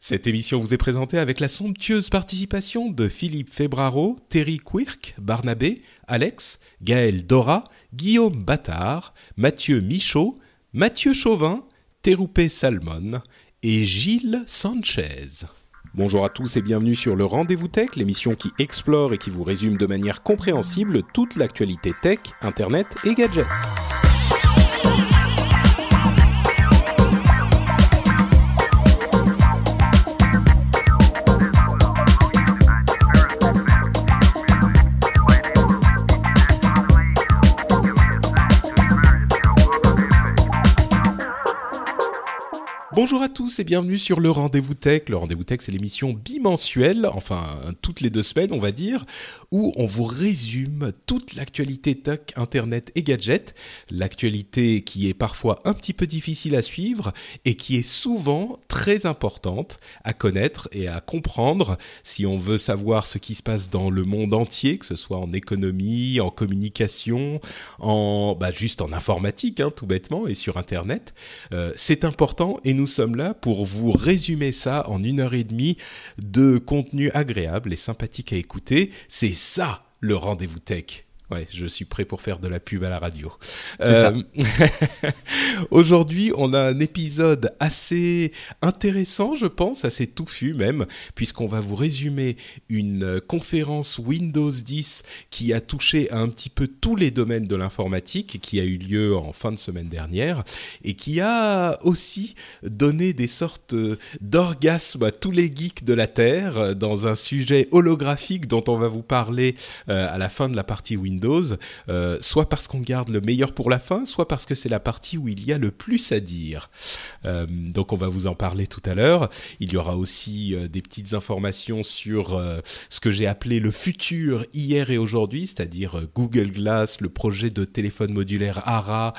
Cette émission vous est présentée avec la somptueuse participation de Philippe Febraro, Terry Quirk, Barnabé, Alex, Gaël Dora, Guillaume Battard, Mathieu Michaud, Mathieu Chauvin, Terupe Salmon et Gilles Sanchez. Bonjour à tous et bienvenue sur le Rendez-vous Tech, l'émission qui explore et qui vous résume de manière compréhensible toute l'actualité tech, internet et gadgets. Bonjour à tous et bienvenue sur le Rendez-vous Tech. Le Rendez-vous Tech, c'est l'émission bimensuelle, enfin toutes les deux semaines, on va dire, où on vous résume toute l'actualité tech, internet et gadgets. L'actualité qui est parfois un petit peu difficile à suivre et qui est souvent très importante à connaître et à comprendre si on veut savoir ce qui se passe dans le monde entier, que ce soit en économie, en communication, en bah, juste en informatique, hein, tout bêtement, et sur internet. Euh, c'est important et nous sommes là pour vous résumer ça en une heure et demie de contenu agréable et sympathique à écouter. C'est ça le rendez-vous tech. Ouais, je suis prêt pour faire de la pub à la radio. Euh, Aujourd'hui, on a un épisode assez intéressant, je pense, assez touffu même, puisqu'on va vous résumer une euh, conférence Windows 10 qui a touché à un petit peu tous les domaines de l'informatique, qui a eu lieu en fin de semaine dernière, et qui a aussi donné des sortes euh, d'orgasmes à tous les geeks de la Terre euh, dans un sujet holographique dont on va vous parler à la fin de la partie Windows. Euh, soit parce qu'on garde le meilleur pour la fin, soit parce que c'est la partie où il y a le plus à dire. Euh, donc on va vous en parler tout à l'heure. Il y aura aussi euh, des petites informations sur ce que j'ai appelé le futur hier et aujourd'hui, c'est-à-dire Google Glass, le projet de téléphone modulaire ARA,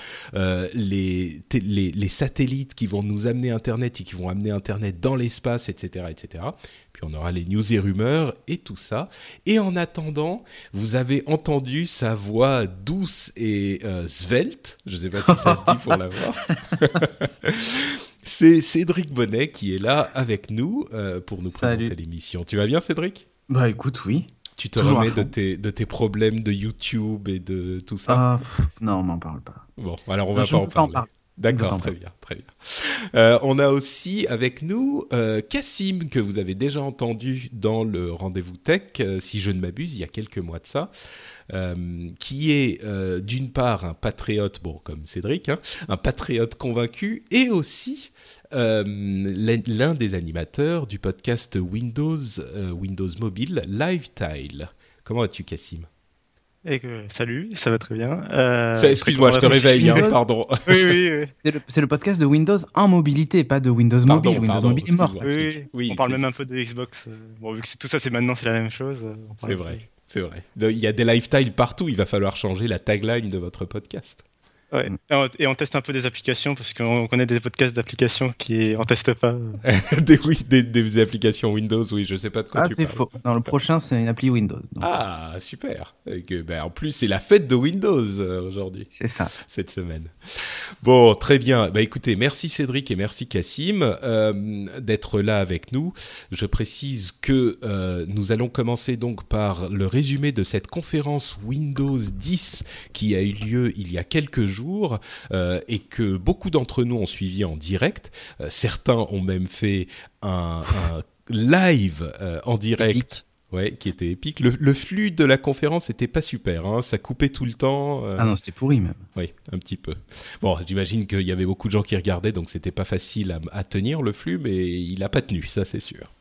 les, les, les satellites qui vont nous amener Internet et qui vont amener Internet dans l'espace, etc., etc. Puis on aura les news et rumeurs et tout ça. Et en attendant, vous avez entendu sa voix douce et euh, svelte. Je ne sais pas si ça se dit pour la voir. C'est Cédric Bonnet qui est là avec nous euh, pour nous Salut. présenter l'émission. Tu vas bien, Cédric? Bah écoute, oui. Tu te Toujours remets de tes, de tes problèmes de YouTube et de tout ça? Ah, pff, non, on m'en parle pas. Bon, alors on va je pas en pas en parler. D'accord, très bien, très bien. Euh, on a aussi avec nous euh, Cassim, que vous avez déjà entendu dans le rendez-vous tech, euh, si je ne m'abuse, il y a quelques mois de ça, qui est d'une part un patriote, bon, comme Cédric, hein, un patriote convaincu, et aussi l'un des animateurs du podcast Windows, Windows Mobile, LiveTile. Comment vas-tu, Cassim? Et que- salut, ça va très bien. Euh, Excuse-moi, je te réveille, hein, pardon. Oui, oui, oui. C'est le, podcast de Windows en mobilité, pas de Windows Pardon, Mobile. Windows pardon, Mobile est mort. oui, oui. On parle même un peu de Xbox. euh, Bon, vu que tout ça, c'est maintenant, c'est la même chose. euh, C'est vrai, c'est vrai. Il y a des lifestyles partout, il va falloir changer la tagline de votre podcast. Ouais. Et, on, teste un peu des applications parce qu'on connaît des podcasts d'applications qui en testent pas. des, oui, des, des applications Windows, oui, je sais pas de quoi Ah, tu c'est parles. faux. Dans le prochain, c'est une appli Windows. Donc, Ah, super. Et que, ben, en plus, c'est la fête de Windows euh, aujourd'hui, C'est ça. cette semaine. Bon, très bien. Bah, écoutez, merci Cédric et merci Cassim euh, d'être là avec nous. Je précise que euh, nous allons commencer donc par le résumé de cette conférence Windows 10 qui a eu lieu il y a quelques jours euh, et que beaucoup d'entre nous ont suivi en direct. Euh, certains ont même fait un, un live euh, en direct. Ouais, qui était épique. Le, le flux de la conférence était pas super, hein, ça coupait tout le temps. euh, Ah non, c'était pourri même. oui, un petit peu. Bon, j'imagine qu'il y avait beaucoup de gens qui regardaient, donc c'était pas facile à, à tenir le flux, mais il a pas tenu, ça c'est sûr.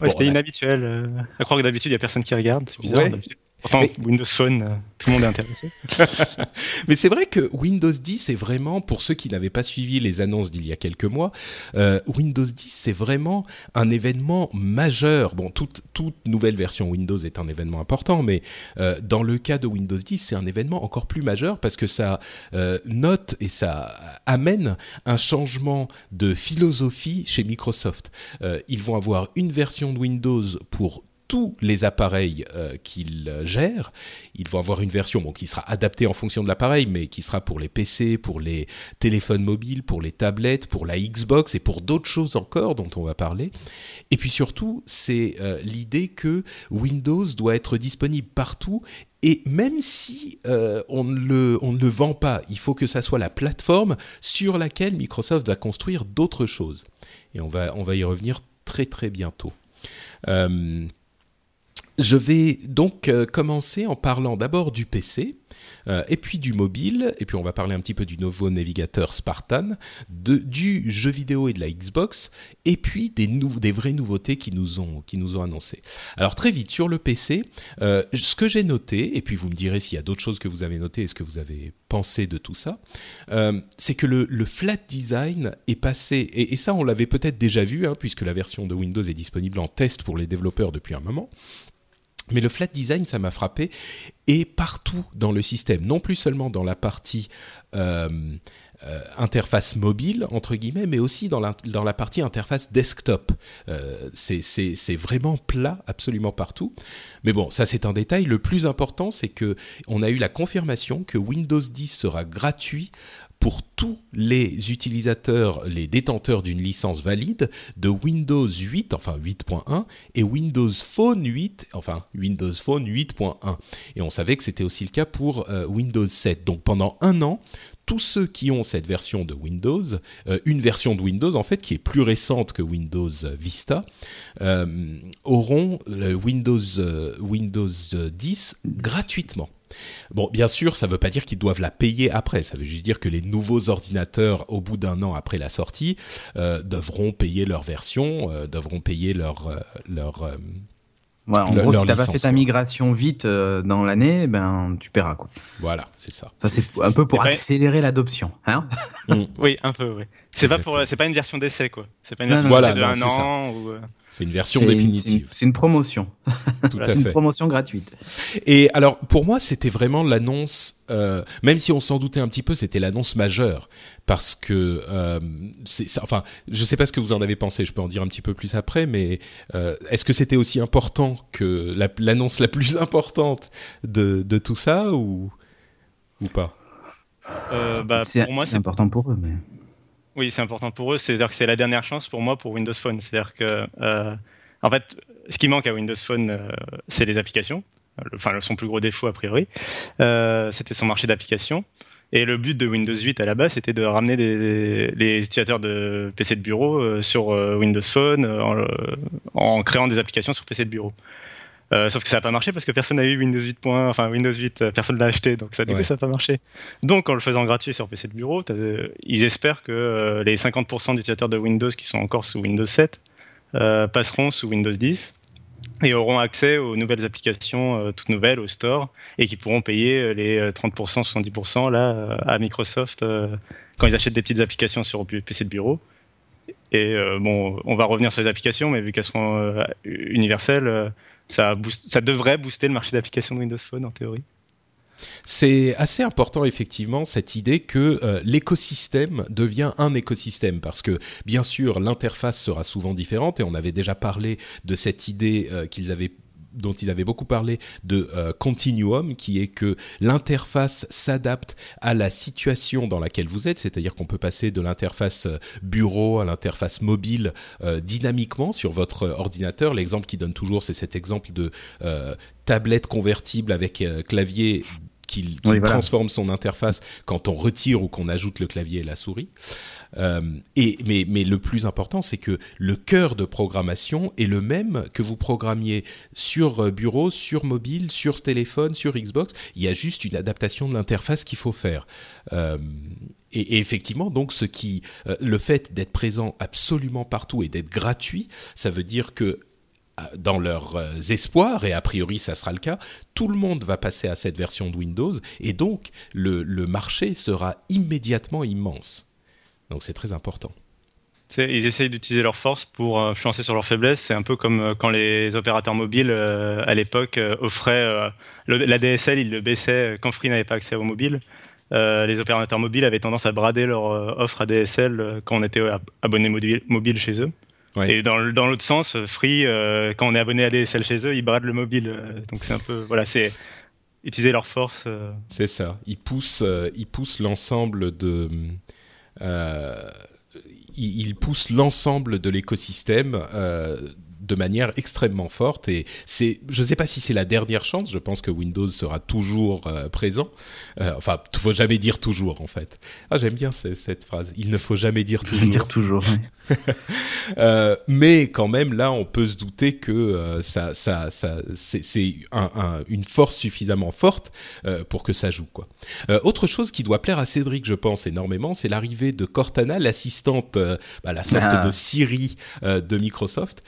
Ouais, Bon, C'était a- inhabituel. euh, à croire que d'habitude, il y a personne qui regarde. C'est bizarre. Ouais. d'habitude. Pourtant, Mais- Windows Phone, euh, tout le monde est intéressé. Mais c'est vrai que Windows 10 est vraiment, pour ceux qui n'avaient pas suivi les annonces d'il y a quelques mois, euh, Windows 10 c'est vraiment un événement majeur. Bon, toute, toute nouvelle version Windows est un événement important, mais euh, dans le cas de Windows 10, c'est un événement encore plus majeur parce que ça euh, note et ça amène un changement de philosophie chez Microsoft. Ils vont avoir une version de Windows pour tous les appareils euh, qu'ils euh, gèrent. Ils vont avoir une version qui sera adaptée en fonction de l'appareil, mais qui sera pour les PC, pour les téléphones mobiles, pour les tablettes, pour la Xbox et pour d'autres choses encore dont on va parler. Et puis surtout, c'est euh, l'idée que Windows doit être disponible partout. Et même si euh, on, ne le, on ne le vend pas, il faut que ça soit la plateforme sur laquelle Microsoft va construire d'autres choses. Et on va, on va y revenir très très bientôt. Je vais donc euh, commencer en parlant d'abord du PC, euh, et puis du mobile, et puis on va parler un petit peu du nouveau navigateur Spartan, du jeu vidéo et de la Xbox, et puis des, vraies nouveautés qui nous ont, annoncées. Alors très vite, sur le PC, euh, ce que j'ai noté, et puis vous me direz s'il y a d'autres choses que vous avez notées et ce que vous avez pensé de tout ça, c'est que le, flat design est passé, et, et ça on l'avait peut-être déjà vu, hein, puisque la version de Windows est disponible en test pour les développeurs depuis un moment, mais le flat design, ça m'a frappé, et partout dans le système, non plus seulement dans la partie euh, euh, interface mobile, entre guillemets, mais aussi dans la, dans la partie interface desktop. Euh, c'est- vraiment plat absolument partout. Mais bon, ça c'est un détail. Le plus important, c'est que on a eu la confirmation que Windows 10 sera gratuit pour tous les utilisateurs, les détenteurs d'une licence valide de Windows 8, enfin 8.1, et Windows Phone 8, enfin Windows Phone 8.1. Et on savait que c'était aussi le cas pour euh, Windows 7. Donc pendant un an, tous ceux qui ont cette version de Windows, euh, une version de Windows en fait qui est plus récente que Windows Vista, euh, auront Windows 10 gratuitement. Bon, bien sûr, ça ne veut pas dire qu'ils doivent la payer après. Ça veut juste dire que les nouveaux ordinateurs, au bout d'un an après la sortie, euh, devront payer leur version, euh, devront payer leur euh, leur. euh, Ouais, en Le- gros, leur si t'as pas fait ta quoi. migration vite euh, dans l'année, ben tu paieras quoi. voilà, c'est ça. Ça c'est un peu pour C'est vrai. accélérer l'adoption, hein Oui, un peu, oui. C'est pas pour, c'est pas une version d'essai, quoi. C'est pas une version Voilà, de non, un c'est ça. an ou. C'est une version définitive. C'est une, promotion. Tout à C'est une fait. promotion gratuite. Et alors, pour moi, c'était vraiment l'annonce, euh, même si on s'en doutait un petit peu, c'était l'annonce majeure. Parce que, euh, enfin, je sais pas ce que vous en avez pensé, je peux en dire un petit peu plus après, mais euh, est-ce que c'était aussi important que la- l'annonce la plus importante de, de tout ça ou, ou pas? Euh, bah, c'est pour moi, c'est c'est important pour eux, mais. Oui, c'est important pour eux. C'est-à-dire que c'est la dernière chance pour moi pour Windows Phone. C'est-à-dire que, euh, en fait, ce qui manque à Windows Phone, euh, c'est les applications. Enfin, son plus gros défaut a priori, euh, c'était son marché d'applications. Et le but de Windows 8 à la base, c'était de ramener des- les utilisateurs de PC de bureau euh, sur euh, Windows Phone en créant des applications sur PC de bureau. Euh, sauf que ça n'a pas marché parce que personne n'a eu Windows 8.1, enfin Windows 8, euh, personne l'a acheté, donc ça, du Ouais. coup, ça n'a pas marché. Donc, en le faisant gratuit sur PC de bureau, t'as- ils espèrent que euh, les 50% d'utilisateurs de Windows qui sont encore sous Windows 7 euh, passeront sous Windows 10 et auront accès aux nouvelles applications euh, toutes nouvelles au store et qui pourront payer euh, les euh, 30%, 70% là euh, à Microsoft euh, quand ils achètent des petites applications sur PC de bureau. Et euh, bon, on va revenir sur les applications, mais vu qu'elles seront euh, universelles, euh, ça, ça devrait booster le marché d'applications Windows Phone en théorie. C'est assez important effectivement cette idée que euh, l'écosystème devient un écosystème parce que bien sûr l'interface sera souvent différente et on avait déjà parlé de cette idée euh, qu'ils avaient dont ils avaient beaucoup parlé de euh, continuum, qui est que l'interface s'adapte à la situation dans laquelle vous êtes, c'est-à-dire qu'on peut passer de l'interface euh, bureau à l'interface mobile euh, dynamiquement sur votre ordinateur. L'exemple qui donne toujours, c'est cet exemple de tablette convertible avec clavier qui, qui Oui, voilà. transforme son interface quand on retire ou qu'on ajoute le clavier et la souris. Euh, et, mais, mais le plus important, c'est que le cœur de programmation est le même que vous programmiez sur euh, bureau, sur mobile, sur téléphone, sur Xbox. Il y a juste une adaptation de l'interface qu'il faut faire. Euh, et, et effectivement, donc, ce qui, euh, le fait d'être présent absolument partout et d'être gratuit, ça veut dire que dans leurs euh, espoirs, et a priori ça sera le cas, tout le monde va passer à cette version de Windows, et donc le, marché sera immédiatement immense. Donc c'est très important. Ils essayent d'utiliser leur force pour influencer sur leurs faiblesses. C'est un peu comme quand les opérateurs mobiles, à l'époque, offraient la DSL, ils le baissaient quand Free n'avait pas accès au mobile. les opérateurs mobiles avaient tendance à brader leur offre ADSL quand on était abonné mobile chez eux. Et dans, l'autre sens, Free, euh, quand on est abonné à DSL chez eux, ils bradent le mobile. Euh, donc c'est un peu, voilà, c'est utiliser leur force. Euh. C'est ça. Ils poussent, ils poussent l'ensemble de, ils, poussent l'ensemble de l'écosystème de manière extrêmement forte et c'est je ne sais pas si c'est la dernière chance je pense que Windows sera toujours euh, présent. Euh, enfin il faut jamais dire toujours en fait. Ah j'aime bien cette phrase. Il ne faut jamais dire toujours dire toujours. euh, mais quand même là on peut se douter que ça ça ça c'est une force suffisamment forte pour que ça joue quoi. Autre chose qui doit plaire à Cédric je pense énormément c'est l'arrivée de Cortana l'assistante bah, la sorte ah. de Siri de Microsoft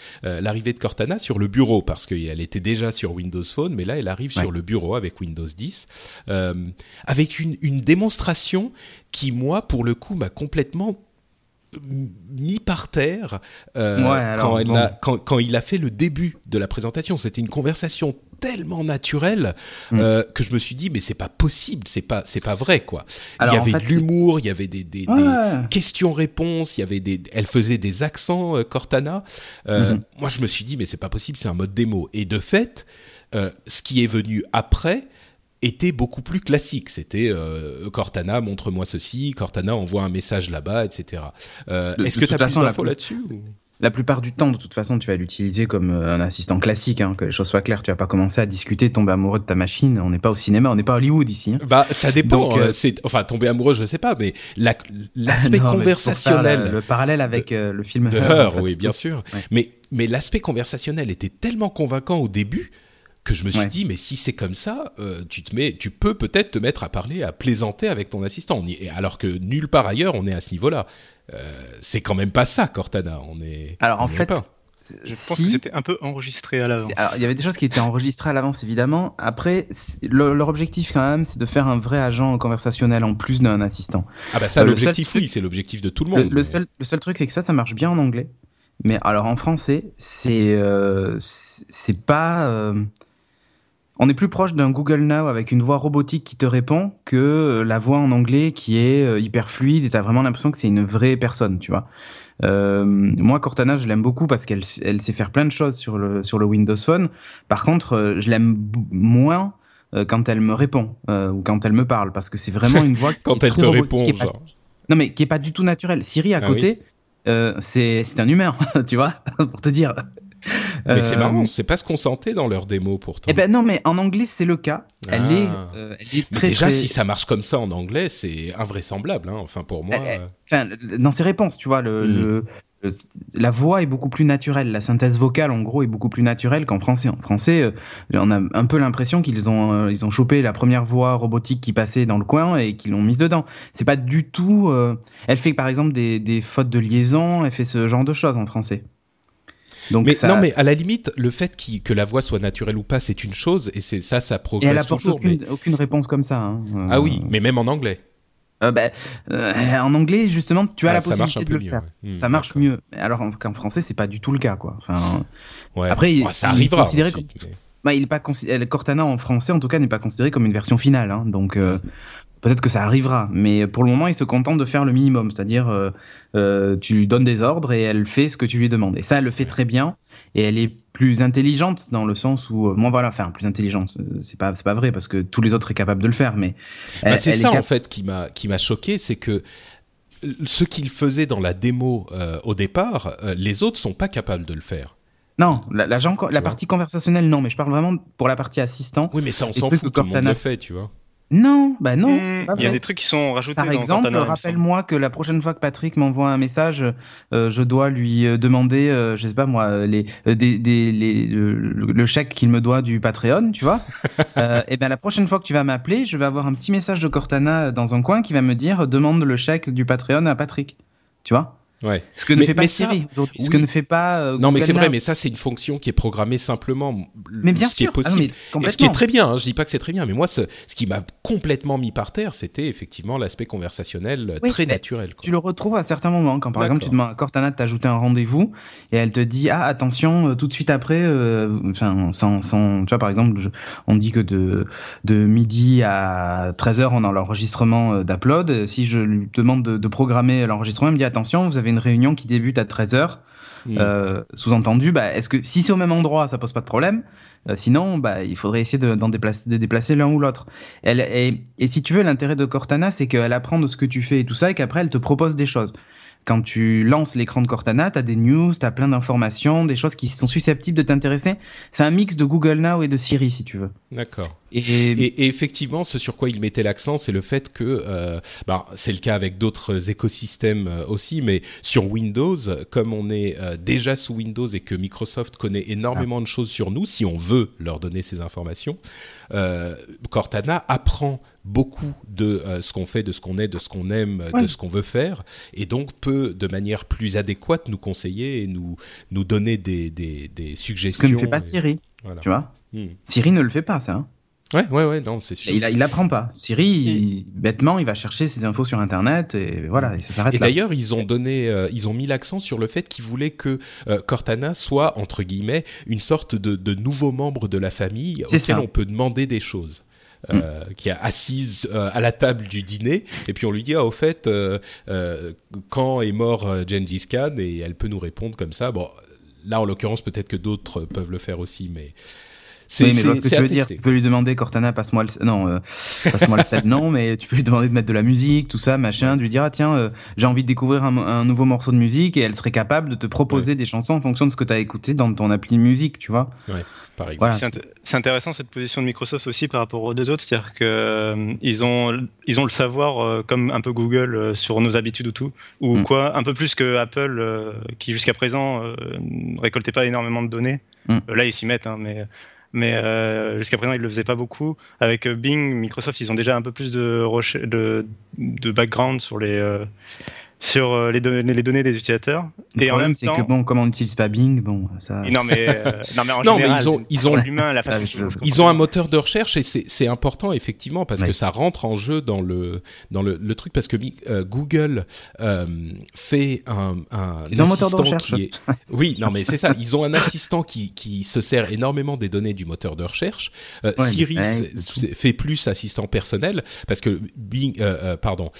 l'arrivée de Cortana sur le bureau, parce qu'elle était déjà sur Windows Phone, mais là, elle arrive sur le bureau avec Windows 10, euh, avec une, une démonstration qui, moi, pour le coup, m'a complètement mis par terre euh, quand, elle a, quand, quand, il a fait le début de la présentation. C'était une conversation tellement naturelle mm. euh, que je me suis dit mais c'est pas possible, c'est pas c'est pas vrai quoi. il y avait de l'humour, il y avait des, des, questions-réponses, il y avait des, elle faisait des accents euh, Cortana. Mm-hmm. Moi je me suis dit mais c'est pas possible, c'est un mode démo. Et de fait, ce qui est venu après était beaucoup plus classique. C'était euh, Cortana, montre-moi ceci, Cortana envoie un message là-bas, etc. Euh, est-ce que tu as plus d'infos là-dessus La plupart du temps, de toute façon, tu vas l'utiliser comme euh, un assistant classique, hein, que les choses soient claires. Tu vas pas commencer à discuter, tomber amoureux de ta machine. On n'est pas au cinéma, on n'est pas à Hollywood ici. Hein. Bah, ça dépend. enfin, tomber amoureux, je sais pas, mais l'aspect conversationnel. le, parallèle avec le film de Her, oui, bien sûr. Mais mais l'aspect conversationnel était tellement convaincant au début que je me suis dit mais si c'est comme ça euh, tu te mets tu peux peut-être te mettre à parler à plaisanter avec ton assistant alors que nulle part ailleurs on est à ce niveau-là euh, c'est quand même pas ça Cortana on est alors en fait je pense que c'était un peu enregistré à l'avance. il y avait des choses qui étaient enregistrées à l'avance, évidemment. Après, leur objectif, quand même, c'est de faire un vrai agent conversationnel en plus d'un assistant. Ah bah ça, euh, l'objectif, oui, c'est l'objectif de tout le monde. Le, seul, le seul truc, c'est que ça, ça marche bien en anglais. Mais alors, en français, c'est c'est pas on est plus proche d'un Google Now avec une voix robotique qui te répond que euh, la voix en anglais qui est euh, hyper fluide et t'as vraiment l'impression que c'est une vraie personne, tu vois. Euh, moi, Cortana, je l'aime beaucoup parce qu'elle elle sait faire plein de choses sur le, sur le Windows Phone. Par contre, je l'aime moins quand elle me répond ou quand elle me parle parce que c'est vraiment une voix qui quand elle te répond, non mais qui est pas du tout naturelle. Siri à ah côté, c'est c'est un humain, tu vois, pour te dire. Mais c'est marrant, euh, c'est pas ce qu'on sentait dans leur démo pourtant. Eh ben non, mais en anglais c'est le cas. Elle, ah. est, euh, elle est très. déjà, si ça marche comme ça en anglais, c'est invraisemblable. Hein. Enfin, pour moi. Euh. Enfin, dans ses réponses, tu vois, le, hmm. la voix est beaucoup plus naturelle. La synthèse vocale, en gros, est beaucoup plus naturelle qu'en français. En français, on a un peu l'impression qu'ils ont, ils ont chopé la première voix robotique qui passait dans le coin et qu'ils l'ont mise dedans. C'est pas du tout. Elle fait par exemple des, des, fautes de liaison. Elle fait ce genre de choses en français. Donc mais non, mais à la limite, le fait que la voix soit naturelle ou pas, c'est une chose, et c'est ça, ça progresse et elle apporte Aucune, aucune réponse comme ça. Hein. Ah oui, mais même en anglais. Euh, bah, euh, en anglais, justement, tu as la possibilité de le faire. Hmm, ça marche mieux. Alors qu'en français, c'est pas du tout le cas, quoi. Enfin, après, ça arrivera. Aussi, bah, il est pas Cortana en français, en tout cas, n'est pas considéré comme une version finale. Hein. donc, euh, Peut-être que ça arrivera, mais pour le moment, il se contente de faire le minimum, c'est-à-dire euh, euh, tu lui donnes des ordres et elle fait ce que tu lui demandes. Et ça, elle le fait très bien et elle est plus intelligente dans le sens où, euh, moi voilà, enfin plus intelligente, c'est pas c'est pas vrai parce que tous les autres sont capables de le faire, mais bah, c'est ça en fait qui m'a qui m'a choqué, c'est que ce qu'il faisait dans la démo au départ, les autres sont pas capables de le faire. Non, la, la, la partie conversationnelle, non, mais je parle vraiment pour la partie assistant. Oui, mais ça, on s'en fout, tout le monde le fait, tu vois. Non, bah non. Hmm, il y a des trucs qui sont rajoutés. Par exemple, rappelle-moi que la prochaine fois que Patrick m'envoie un message, euh, je dois lui euh, demander, euh, je sais pas moi, les, des, des, les, le, chèque qu'il me doit du Patreon, tu vois. et eh bien la prochaine fois que tu vas m'appeler, je vais avoir un petit message de Cortana dans un coin qui va me dire demande le chèque du Patreon à Patrick, tu vois. Ouais. Ce que ne fait pas Siri Ce que ne fait pas. non, mais c'est vrai, mais ça, c'est une fonction qui est programmée simplement. Mais bien ce sûr. Qui est possible. et ce qui est très bien. Hein, je dis pas que c'est très bien, mais moi, ce, ce qui m'a complètement mis par terre, c'était effectivement l'aspect conversationnel très naturel. Tu le retrouves à certains moments, quand par exemple tu demandes à Cortana de t'ajouter un rendez-vous et elle te dit ah attention euh, tout de suite après, euh, enfin sans, sans, tu vois par exemple, on dit que de de midi à 13h on a l'enregistrement euh, d'upload. Si je lui demande de, de programmer l'enregistrement, elle me dit attention, vous avez une réunion qui débute à 13h. Hmm. Euh, Sous-entendu, bah, est-ce que si c'est au même endroit, ça pose pas de problème? Euh, Sinon, bah, il faudrait essayer de, déplacer, de déplacer l'un ou l'autre. Elle, et, et si tu veux, l'intérêt de Cortana, c'est qu'elle apprend de ce que tu fais et tout ça, et qu'après, elle te propose des choses quand tu lances l'écran de Cortana, tu as des news, tu as plein d'informations, des choses qui sont susceptibles de t'intéresser. C'est un mix de Google Now et de Siri, si tu veux. D'accord. Et... effectivement, ce sur quoi il mettait l'accent, c'est le fait que, euh, bah, c'est le cas avec d'autres écosystèmes euh, aussi, mais sur Windows, comme on est euh, déjà sous Windows et que Microsoft connaît énormément de choses sur nous, si on veut leur donner ces informations, Cortana apprend beaucoup de ce qu'on fait, de ce qu'on est, de ce qu'on aime, de ce qu'on veut faire, et donc peut de manière plus adéquate nous conseiller et nous, nous donner des, des, des suggestions. Ce que ne fait pas Siri, tu vois hmm. Siri ne le fait pas, ça. Hein. Ouais, ouais, ouais, non, c'est sûr. il, il apprend pas. Siri, bêtement, il va chercher ses infos sur Internet et voilà, et ça s'arrête là. Et d'ailleurs, ils ont donné, euh, ils ont mis l'accent sur le fait qu'ils voulaient que euh, Cortana soit entre guillemets une sorte de, de nouveau membre de la famille auquel on peut demander des choses. Euh, mm. qui est assise à la table du dîner et puis on lui dit ah au fait quand est mort Gengis Khan et elle peut nous répondre comme ça bon là en l'occurrence peut-être que d'autres peuvent le faire aussi mais oui, mais ce que tu veux dire, tu peux lui demander Cortana, passe-moi le, non, euh, passe-moi le sel, non, mais tu peux lui demander de mettre de la musique, tout ça, machin, de lui dire, ah tiens, euh, j'ai envie de découvrir un, nouveau morceau de musique, et elle serait capable de te proposer des chansons en fonction de ce que tu as écouté dans ton appli de musique, tu vois. Ouais, par exemple. c'est intéressant cette position de Microsoft aussi par rapport aux deux autres, c'est-à-dire que euh, ils ont, ils ont le savoir comme un peu Google sur nos habitudes ou tout, ou mm. quoi, un peu plus que Apple qui jusqu'à présent ne récoltait pas énormément de données. Mm. là, ils s'y mettent, hein, mais mais euh, jusqu'à présent ils le faisaient pas beaucoup. Avec euh, Bing, Microsoft, ils ont déjà un peu plus de, de, de background sur les euh, sur euh, les, données, les données des utilisateurs. Le et problème, en même c'est que bon, comme on n'utilise pas Bing, bon, ça. non mais, euh, non mais en non, général, mais ils ont, ils ont l'humain, la ah, ils ont un moteur de recherche et c'est important effectivement parce que ça rentre en jeu dans le dans le, le truc parce que euh, Google euh, fait un, un ils ont un moteur de recherche. Qui est... oui, non mais c'est ça. Ils ont un assistant qui qui se sert énormément des données du moteur de recherche. Euh, Siri fait plus assistant personnel parce que Bing, pardon,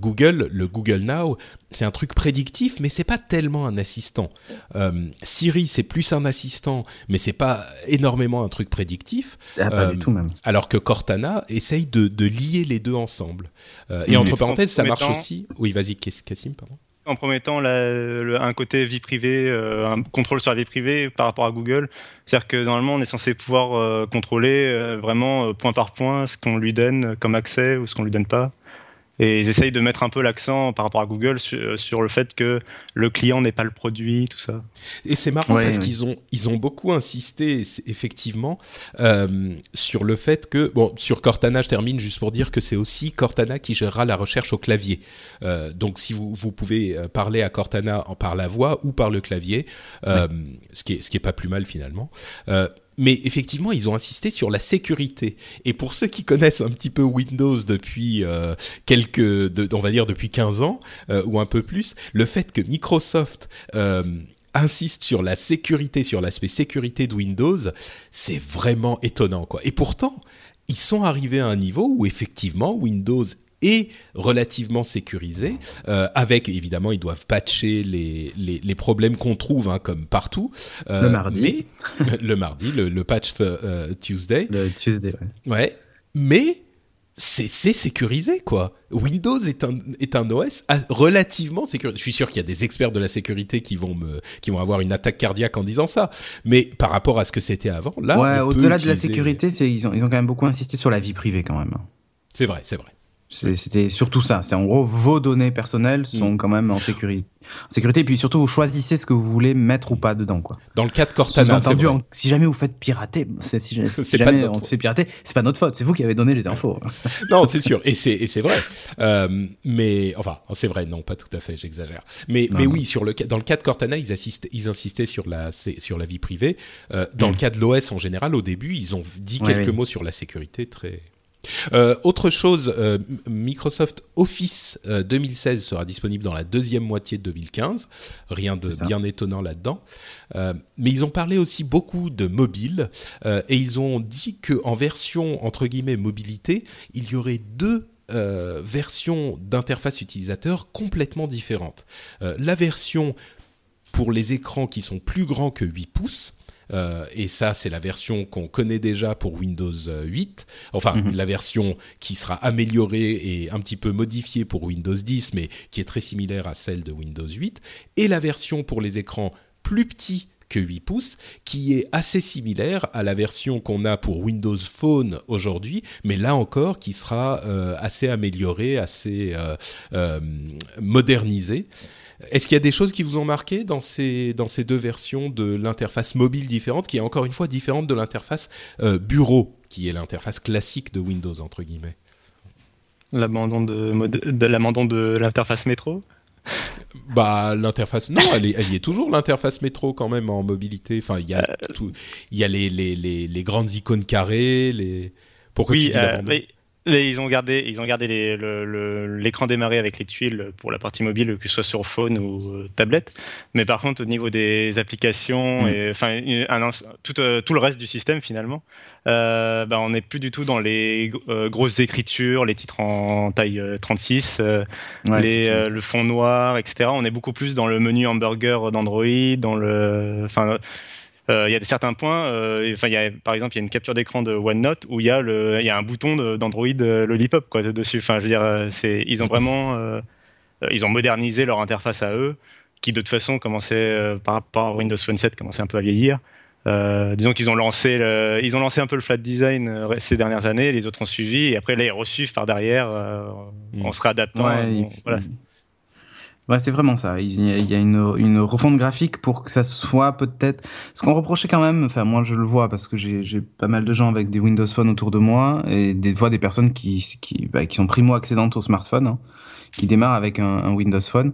Google, le Google Now c'est un truc prédictif, mais c'est pas tellement un assistant. Euh, Siri, c'est plus un assistant, mais c'est pas énormément un truc prédictif. Ah, pas du euh, tout même. Alors que Cortana essaye de, lier les deux ensemble. Euh, et entre parenthèses, ça marche aussi. Oui, vas-y, Cassim, pardon. En premier temps, un côté vie privée, un contrôle sur la vie privée par rapport à Google. C'est-à-dire que normalement, on est censé pouvoir contrôler vraiment point par point ce qu'on lui donne comme accès ou ce qu'on lui donne pas. Et ils essayent de mettre un peu l'accent par rapport à Google sur, le fait que le client n'est pas le produit, tout ça. Et c'est marrant parce qu'ils ont, ils ont beaucoup insisté, effectivement, euh, sur le fait que, bon, sur Cortana, je termine juste pour dire que c'est aussi Cortana qui gérera la recherche au clavier. Euh, donc si vous, vous pouvez euh, parler à Cortana par la voix ou par le clavier, euh, ce, qui est, ce qui est pas plus mal finalement. Mais effectivement, ils ont insisté sur la sécurité. Et pour ceux qui connaissent un petit peu Windows depuis euh, quelques, on va dire depuis 15 ans euh, ou un peu plus, le fait que Microsoft euh, insiste sur la sécurité, sur l'aspect sécurité de Windows, c'est vraiment étonnant, quoi. Et pourtant, ils sont arrivés à un niveau où effectivement Windows relativement sécurisé, euh, avec évidemment ils doivent patcher les, les, les problèmes qu'on trouve hein, comme partout. Euh, le mardi. Mais, le mardi, le, le patch euh, Tuesday. Le Tuesday, ouais. ouais mais c'est sécurisé quoi. Windows est un est un OS relativement sécurisé. Je suis sûr qu'il y a des experts de la sécurité qui vont me qui vont avoir une attaque cardiaque en disant ça. Mais par rapport à ce que c'était avant, là, ouais, au-delà de la sécurité, ils ont ils ont quand même beaucoup insisté sur la vie privée quand même. C'est vrai, c'est vrai. C'était surtout ça. C'est en gros vos données personnelles sont mm. quand même en sécurité. En sécurité. Et puis surtout, vous choisissez ce que vous voulez mettre ou pas dedans, quoi. Dans le cas de Cortana, entendu, si jamais vous faites pirater, si, si jamais on se fait pirater, c'est pas notre faute. C'est vous qui avez donné les infos. non, c'est sûr. Et c'est c'est vrai. Euh, mais enfin, c'est vrai. Non, pas tout à fait. J'exagère. Mais mais oui, sur le dans le cas de Cortana, ils assistent, ils insistaient sur la sur la vie privée. Euh, dans le mm. cas de l'OS en général, au début, ils ont dit quelques mots sur la sécurité très euh, autre chose, euh, Microsoft Office 2016 euh, sera disponible dans la deuxième moitié de 2015. Rien de bien étonnant là-dedans. mais ils ont parlé aussi beaucoup de mobile et ils ont dit qu'en version entre guillemets mobilité, il y aurait deux versions d'interface utilisateur complètement différentes. la version pour les écrans qui sont plus grands que 8 pouces, euh, et ça, c'est la version qu'on connaît déjà pour Windows 8. Enfin, mhm. la version qui sera améliorée et un petit peu modifiée pour Windows 10, mais qui est très similaire à celle de Windows 8. Et la version pour les écrans plus petits que 8 pouces, qui est assez similaire à la version qu'on a pour Windows Phone aujourd'hui, mais là encore qui sera euh, assez améliorée, assez euh, modernisée. Est-ce qu'il y a des choses qui vous ont marqué dans ces, dans ces deux versions de l'interface mobile différente, qui est encore une fois différente de l'interface euh, bureau, qui est l'interface classique de Windows, entre guillemets? L'abandon de, de, de l'interface métro? Bah l'interface non elle, y est toujours l'interface métro quand même en mobilité. Enfin il y a euh, tout il y a les, les, les, grandes icônes carrées les pourquoi oui, tu dis euh, ils ont gardé, ils ont gardé l'écran démarré avec les tuiles pour la partie mobile, que ce soit sur phone ou euh, tablette. Mais par contre, au niveau des applications mm. et enfin tout, euh, tout, le reste du système finalement, euh, bah, on n'est plus du tout dans les grosses écritures, les titres en taille 36, les, le fond noir, etc. On est beaucoup plus dans le menu hamburger d'Android, dans le, enfin euh, il y a certains points, euh, enfin, y a, par exemple, il y a une capture d'écran de OneNote où il y a le, il y a un bouton d'Android euh, Lollipop quoi dessus. Enfin, je veux dire, c'est, ils ont vraiment, ils ont modernisé leur interface à eux, qui de toute façon commençait par rapport à Windows Phone 7 commençait un peu à vieillir. Euh, disons qu'ils ont lancé, le, ils ont lancé un peu le flat design ces dernières années, les autres ont suivi, et après là ils reçuivent par derrière euh, en se réadaptant. Ouais, voilà. Ouais, c'est vraiment ça. Il y a, une, une, refonte graphique pour que ça soit peut-être. Ce qu'on reprochait quand même, enfin moi je le vois parce que j'ai pas mal de gens avec des Windows Phone autour de moi et des fois des personnes qui qui, bah, qui sont primo accédantes au smartphone, hein, qui démarrent avec un, un, Windows Phone.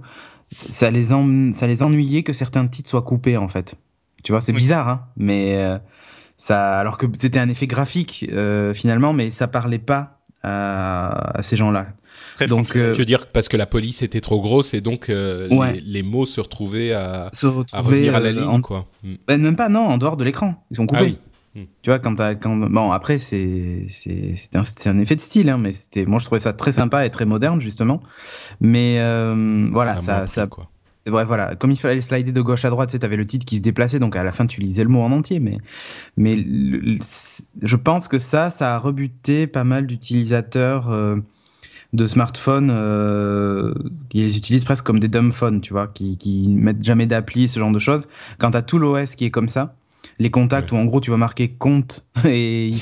Ça les en, ça les ennuyait que certains titres soient coupés en fait. Tu vois, c'est bizarre, hein, mais euh, ça, alors que c'était un effet graphique euh, finalement, mais ça parlait pas à, à ces gens-là. Donc, euh, tu veux dire parce que la police était trop grosse et donc euh, les, mots se retrouvaient à, à revenir à la ligne, quoi. Hmm. Ben, même pas, non, en dehors de l'écran. Ils sont coupés. Ah hmm. Tu vois, quand, quand bon après c'est c'est un, un, effet de style, hein, mais c'était moi je trouvais ça très sympa et très moderne justement. Mais euh, voilà, ça, ça, quoi. Ouais, voilà, comme il fallait slider de gauche à droite, tu sais, avais le titre qui se déplaçait, donc à la fin tu lisais le mot en entier. Mais, mais je pense que ça, ça a rebuté pas mal d'utilisateurs de smartphones euh, qui les utilisent presque comme des dumb phones, tu vois, qui, qui mettent jamais d'appli, ce genre de choses. Quand t'as tout l'OS qui est comme ça, les contacts où en gros tu vas marquer compte et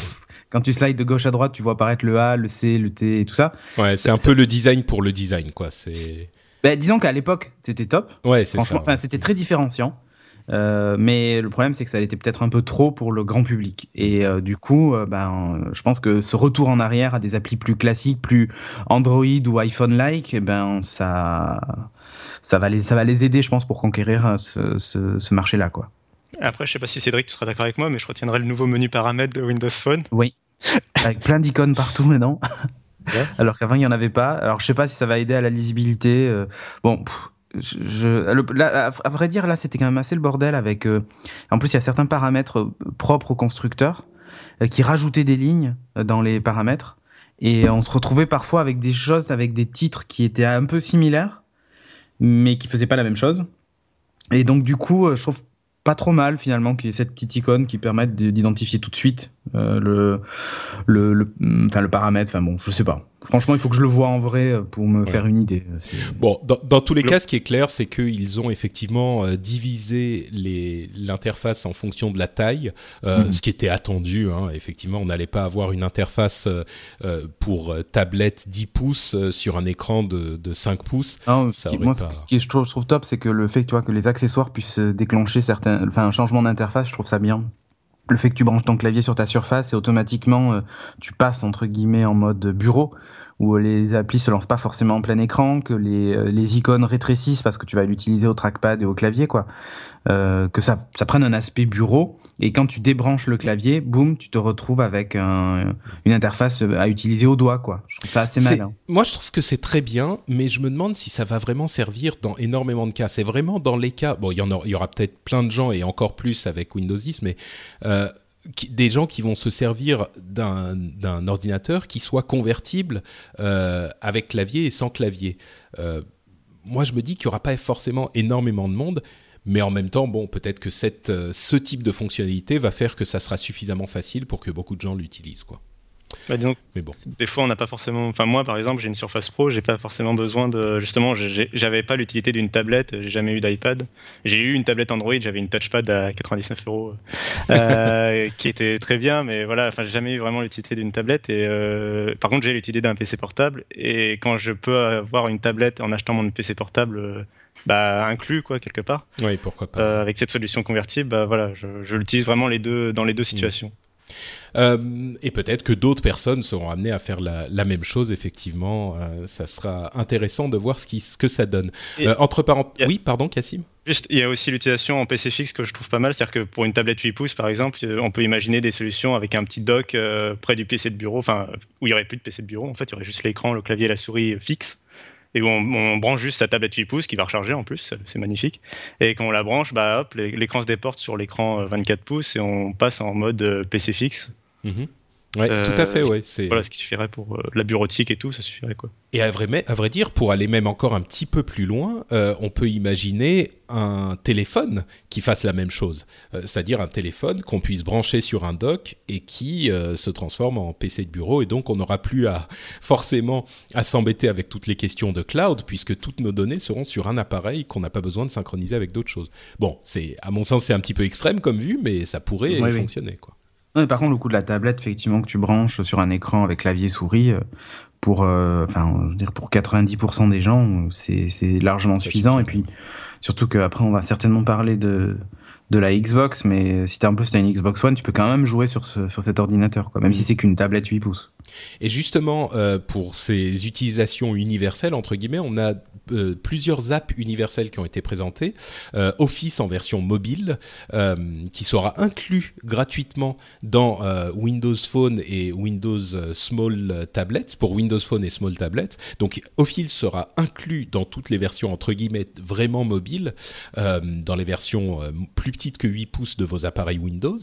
quand tu slides de gauche à droite, tu vois apparaître le A, le C, le T et tout ça. Ouais, c'est un peu le design pour le design, quoi. C'est. Ben, disons qu'à l'époque, c'était top. Ouais, c'est ça. Enfin, c'était très différenciant. Euh, mais le problème, c'est que ça était peut-être un peu trop pour le grand public. Et euh, du coup, euh, ben, je pense que ce retour en arrière à des applis plus classiques, plus Android ou iPhone-like, eh ben, ça, ça va les, ça va les aider, je pense, pour conquérir ce, ce, marché-là, quoi. Après, je sais pas si Cédric, tu seras d'accord avec moi, mais je retiendrai le nouveau menu paramètres de Windows Phone. Oui. Avec plein d'icônes partout maintenant. Alors qu'avant, il n'y en avait pas. Alors, je sais pas si ça va aider à la lisibilité. Bon, je, à, vrai dire, là, c'était quand même assez le bordel avec. Euh, en plus, il y a certains paramètres euh, propres au constructeur euh, qui rajoutaient des lignes dans les paramètres. Et on se retrouvait parfois avec des choses, avec des titres qui étaient un peu similaires, mais qui faisaient pas la même chose. Et donc, du coup, je trouve pas trop mal finalement qu'il y ait cette petite icône qui permette d'identifier tout de suite le, le, le, enfin, le paramètre. Enfin bon, je sais pas. Franchement, il faut que je le vois en vrai euh, pour me faire une idée. Bon, dans, tous les cas, ce qui est clair, c'est qu'ils ont effectivement euh, divisé l'interface en fonction de la taille, euh, mhm. ce qui était attendu. Hein. Effectivement, on n'allait pas avoir une interface pour tablette 10 pouces sur un écran de, de 5 pouces. moi, ce qui je trouve, je trouve top, c'est que le fait que, tu vois, que les accessoires puissent déclencher certains, enfin, un changement d'interface, je trouve ça bien le fait que tu branches ton clavier sur ta surface et automatiquement euh, tu passes entre guillemets en mode bureau où les applis se lancent pas forcément en plein écran, que les, euh, les icônes rétrécissent parce que tu vas l'utiliser au trackpad et au clavier quoi, euh, que ça, ça prenne un aspect bureau et quand tu débranches le clavier, boum, tu te retrouves avec un, une interface à utiliser au doigt, quoi. Je trouve ça assez mal. Moi, je trouve que c'est très bien, mais je me demande si ça va vraiment servir dans énormément de cas. C'est vraiment dans les cas. Bon, il y en il y aura peut-être plein de gens et encore plus avec Windows 10, mais euh, des gens qui vont se servir d'un ordinateur qui soit convertible euh, avec clavier et sans clavier. Euh, moi, je me dis qu'il n'y aura pas forcément énormément de monde, mais en même temps, bon, peut-être que cette, euh, ce type de fonctionnalité va faire que ça sera suffisamment facile pour que beaucoup de gens l'utilisent, quoi. Bah, donc, mais bon. Des fois, on n'a pas forcément. Enfin, moi, par exemple, j'ai une Surface Pro, j'ai pas forcément besoin de. Justement, j'avais pas l'utilité d'une tablette, j'ai jamais eu d'iPad. J'ai eu une tablette Android, j'avais une touchpad à 99 euros, euh, qui était très bien, mais voilà, enfin, j'ai jamais eu vraiment l'utilité d'une tablette. Et euh, par contre, j'ai l'utilité d'un PC portable. Et quand je peux avoir une tablette en achetant mon PC portable, bah, inclus quoi quelque part. Oui, pourquoi pas. Euh, avec cette solution convertible, bah, voilà, je, je l'utilise vraiment les deux dans les deux mm. situations. Euh, et peut-être que d'autres personnes seront amenées à faire la, la même chose. Effectivement, euh, ça sera intéressant de voir ce, qui, ce que ça donne. Euh, entre parenthèses, oui, pardon, Cassim? Juste, il y a aussi l'utilisation en PC fixe que je trouve pas mal, c'est-à-dire que pour une tablette 8 pouces, par exemple, on peut imaginer des solutions avec un petit dock près du PC de bureau, enfin où il y aurait plus de PC de bureau, en fait, il y aurait juste l'écran, le clavier et la souris fixe et où on, branche juste sa tablette 8 pouces qui va recharger en plus, c'est magnifique. Et quand on la branche, bah hop, l'écran se déporte sur l'écran 24 pouces et on passe en mode PC fixe. Mhm. Ouais, tout à fait, ouais. C'est voilà ce qui suffirait pour euh, la bureautique et tout, ça suffirait quoi. Et à vrai, à vrai dire, pour aller même encore un petit peu plus loin, euh, on peut imaginer un téléphone qui fasse la même chose, euh, c'est-à-dire un téléphone qu'on puisse brancher sur un dock et qui se transforme en PC de bureau, et donc on n'aura plus à forcément à s'embêter avec toutes les questions de cloud, puisque toutes nos données seront sur un appareil qu'on n'a pas besoin de synchroniser avec d'autres choses. Bon, c'est à mon sens c'est un petit peu extrême comme vue, mais ça pourrait fonctionner quoi par contre, le coup de la tablette, effectivement, que tu branches sur un écran avec clavier souris, euh, pour, euh, enfin, je veux dire, pour 90% des gens, c'est largement suffisant. Et puis, surtout qu'après, on va certainement parler de, de la Xbox, mais si t'as un peu as une Xbox One, tu peux quand même jouer sur, ce, sur cet ordinateur, quoi, même si mm. c'est qu'une tablette 8 pouces. Et justement, euh, pour ces utilisations universelles, entre guillemets, on a euh, plusieurs apps universelles qui ont été présentées. Euh, Office en version mobile, qui sera inclus gratuitement dans Windows Phone et Windows Small Tablets, pour Windows Phone et Small Tablets. Donc Office sera inclus dans toutes les versions, entre guillemets, vraiment mobiles, dans les versions plus petites que 8 pouces de vos appareils Windows.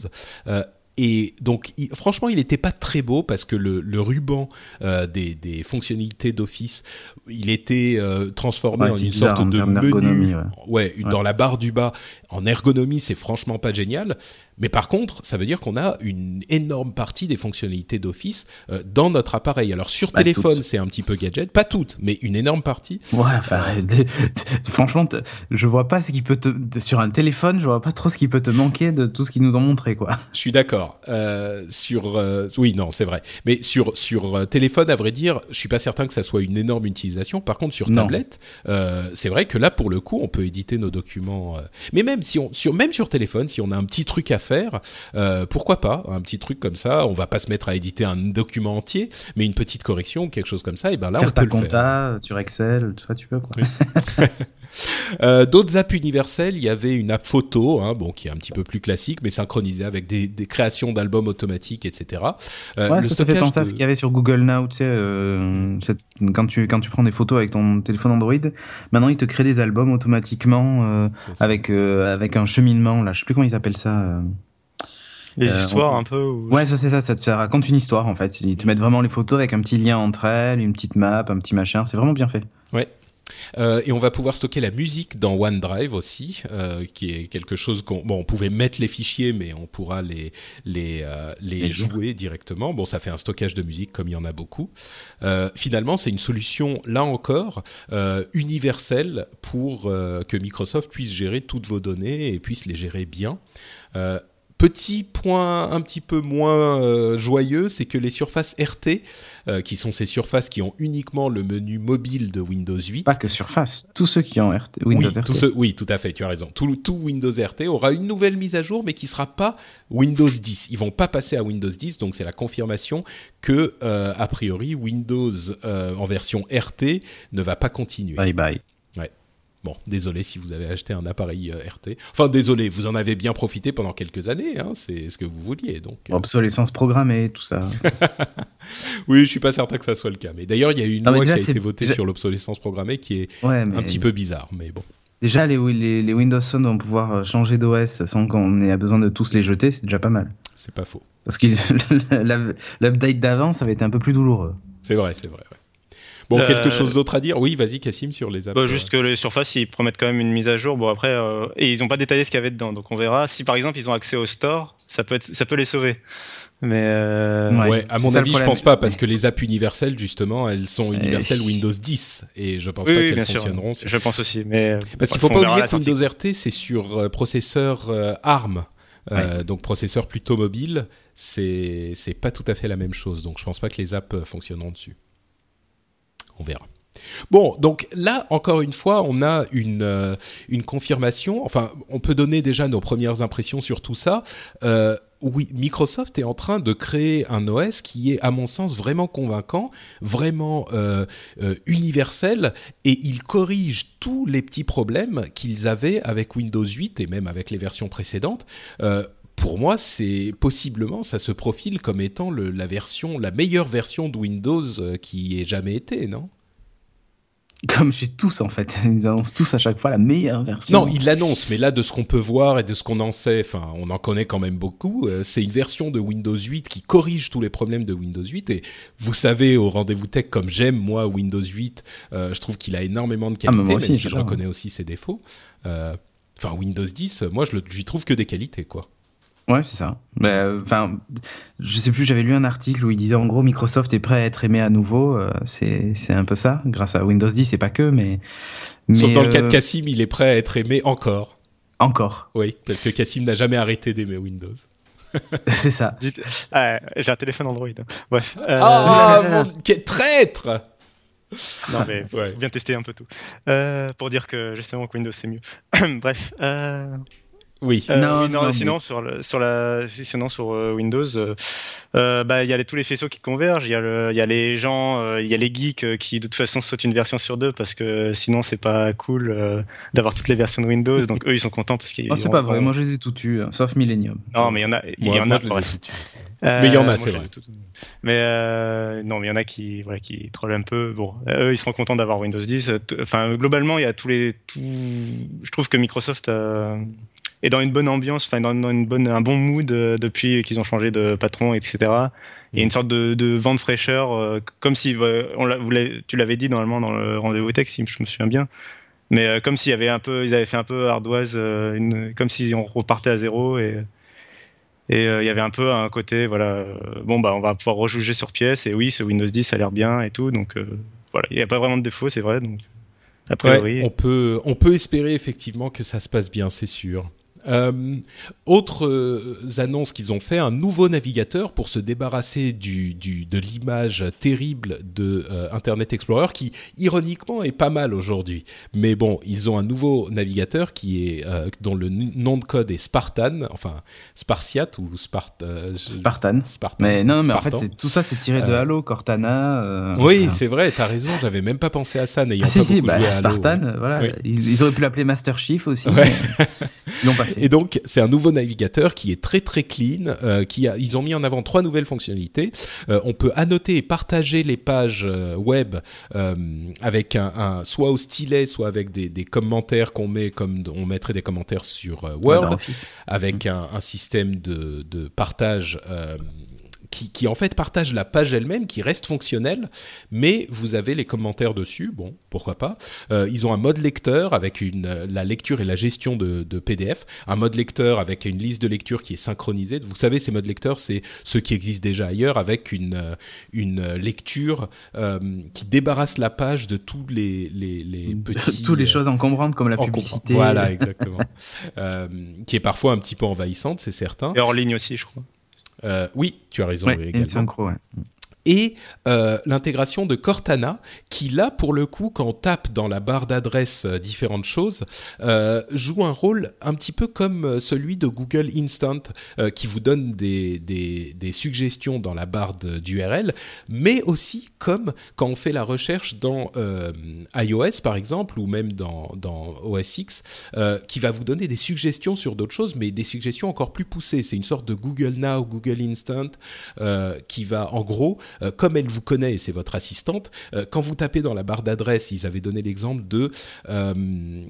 Et donc, franchement, il n'était pas très beau parce que le, ruban euh, des, fonctionnalités d'Office, il était euh, transformé en une sorte de menu, ouais. dans la barre du bas. En ergonomie, c'est franchement pas génial. Mais par contre, ça veut dire qu'on a une énorme partie des fonctionnalités d'Office euh, dans notre appareil. Alors sur téléphone, c'est un petit peu gadget, pas toutes, mais une énorme partie. Ouais, enfin, franchement, je vois pas ce qui peut te sur un téléphone, je vois pas trop ce qui peut te manquer de tout ce qu'ils nous ont montré, quoi. Je suis d'accord. Euh, sur, euh, oui, non, c'est vrai. Mais sur sur euh, téléphone, à vrai dire, je suis pas certain que ça soit une énorme utilisation. Par contre, sur tablette, c'est vrai que là, pour le coup, on peut éditer nos documents. mais même si on sur même sur téléphone, si on a un petit truc à faire euh, pourquoi pas un petit truc comme ça On va pas se mettre à éditer un document entier, mais une petite correction, quelque chose comme ça, et ben là on peut le compta sur Excel, tout ça tu peux quoi. Euh, d'autres apps universelles, il y avait une app photo, hein, bon, qui est un petit peu plus classique, mais synchronisée avec des, créations d'albums automatiques, etc. Euh, ouais, ça, fait penser à ce qu'il y avait sur Google Now, tu sais, euh, quand, tu, quand tu prends des photos avec ton téléphone Android, maintenant il te crée des albums automatiquement avec, avec un cheminement, là, je sais plus comment ils appellent ça. Les histoires un peu Ouais, ça c'est ça, ça te raconte une histoire en fait. Ils te mettent vraiment les photos avec un petit lien entre elles, une petite map, un petit machin, c'est vraiment bien fait. Ouais, Euh, et on va pouvoir stocker la musique dans OneDrive aussi, euh, qui est quelque chose qu'on bon, on pouvait mettre les fichiers, mais on pourra les les euh, les, Les jouer directement. Bon, ça fait un stockage de musique comme il y en a beaucoup. Finalement, c'est une solution là encore universelle pour que Microsoft puisse gérer toutes vos données et puisse les gérer bien. Petit point un petit peu moins euh, joyeux, c'est que les surfaces RT, euh, qui sont ces surfaces qui ont uniquement le menu mobile de Windows 8, Pas que Surface, tous ceux qui ont RT, Windows oui, RT. tout ce- oui, tout à fait, tu as raison. Tout, tout Windows RT aura une nouvelle mise à jour, mais qui sera pas Windows 10. Ils vont pas passer à Windows 10, donc c'est la confirmation que, euh, a priori, Windows en version RT ne va pas continuer. Bye bye. Bon, désolé si vous avez acheté un appareil euh, RT. Enfin, désolé, vous en avez bien profité pendant quelques années, hein, c'est ce que vous vouliez. Donc, euh, Obsolescence programmée, tout ça. oui, je suis pas certain que ça soit le cas. Mais d'ailleurs, il y a eu une Non, loi qui a été votée déjà- sur l'obsolescence programmée qui est Ouais, mais un petit peu bizarre, mais bon. déjà les, les, les Windows Phone vont pouvoir euh, changer d'OS sans qu'on ait besoin de tous les jeter, c'est déjà pas mal. C'est pas faux. Parce que l'update d'avant, ça va être un peu plus douloureux. C'est vrai, c'est vrai. ouais. Bon, Euh, quelque chose d'autre à dire? Oui, vas-y, Cassim, sur les apps. Bah, juste que les surfaces, ils promettent quand même une mise à jour. Bon, après, euh, et ils n'ont pas détaillé ce qu'il y avait dedans. Donc on verra. Si par exemple ils ont accès au store, ça peut, être, ça peut les sauver. Mais euh, Ouais. Ouais, à mon avis, je problème. pense pas, parce que les apps universelles, justement, elles sont universelles Euh, Windows 10, et je pense oui, pas oui, qu'elles fonctionneront. sur- Je pense aussi. Mais euh, Parce qu'il bref, faut pas oublier que. Windows RT, c'est sur euh, processeur euh, ARM, euh, donc processeur plutôt mobile. C'est c'est pas tout à fait la même chose, donc je pense pas que les apps euh, fonctionneront dessus. On verra. Bon, donc là, encore une fois, on a une, euh, une confirmation. Enfin, on peut donner déjà nos premières impressions sur tout ça. Euh, oui, Microsoft est en train de créer un OS qui est, à mon sens, vraiment convaincant, vraiment euh, universel, et il corrige tous les petits problèmes qu'ils avaient avec Windows 8 et même avec les versions précédentes. Pour moi, c'est possiblement, ça se profile comme étant le, la version, la meilleure version de Windows euh, qui ait jamais été, non? Comme chez tous, en fait. Ils annoncent tous à chaque fois la meilleure version. Non, il l'annonce, mais là, de ce qu'on peut voir et de ce qu'on en sait, enfin, on en connaît quand même beaucoup. euh, c'est une version de Windows 8 qui corrige tous les problèmes de Windows 8. Et vous savez, au rendez-vous tech, comme j'aime moi Windows 8, euh, je trouve qu'il a énormément de Ah, qualité, moi aussi, même si je reconnais aussi ses défauts. Euh, Enfin, Windows 10, moi, je j'y trouve que des qualités, quoi. Ouais, c'est ça. Euh, Enfin, je sais plus, j'avais lu un article où il disait en gros Microsoft est prêt à être aimé à nouveau. euh, c'est c'est un peu ça, grâce à Windows 10 et pas que, mais. Sauf dans le cas de euh, Cassim, il est prêt à être aimé encore. Encore. Oui, parce que Cassim n'a jamais arrêté d'aimer Windows. c'est ça. Ah, j'ai un téléphone Android. Bref. Euh, Ah, là. mon quel traître Non mais Ouais. faut bien tester un peu tout. Euh, pour dire que justement que Windows c'est mieux. Bref. Euh, Oui. euh, Non, oui, non, non, sinon sur le, sur la sinon sur euh, Windows, euh, euh, bah il y a les- tous les faisceaux qui convergent. Il y a le, il y a les gens, euh, il y a les geeks euh, qui de toute façon sautent une version sur deux parce que sinon c'est pas cool euh, d'avoir toutes les versions de Windows. Donc eux ils sont contents parce qu'ils. Oh, c'est pas vrai, moi je les ai tout tués, hein, sauf Millennium. Non mais il y en a, il y en a. tous Mais il y en a, c'est vrai. Mais euh, non, mais il y en a qui, voilà, qui trollent un peu. Bon, eux, ils seront contents d'avoir Windows 10. Euh, t- Enfin, globalement, il y a tous les, tout... je trouve que Microsoft est dans une bonne ambiance, enfin, dans, une bonne, un bon mood euh, depuis qu'ils ont changé de patron, etc. Il y a une sorte de, de vent de fraîcheur, euh, comme si, euh, on vous tu l'avais dit normalement dans le rendez-vous tech, si je me souviens bien. Mais euh, comme s'il y avait un peu, ils avaient fait un peu ardoise, une, comme si on repartait à zéro et et il y avait un peu un côté, voilà, bon bah on va pouvoir rejouger sur pièce et oui, ce Windows 10 ça a l'air bien et tout, donc voilà, il n'y a pas vraiment de défaut, c'est vrai, donc a priori. Ouais, on peut on peut espérer effectivement que ça se passe bien, c'est sûr. Euh, autres euh, annonces qu'ils ont fait, un nouveau navigateur pour se débarrasser du, du, de l'image terrible de euh, Internet Explorer qui, ironiquement, est pas mal aujourd'hui. Mais bon, ils ont un nouveau navigateur qui est euh, dont le nom de code est Spartan, enfin Spartiate ou Spart, Spartan. Spartan. Mais non, mais en fait, tout ça c'est tiré de Halo, Cortana. Oui, c'est vrai, t'as raison, j'avais même pas pensé à ça, n'ayant Ah, si, pas si, beaucoup bah, joué à Halo, Spartan, ouais. voilà. Oui. Ils, ils auraient pu l'appeler Master Chief aussi. Ouais. mais Ils l'ont pas fait. Et donc, c'est un nouveau navigateur qui est très très clean. euh, qui a, ils ont mis en avant trois nouvelles fonctionnalités. Euh, on peut annoter et partager les pages euh, web euh, avec un, un- soit au stylet, soit avec des, des commentaires qu'on met comme on mettrait des commentaires sur euh, Word, avec un, un système de, de partage. Euh, qui, qui, en fait partage la page elle-même, qui reste fonctionnelle, mais vous avez les commentaires dessus. Bon, pourquoi pas. Euh, ils ont un mode lecteur avec une, la lecture et la gestion de, de, PDF, un mode lecteur avec une liste de lecture qui est synchronisée. Vous savez, ces modes lecteurs, c'est ceux qui existent déjà ailleurs avec une, une lecture euh, qui débarrasse la page de tous les, les, les petits... Toutes les choses encombrantes comme la publicité. Voilà, exactement. euh, qui est parfois un petit peu envahissante, c'est certain. Et hors ligne aussi, je crois. Euh, oui, tu as raison. Ouais, également. une synchro, ouais. Et euh, l'intégration de Cortana, qui là, pour le coup, quand on tape dans la barre d'adresse euh, différentes choses, euh, joue un rôle un petit peu comme celui de Google Instant, qui vous donne des, des, suggestions dans la barre d'URL, mais aussi comme quand on fait la recherche dans iOS, par exemple, ou même dans, dans OS X, qui va vous donner des suggestions sur d'autres choses, mais des suggestions encore plus poussées. C'est une sorte de Google Now, Google Instant, qui va en gros euh, comme elle vous connaît et c'est votre assistante, euh, quand vous tapez dans la barre d'adresse, ils avaient donné l'exemple de, euh,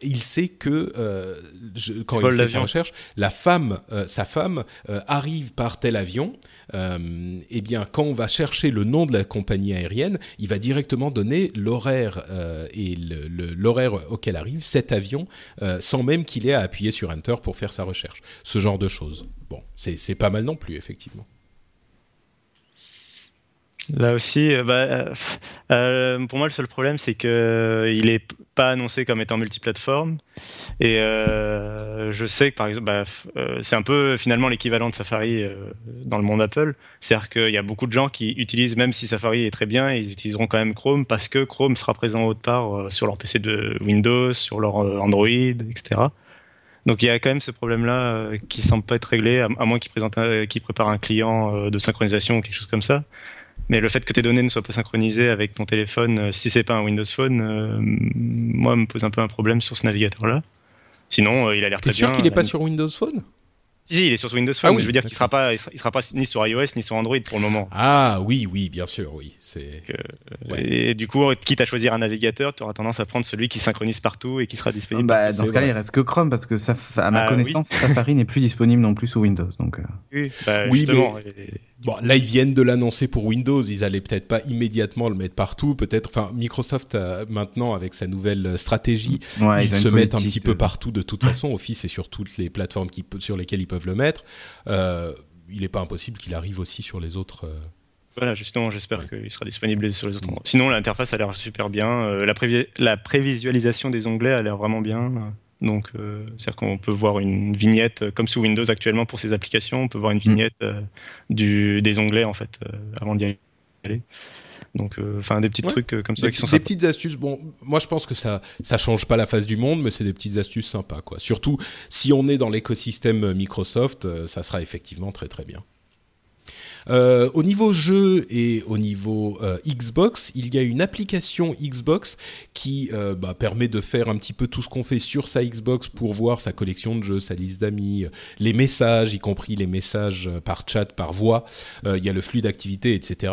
il sait que je, quand il fait sa recherche, la femme, sa femme arrive par tel avion. Eh bien, quand on va chercher le nom de la compagnie aérienne, il va directement donner l'horaire et l'horaire auquel arrive cet avion, sans même qu'il ait à appuyer sur Enter pour faire sa recherche. Ce genre de choses. Bon, c'est pas mal non plus, effectivement. Là aussi, bah, euh, pour moi, le seul problème, c'est que euh, il est pas annoncé comme étant multiplateforme. Et euh, je sais que, par exemple, bah, c'est un peu finalement l'équivalent de Safari dans le monde Apple. C'est-à-dire qu'il y a beaucoup de gens qui utilisent, même si Safari est très bien, ils utiliseront quand même Chrome parce que Chrome sera présent autre part sur leur PC de Windows, sur leur Android, etc. Donc il y a quand même ce problème-là euh, qui semble pas être réglé, à, moins qu'ils qu préparent un client euh, de synchronisation ou quelque chose comme ça. Mais le fait que tes données ne soient pas synchronisées avec ton téléphone, euh, si c'est pas un Windows Phone, euh, moi me pose un peu un problème sur ce navigateur-là. Sinon, euh, il a l'air très bien. T'es sûr qu'il est pas sur Windows Phone? Si, si, il est sur Windows Phone, ah oui, mais je veux dire qu'il sera pas, il sera, il sera, pas ni sur iOS ni sur Android pour le moment. Ah oui, oui, bien sûr, oui. C'est. Ouais. Et du coup, quitte à choisir un navigateur, tu auras tendance à prendre celui qui synchronise partout et qui sera disponible. Bah, dans ce cas-là, il reste que Chrome parce que ça, à ma ah, connaissance, oui. Safari n'est plus disponible non plus sous Windows. Donc. Oui, bah, oui mais. Bon, là, ils viennent de l'annoncer pour Windows. Ils allaient peut-être pas immédiatement le mettre partout. Peut-être, enfin, Microsoft a, maintenant avec sa nouvelle stratégie, ouais, ils, ils se mettent un petit peu partout de toute façon. Office et sur toutes les plateformes qui, sur lesquelles ils peuvent le mettre. Euh, il n'est pas impossible qu'il arrive aussi sur les autres. Euh... Voilà, justement, j'espère ouais. qu'il sera disponible sur les autres endroits. Sinon, l'interface a l'air super bien. Euh, la, prévi la prévisualisation des onglets a l'air vraiment bien. Donc, euh, c'est-à-dire qu'on peut voir une vignette, euh, comme sous Windows actuellement pour ces applications, on peut voir une vignette euh, du, des onglets en fait avant d'y aller. Donc, enfin, des petits ouais. trucs comme ça des qui sont Des sympas. petites astuces. Bon, moi, je pense que ça, ça change pas la face du monde, mais c'est des petites astuces sympas, quoi. Surtout si on est dans l'écosystème Microsoft, ça sera effectivement très très bien. Euh, au niveau jeu et au niveau euh, Xbox, il y a une application Xbox qui euh, bah, permet de faire un petit peu tout ce qu'on fait sur sa Xbox pour voir sa collection de jeux, sa liste d'amis, les messages, y compris les messages par chat, par voix. il y a le flux d'activité, etc.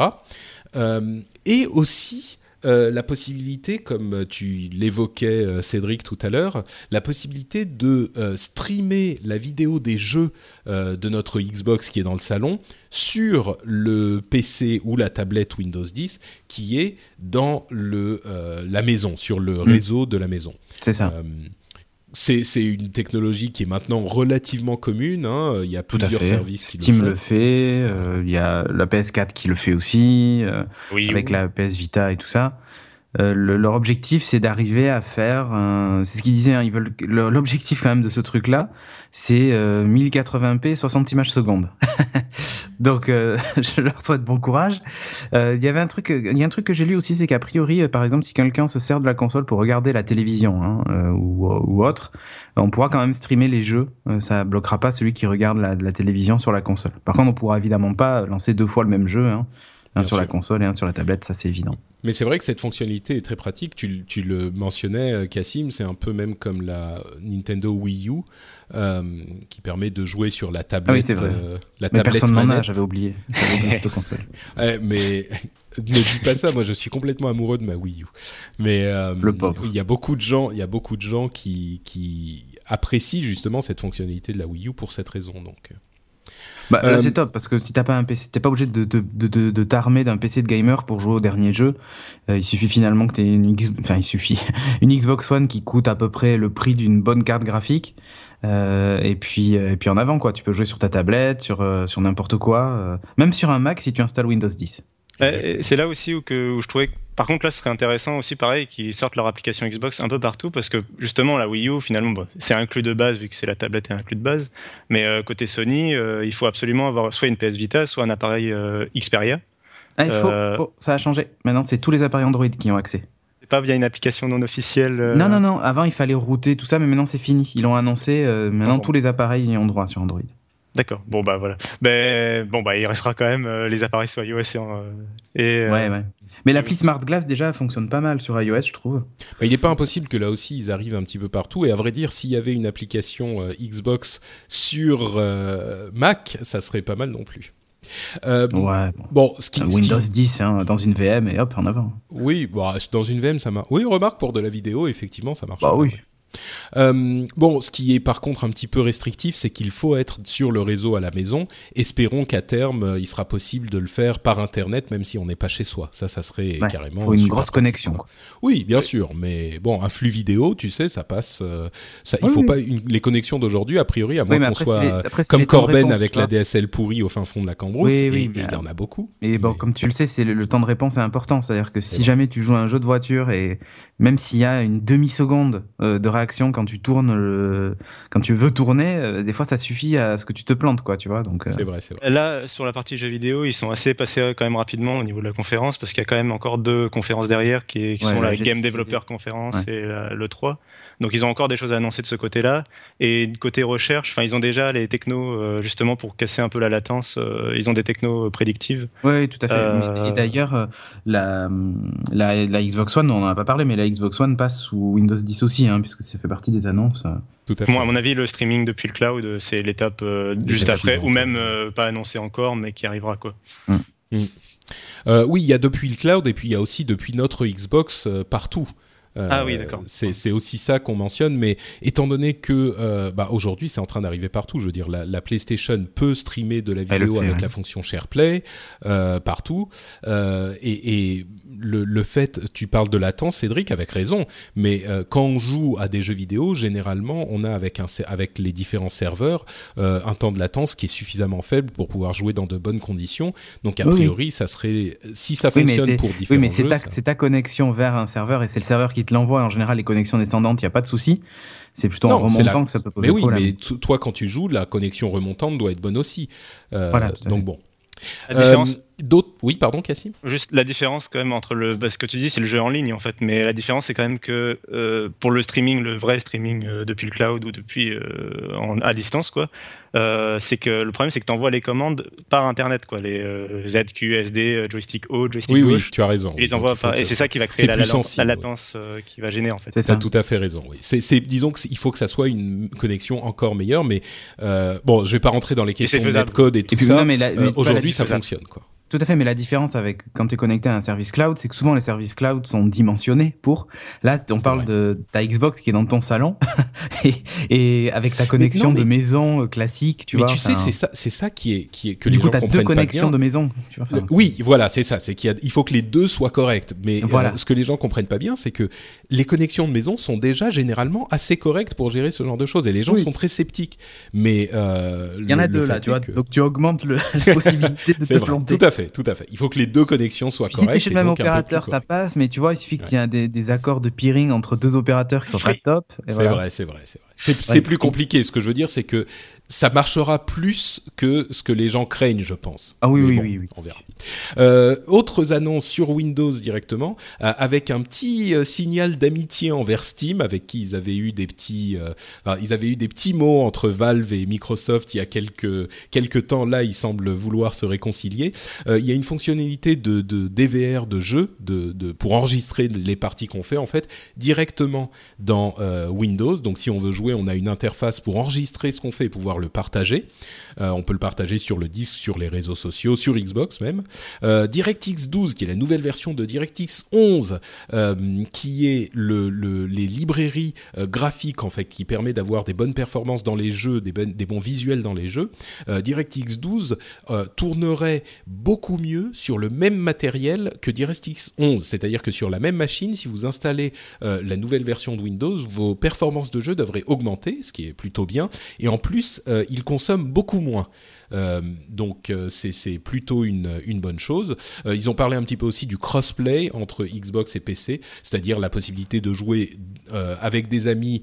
et aussi euh, la possibilité, comme tu l'évoquais euh, Cédric tout à l'heure, la possibilité de euh, streamer la vidéo des jeux euh, de notre Xbox qui est dans le salon sur le PC ou la tablette Windows 10 qui est dans le, euh, la maison, sur le mmh. réseau de la maison. C'est ça c'est une technologie qui est maintenant relativement commune. Hein. Il y a Tout plusieurs services qui Steam le, le fait. Euh, il y a la PS4 qui le fait aussi, euh, oui, avec oui. la PS Vita et tout ça. Euh, le, leur objectif, c'est d'arriver à faire. Euh, c'est ce qu'ils disaient. Hein, ils veulent. L'objectif quand même de ce truc-là, c'est euh, 1080p 60 images secondes. Donc, euh, je leur souhaite bon courage. Euh, Il y avait un truc. Il y a un truc que j'ai lu aussi, c'est qu'a priori, par exemple, si quelqu'un se sert de la console pour regarder la télévision hein, ou, ou, autre, on pourra quand même streamer les jeux. ça bloquera pas celui qui regarde la, la, télévision sur la console. Par contre, on pourra évidemment pas lancer deux fois le même jeu. Hein. Un sur sûr. la console et un sur la tablette, ça c'est évident. Mais c'est vrai que cette fonctionnalité est très pratique. Tu, tu le mentionnais, Cassim, c'est un peu même comme la Nintendo Wii U, euh, qui permet de jouer sur la tablette. Ah oui, c'est vrai. Euh, la mais tablette personne n'en a, j'avais oublié. cette console. Ouais, mais ne dis pas ça. Moi, je suis complètement amoureux de ma Wii U. Mais euh, le pauvre. Il y a beaucoup de gens, il y a beaucoup de gens qui, qui apprécient justement cette fonctionnalité de la Wii U pour cette raison. Donc. Bah, euh, c'est top parce que si t'as pas un PC, t'es pas obligé de, de, de, de t'armer d'un PC de gamer pour jouer au dernier jeu. Euh, il suffit finalement que t'aies une, enfin il suffit une Xbox One qui coûte à peu près le prix d'une bonne carte graphique. Euh, et puis et puis en avant quoi, tu peux jouer sur ta tablette, sur sur n'importe quoi, même sur un Mac si tu installes Windows 10. C'est là aussi où, que, où je trouvais par contre, là, ce serait intéressant aussi, pareil, qu'ils sortent leur application Xbox un peu partout, parce que justement, la Wii U, finalement, c'est inclus de base, vu que c'est la tablette est inclus de base. Mais euh, côté Sony, euh, il faut absolument avoir soit une PS Vita, soit un appareil euh, Xperia. Ah, il faut, ça a changé. Maintenant, c'est tous les appareils Android qui ont accès. C'est pas via une application non officielle Non, non, non. Avant, il fallait router tout ça, mais maintenant, c'est fini. Ils l'ont annoncé. maintenant, tous les appareils y ont droit sur Android. D'accord. Bon bah voilà. Ben bon bah il restera quand même les appareils sur iOS et, et ouais ouais. Mais l'appli Smart Glass déjà fonctionne pas mal sur iOS, je trouve. Bah, il n'est pas impossible que là aussi ils arrivent un petit peu partout. Et à vrai dire, s'il y avait une application euh, Xbox sur euh, Mac, ça serait pas mal non plus. Euh, ouais. Bon, ce qui, Windows 10 hein, dans une VM et hop en avant. Oui, bon, dans une VM ça marche. Oui, remarque pour de la vidéo, effectivement, ça marche. Bah oui. Euh, bon, ce qui est par contre un petit peu restrictif, c'est qu'il faut être sur le réseau à la maison. Espérons qu'à terme, euh, il sera possible de le faire par Internet, même si on n'est pas chez soi. Ça, ça serait carrément. Il faut une grosse connexion. Quoi. Oui, bien sûr, mais bon, un flux vidéo, tu sais, ça passe. Euh, ça, il faut pas les connexions d'aujourd'hui, a priori, à moins qu'on soit comme Corben avec la DSL pourrie au fin fond de la cambrousse. Oui, et, il y en a beaucoup. Et bon, comme tu le sais, c'est le, temps de réponse est important. C'est-à-dire que si jamais tu joues à un jeu de voiture et même s'il y a une demi seconde de réaction quand tu tournes, quand tu veux tourner, euh, des fois ça suffit à ce que tu te plantes, quoi, tu vois. Donc euh. c'est vrai, c'est vrai. Là, sur la partie jeux vidéo, ils sont assez passés quand même rapidement au niveau de la conférence parce qu'il y a quand même encore deux conférences derrière qui, sont la Game Developer Conference et le 3. Donc ils ont encore des choses à annoncer de ce côté-là. Et côté recherche, enfin ils ont déjà les technos euh, justement pour casser un peu la latence. Euh, ils ont des technos prédictives. Oui, tout à fait. Et euh, d'ailleurs, la, la, Xbox One, on n'en a pas parlé, mais la Xbox One passe sous Windows 10 aussi, hein, puisque ça fait partie des annonces. Tout à fait. Moi, à mon avis, le streaming depuis le cloud, c'est l'étape juste après, ou même pas annoncé encore, mais qui arrivera quoi. Mm. Mm. oui, il y a depuis le cloud et puis il y a aussi depuis notre Xbox partout. Euh, ah oui, d'accord. C'est aussi ça qu'on mentionne, mais étant donné que euh, bah, aujourd'hui c'est en train d'arriver partout, je veux dire la, PlayStation peut streamer de la vidéo avec la fonction SharePlay euh, partout, et, et le, le, fait, tu parles de latence, Cédric, avec raison, mais quand on joue à des jeux vidéo, généralement on a avec, un, avec les différents serveurs un temps de latence qui est suffisamment faible pour pouvoir jouer dans de bonnes conditions. Donc a priori, ça serait si ça fonctionne pour différents oui, mais c'est ta, ta, connexion vers un serveur et c'est le serveur qui te l'envoie. En général, les connexions descendantes, il n'y a pas de souci. C'est plutôt en remontant que ça peut poser mais oui, problème. Mais toi, quand tu joues, la connexion remontante doit être bonne aussi. Euh, voilà, donc bon. La différence, euh, d'autres. Oui, pardon, Cassim. Juste la différence quand même entre le, ce que tu dis, c'est le jeu en ligne en fait, mais la différence c'est quand même que euh, pour le streaming, le vrai streaming euh, depuis le cloud ou depuis euh, en, à distance quoi, c'est que le problème c'est que tu envoies les commandes par internet quoi, les ZQ, SD, joystick haut, joystick oui, gauche. Oui, tu as raison. Et, c'est ça qui va créer la, latence qui va gêner en fait. Tu as tout à fait raison. Oui. C'est, disons qu'il faut que ça soit une connexion encore meilleure, mais bon, je vais pas rentrer dans les questions de netcode et tout ça. Aujourd'hui, ça fonctionne quoi. Tout à fait, mais la différence avec quand tu es connecté à un service cloud, c'est que souvent les services cloud sont dimensionnés pour. Là, on parle de ta Xbox qui est dans ton salon et, et, avec ta connexion de maison euh, classique, tu mais vois. Mais tu sais, c'est ça, c'est ça qui est, qui est que du les coup, gens comprennent deux connexions de maison. Tu vois, oui, voilà, c'est ça. C'est qu'il a, il faut que les deux soient corrects. Mais euh, voilà. ce que les gens comprennent pas bien, c'est que les connexions de maison sont déjà généralement assez correctes pour gérer ce genre de choses et les gens sont très sceptiques. Mais euh, il y en a deux là, tu vois. Donc tu augmentes le, la possibilité de te planter. Tout à fait tout à fait. Il faut que les deux connexions soient correctes. Si es chez le même opérateur, ça passe, mais tu vois, il suffit qu'il y ait des, des, accords de peering entre deux opérateurs qui sont pas top. C'est vrai, c'est vrai, c'est vrai. C'est plus compliqué. Ce que je veux dire, c'est que ça marchera plus que ce que les gens craignent, je pense. Ah oui, oui, oui, oui, On verra. Euh, autres annonces sur Windows directement, euh, avec un petit euh, signal d'amitié envers Steam, avec qui ils avaient eu des petits, enfin, ils avaient eu des petits mots entre Valve et Microsoft il y a quelques quelques temps. Là, ils semblent vouloir se réconcilier. il y a une fonctionnalité de, de DVR de jeu, de, de pour enregistrer les parties qu'on fait en fait directement dans Windows. Donc, si on veut jouer, on a une interface pour enregistrer ce qu'on fait et pouvoir le partager. on peut le partager sur le disque, sur les réseaux sociaux, sur Xbox même. DirectX 12, qui est la nouvelle version de DirectX 11, qui est le, les librairies graphiques en fait, qui permet d'avoir des bonnes performances dans les jeux, des, des bons visuels dans les jeux. DirectX 12 tournerait beaucoup mieux sur le même matériel que DirectX 11, c'est-à-dire que sur la même machine, si vous installez la nouvelle version de Windows, vos performances de jeu devraient augmenter, ce qui est plutôt bien, et en plus, euh, il consomme beaucoup moins. Euh, donc euh, c'est plutôt une, une, bonne chose. Euh, ils ont parlé un petit peu aussi du crossplay entre Xbox et PC, c'est-à-dire la possibilité de jouer avec des amis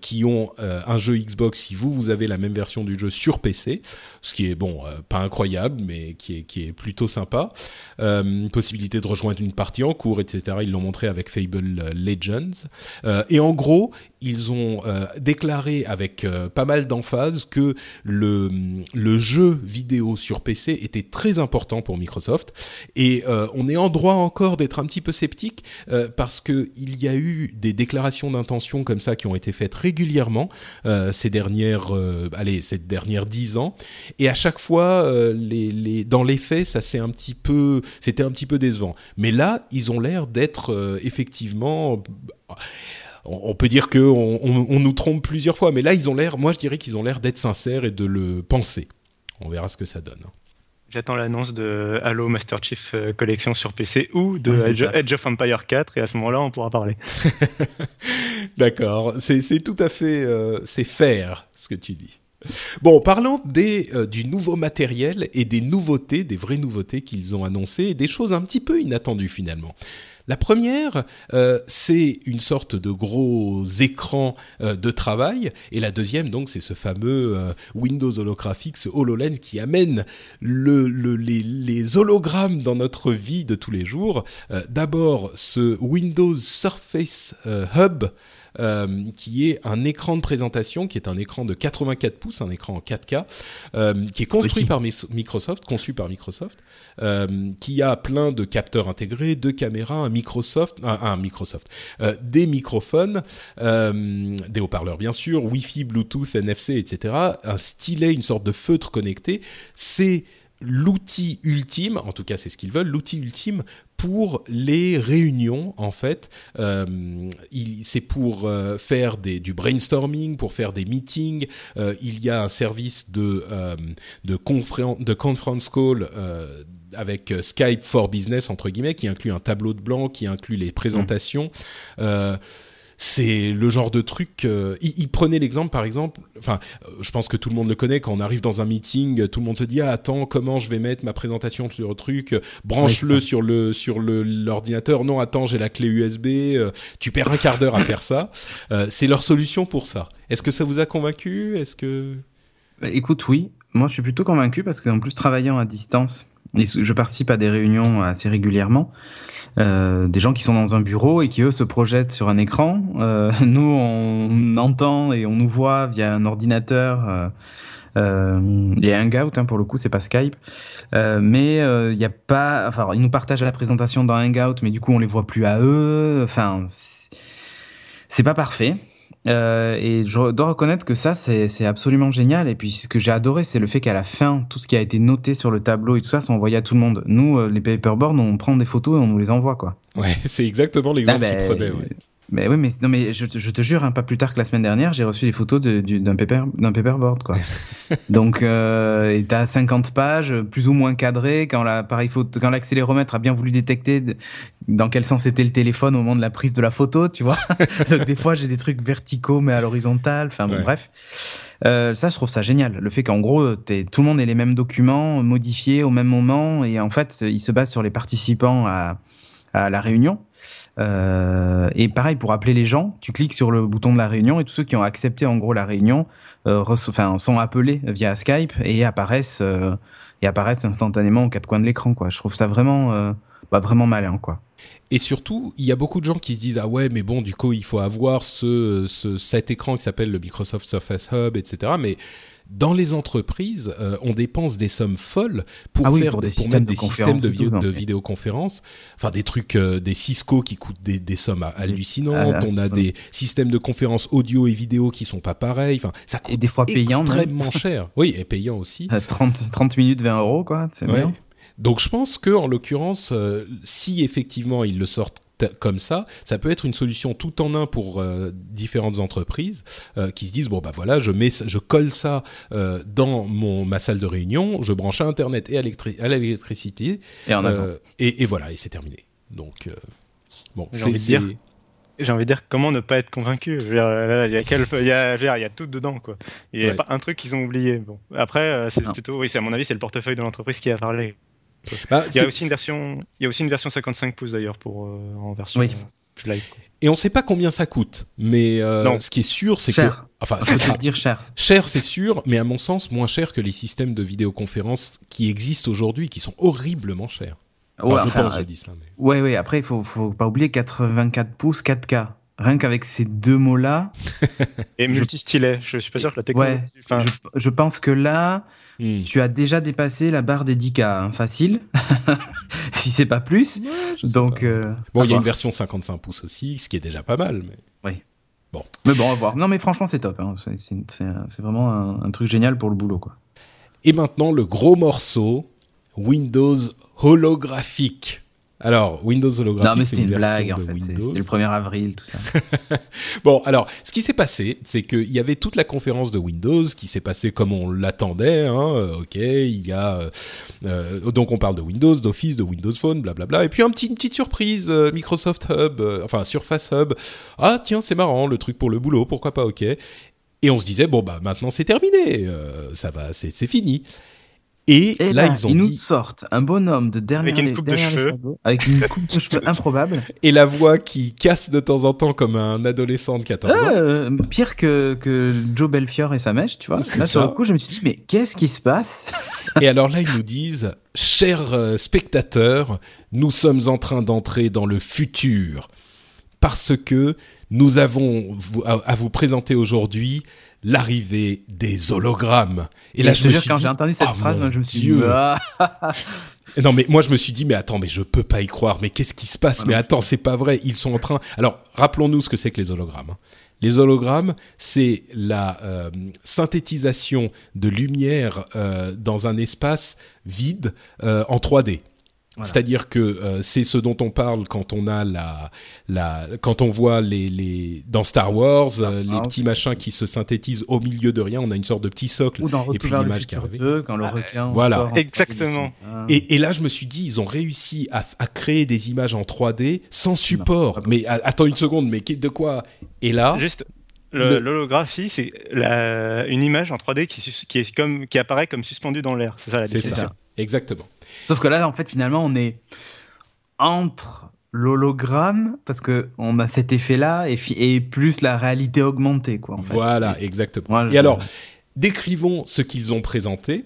qui ont un jeu Xbox si vous vous avez la même version du jeu sur PC, ce qui est bon pas incroyable mais qui est qui est plutôt sympa. possibilité de rejoindre une partie en cours, etc. Ils l'ont montré avec Fable Legends. et en gros, ils ont déclaré avec pas mal d'emphase que le, le jeu vidéo sur PC était très important pour Microsoft. Et euh, on est en droit encore d'être un petit peu sceptique euh, parce que il y a eu des déclarations d'intention comme ça qui ont été faites régulièrement euh, ces dernières allez ces dernières dix ans. Et à chaque fois les, les, dans les faits ça c'est un petit peu c'était un petit peu décevant. Mais là ils ont l'air d'être effectivement on, peut dire qu'on on, nous trompe plusieurs fois, mais là, ils ont l'air, moi je dirais qu'ils ont l'air d'être sincères et de le penser. On verra ce que ça donne. J'attends l'annonce de Halo Master Chief euh, Collection sur PC ou de Edge, of Empire 4 et à ce moment-là on pourra parler. D'accord, c'est tout à fait euh, c'est faire ce que tu dis. Bon, parlons des, euh, du nouveau matériel et des nouveautés, des vraies nouveautés qu'ils ont annoncées et des choses un petit peu inattendues finalement. La première, euh, c'est une sorte de gros écran euh, de travail, et la deuxième, donc, c'est ce fameux euh, Windows holographique, ce HoloLens qui amène le, les, les, hologrammes dans notre vie de tous les jours. D'abord, ce Windows Surface Hub. Euh, qui est un écran de présentation, qui est un écran de 84 pouces, un écran en 4K, euh, qui est construit par Microsoft, conçu par Microsoft, euh, qui a plein de capteurs intégrés, deux caméras, un Microsoft, un, Microsoft, des microphones, des haut-parleurs bien sûr, Wi-Fi, Bluetooth, NFC, etc. Un stylet, une sorte de feutre connecté. C'est l'outil ultime, en tout cas c'est ce qu'ils veulent, l'outil ultime pour les réunions en fait. Euh, c'est pour euh, faire des, du brainstorming, pour faire des meetings. Euh, il y a un service de, de, de conference call avec Skype for Business entre guillemets qui inclut un tableau de blanc, qui inclut les présentations c'est le genre de truc. Euh, il, prenait l'exemple, par exemple. Enfin, euh, je pense que tout le monde le connaît. Quand on arrive dans un meeting, tout le monde se dit ah, attends, comment je vais mettre ma présentation sur le truc Branche-le sur le sur le l'ordinateur. Non, attends, j'ai la clé USB. Euh, tu perds un quart d'heure à faire ça. c'est leur solution pour ça. Est-ce que ça vous a convaincu? Est-ce que bah, Écoute, oui. Moi, je suis plutôt convaincu parce qu'en plus, travaillant à distance, je participe à des réunions assez régulièrement. Euh, des gens qui sont dans un bureau et qui eux se projettent sur un écran. Euh, nous, on entend et on nous voit via un ordinateur. Euh, euh, a Hangout hein, pour le coup, c'est pas Skype, euh, mais il y a pas. Enfin, ils nous partagent la présentation dans Hangout, mais du coup, on les voit plus à eux. Enfin, c'est pas parfait. Euh, et je dois reconnaître que ça, c'est absolument génial. Et puis, ce que j'ai adoré, c'est le fait qu'à la fin, tout ce qui a été noté sur le tableau et tout ça, sont envoyé à tout le monde. Nous, euh, les paperboards, on prend des photos et on nous les envoie, quoi. Ouais, c'est exactement l'exemple ah, qu'il prenait. Ouais. Mais oui, mais non, mais je, je te jure, hein, pas plus tard que la semaine dernière, j'ai reçu des photos d'un paper, d'un paperboard, quoi. Donc, euh, t'as 50 pages, plus ou moins cadrées, quand l'accéléromètre a bien voulu détecter dans quel sens était le téléphone au moment de la prise de la photo, tu vois. Donc des fois, j'ai des trucs verticaux mais à l'horizontale. Enfin bon, bref. Euh, ça, je trouve ça génial. Le fait qu'en gros, tout le monde ait les mêmes documents modifiés au même moment et en fait, il se base sur les participants à, à la réunion. Euh, et pareil, pour appeler les gens, tu cliques sur le bouton de la réunion et tous ceux qui ont accepté en gros la réunion euh, sont appelés via Skype et apparaissent, euh, et apparaissent instantanément aux quatre coins de l'écran. Quoi. Je trouve ça vraiment pas vraiment malin, quoi. Et surtout, il y a beaucoup de gens qui se disent ah ouais, mais bon, du coup, il faut avoir ce, ce cet écran qui s'appelle le Microsoft Surface Hub, etc. Mais dans les entreprises, euh, on dépense des sommes folles pour Ah oui, faire pour des systèmes de des systèmes de, vi- tout, vidéoconférence, enfin des trucs, euh, des Cisco qui coûtent des, des sommes hallucinantes. Ah, on a des systèmes de conférences audio et vidéo qui sont pas pareils. Enfin, ça coûte Et des fois payants, même. extrêmement cher. Oui, et payant aussi. Euh, 30, 30 minutes, 20 euros, quoi. C'est Ouais. bien. Donc je pense que en l'occurrence, euh, si effectivement ils le sortent comme ça, ça peut être une solution tout en un pour euh, différentes entreprises euh, qui se disent bon bah voilà, je mets, ça- je colle ça euh, dans mon ma salle de réunion, je branche à internet et à l'électri- à l'électricité Et euh, voilà et c'est terminé. Donc euh, bon, J'ai c'est envie de dire, c'est- J'ai envie de dire comment ne pas être convaincu. Il y a quel- il y a, il y tout dedans quoi. Il n'y a Ouais. pas un truc qu'ils ont oublié. Bon. Après, c'est plutôt, oui, c'est à mon avis, c'est le portefeuille de l'entreprise qui a parlé. Bah, Il y a aussi une version, il y a aussi une version 55 pouces d'ailleurs pour euh, en version Oui. euh, plus light. quoi. et on sait pas combien ça coûte, mais euh, Non. ce qui est sûr c'est que Cher. enfin Ça sera dire cher. Cher, c'est sûr, mais à mon sens, moins cher que les systèmes de vidéoconférence qui existent aujourd'hui, qui sont horriblement chers. Enfin, Ouais, je enfin, pense, euh, je dis ça. mais- Ouais, ouais, après, il faut, faut pas oublier 84 pouces 4K. Rien qu'avec ces deux mots-là, Et Je- multi-stylet. Je suis pas sûr que la technologie. ouais, enfin, je, je pense que là, Hmm. tu as déjà dépassé la barre des 10K, hein, facile, si c'est pas plus. Donc, pas. euh, bon, à il y a une version 55 pouces aussi, ce qui est déjà pas mal. Mais... Mais bon, on va voir. Non, mais franchement, c'est top. hein. C'est vraiment un, un truc génial pour le boulot, quoi. Et maintenant, le gros morceau, Windows holographique. Alors, Windows holographique, Non, mais c'était une blague, en fait. C'était le 1er avril, tout ça. Bon, alors, ce qui s'est passé, c'est qu'il y avait toute la conférence de Windows qui s'est passée comme on l'attendait. Hein, euh, ok, il y a euh, euh, donc on parle de Windows, d'Office, de Windows Phone, blablabla. Et puis un petit, une petite surprise, euh, Microsoft Hub, euh, enfin Surface Hub. Ah tiens, c'est marrant, le truc pour le boulot, pourquoi pas, ok. Et on se disait bon bah maintenant c'est terminé, ça va, c'est c'est fini. Et, Et là, là, ils ont nous dit sortent un bonhomme de dernière Avec une les- coupe de derrière les cheveux. sabots, avec une coupe de cheveux improbable. et la voix qui casse de temps en temps comme un adolescent de 14 ans. Euh, pire que, que Joe Belfior et sa mèche, tu vois. Là, sur le coup, je me suis dit, mais qu'est-ce qui se passe? Et alors là, ils nous disent, chers euh, spectateurs, nous sommes en train d'entrer dans le futur parce que nous avons à vous présenter aujourd'hui l'arrivée des hologrammes. Et là, je je, te me jure, suis quand j'ai entendu cette ah, phrase, moi, je me suis Dieu. dit, ah. Non, mais moi, je me suis dit, mais attends, mais je peux pas y croire. Mais qu'est-ce qui se passe? Ouais, Mais attends, c'est pas vrai. Ils sont en train. Alors, rappelons-nous ce que c'est que les hologrammes. hein. Les hologrammes, c'est la euh, synthétisation de lumière euh, dans un espace vide euh, en 3D. Voilà. C'est-à-dire que euh, c'est ce dont on parle quand on a la, la quand on voit les, les dans Star Wars euh, les petits machins qui se synthétisent au milieu de rien. On a une sorte de petit socle Ou dans et puis l'image qui arrive. 2, quand le requin Voilà. sort en Exactement. Ah. Et, et là, je me suis dit, ils ont réussi à, à créer des images en 3D sans support. mais attends une seconde, mais de quoi? Et là, Juste, le- l'holographie, c'est la- une image en 3D qui, est comme, qui apparaît comme suspendue dans l'air. C'est ça la c'est ça, exactement. Sauf que là, en fait, finalement, on est entre l'hologramme, parce que on a cet effet-là, et, plus la réalité augmentée, quoi. En fait. Voilà, exactement. Moi, je- Et alors, décrivons ce qu'ils ont présenté.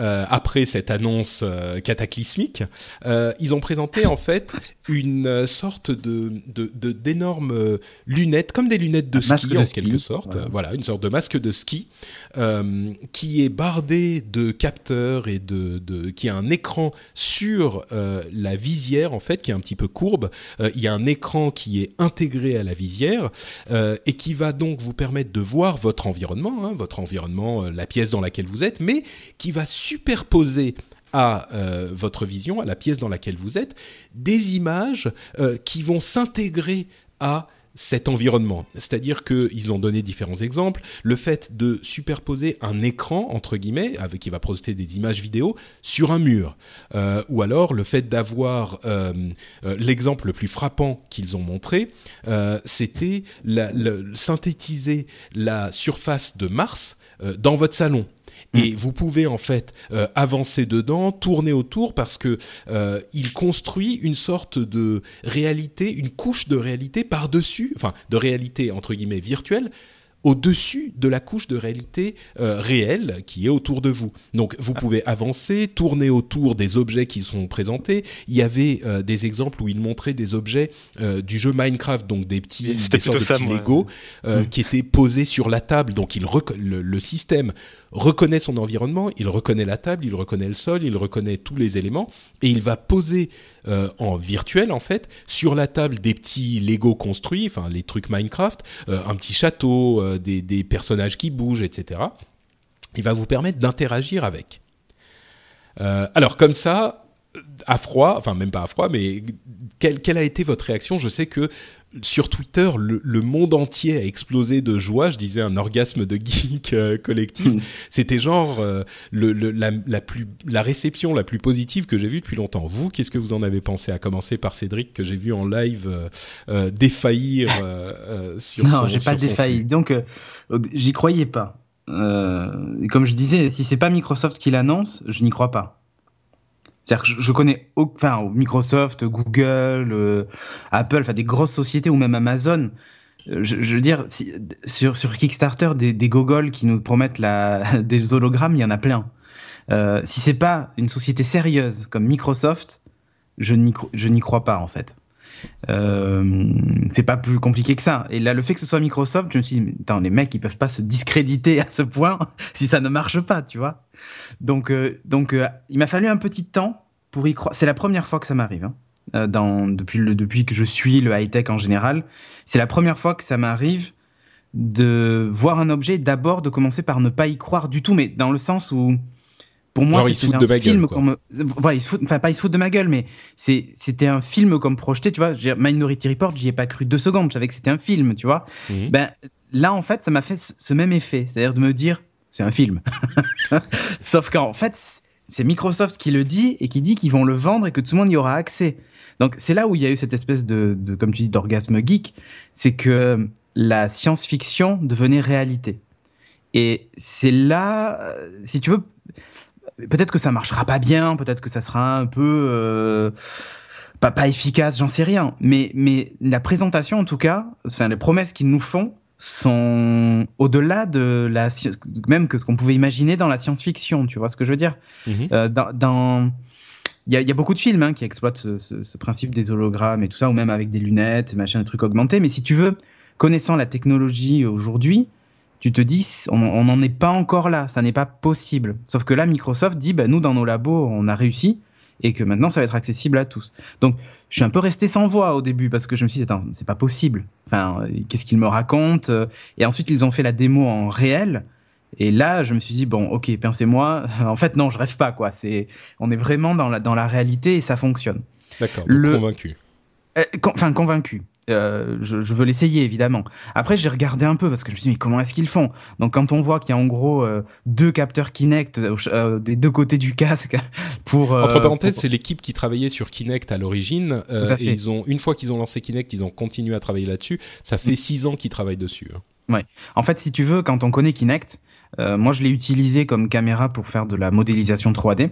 euh, après cette annonce euh, cataclysmique, euh, ils ont présenté en fait une sorte de de- de- d'énormes euh, lunettes, comme des lunettes de ski de en ski, quelque sorte. voilà. Voilà. une sorte de masque de ski euh, qui est bardé de capteurs et de, de qui a un écran sur euh, la visière en fait, qui est un petit peu courbe. Euh, il y a un écran qui est intégré à la visière et qui va donc vous permettre de voir votre environnement, hein, votre environnement, la pièce dans laquelle vous êtes, mais qui va superposer à euh, votre vision, à la pièce dans laquelle vous êtes, des images euh, qui vont s'intégrer à cet environnement. C'est-à-dire qu'ils ont donné différents exemples. Le fait de superposer un écran, entre guillemets, avec, qui va projeter des images vidéo, sur un mur. Euh, ou alors le fait d'avoir... L'exemple le plus frappant qu'ils ont montré, c'était synthétiser la surface de Mars dans votre salon. Et vous pouvez en fait euh, avancer dedans, tourner autour parce que euh, il construit une sorte de réalité, une couche de réalité par dessus, enfin de réalité entre guillemets virtuelle au-dessus de la couche de réalité euh, réelle qui est autour de vous. Donc vous pouvez avancer, tourner autour des objets qui sont présentés. Il y avait euh, des exemples où il montrait des objets euh, du jeu Minecraft, donc des petits, des sortes de petits Lego mm. qui étaient posés sur la table. Donc il le, le système reconnaît son environnement, il reconnaît la table, il reconnaît le sol, il reconnaît tous les éléments et il va poser euh, en virtuel en fait sur la table des petits Lego construits, enfin les trucs Minecraft, euh, un petit château, euh, des, des, personnages qui bougent, etc. Il va vous permettre d'interagir avec. alors comme ça, à froid, enfin même pas à froid, mais quelle, quelle a été votre réaction? Je sais que sur Twitter, le, monde entier a explosé de joie. Je disais un orgasme de geek euh, collectif. Hmm. C'était genre euh, le, la, plus, la réception la plus positive que j'ai vue depuis longtemps. Vous, qu'est-ce que vous en avez pensé À commencer par Cédric, que j'ai vu en live euh, défaillir sur non, j'ai pas défailli. Donc, j'y croyais pas. comme je disais, si c'est pas Microsoft qui l'annonce, je n'y crois pas. C'est-à-dire que je, connais, enfin, Microsoft, Google, euh, Apple, enfin des grosses sociétés ou même Amazon. Euh, je, veux dire, sur, sur Kickstarter, des, des gogoles qui nous promettent la, des hologrammes, il y en a plein. Euh, si c'est pas une société sérieuse comme Microsoft, je n'y crois pas en fait. Euh, c'est pas plus compliqué que ça. Et là, le fait que ce soit Microsoft, je me suis dit, attends, les mecs, ils peuvent pas se discréditer à ce point si ça ne marche pas, tu vois. Donc, euh, donc euh, il m'a fallu un petit temps pour y croire. C'est la première fois que ça m'arrive. Hein. Euh, dans, depuis, le, depuis que je suis le high-tech en général, c'est la première fois que ça m'arrive de voir un objet, d'abord de commencer par ne pas y croire du tout, mais dans le sens où pour moi, c'était un film comme, voilà, ils se foutent, enfin pas ils se foutent de ma gueule, mais c'est, c'était un film comme projeté, tu vois. Minority Report, j'y ai pas cru deux secondes, je savais que c'était un film, tu vois. Mhm. Ben là, en fait, ça m'a fait ce même effet, c'est-à-dire de me dire, c'est un film. Sauf qu'en fait, c'est Microsoft qui le dit et qui dit qu'ils vont le vendre et que tout le monde y aura accès. Donc c'est là où il y a eu cette espèce de, de comme tu dis, d'orgasme geek, c'est que la science-fiction devenait réalité. Et c'est là, si tu veux, peut-être que ça marchera pas bien, peut-être que ça sera un peu euh, pas, pas efficace, j'en sais rien. Mais, mais la présentation, en tout cas, enfin les promesses qu'ils nous font, sont au-delà de la même que ce qu'on pouvait imaginer dans la science-fiction. Tu vois ce que je veux dire? Mhm. euh, Dans il y, a, y, a, beaucoup de films hein, qui exploitent ce, ce, ce, principe des hologrammes et tout ça, ou même avec des lunettes, machin, des trucs augmentés. Mais si tu veux, connaissant la technologie aujourd'hui, tu te dis, on n'en est pas encore là, ça n'est pas possible. Sauf que là, Microsoft dit, bah, nous, dans nos labos, on a réussi, et que maintenant ça va être accessible à tous. Donc je suis un peu resté sans voix au début parce que je me suis dit attends c'est pas possible. Enfin qu'est-ce qu'ils me racontent Et ensuite ils ont fait la démo en réel. Et là, je me suis dit bon, ok, pincez-moi. En fait, non, je rêve pas quoi. C'est, on est vraiment dans la dans la réalité et ça fonctionne. D'accord. Convaincu. Euh, enfin convaincu. Euh, je, veux l'essayer évidemment. Après, j'ai regardé un peu parce que je me suis dit mais comment est-ce qu'ils font? Donc quand on voit qu'il y a en gros euh, deux capteurs Kinect euh, des deux côtés du casque pour entre parenthèses, c'est l'équipe qui travaillait sur Kinect à l'origine. et ils ont une fois qu'ils ont lancé Kinect, ils ont continué à travailler là-dessus. Ça fait mm. six ans qu'ils travaillent dessus. Hein. Ouais. En fait, si tu veux, quand on connaît Kinect, euh, moi je l'ai utilisé comme caméra pour faire de la modélisation 3D.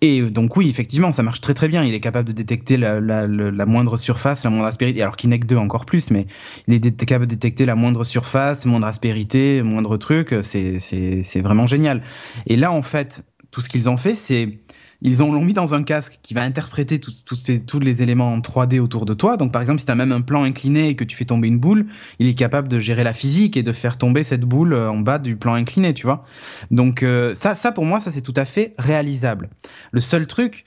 Et euh, donc oui, effectivement, ça marche très très bien. Il est capable de détecter la, la, la moindre surface, la moindre aspérité. Alors Kinect 2 encore plus, mais il est capable de détecter la moindre surface, moindre aspérité, moindre truc. C'est vraiment génial. Et là, en fait, tout ce qu'ils ont fait, c'est ils ont l'ont mis dans un casque qui va interpréter tous les éléments en 3D autour de toi. Donc, par exemple, si tu as même un plan incliné et que tu fais tomber une boule, il est capable de gérer la physique et de faire tomber cette boule euh, en bas du plan incliné, tu vois. Donc, euh, ça, ça, pour moi, ça, c'est tout à fait réalisable. Le seul truc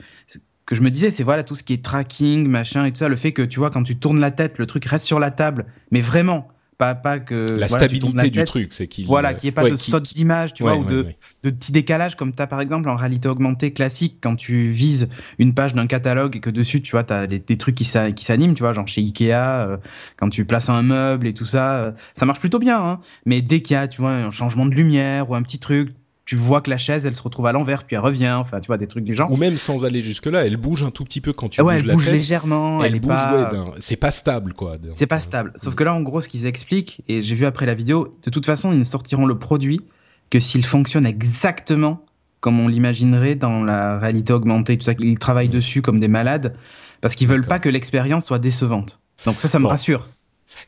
que je me disais, c'est voilà, tout ce qui est tracking, machin et tout ça, le fait que, tu vois, quand tu tournes la tête, le truc reste sur la table, mais vraiment pas, que la stabilité du truc, c'est qu'il voilà, qu'il n'y ait pas de saut d'image, tu vois, ou de, de petits décalages comme tu as par exemple en réalité augmentée classique quand tu vises une page d'un catalogue et que dessus, tu vois, tu as des, trucs qui s'animent, tu vois, genre chez Ikea, euh, quand tu places un meuble et tout ça, euh, ça marche plutôt bien, hein. Mais dès qu'il y a, tu vois, un changement de lumière ou un petit truc, tu vois que la chaise, elle se retrouve à l'envers, puis elle revient. Enfin, tu vois, des trucs du genre. Ou même sans aller jusque-là, elle bouge un tout petit peu quand tu ouais, bouges elle bouge légèrement. Elle, bouge, pas... c'est pas stable, quoi. C'est pas stable. Sauf que là, en gros, ce qu'ils expliquent, et j'ai vu après la vidéo, de toute façon, ils ne sortiront le produit que s'il fonctionne exactement comme on l'imaginerait dans la réalité augmentée, tout ça. Ils travaillent dessus comme des malades parce qu'ils veulent pas que l'expérience soit décevante. Donc ça, ça me rassure.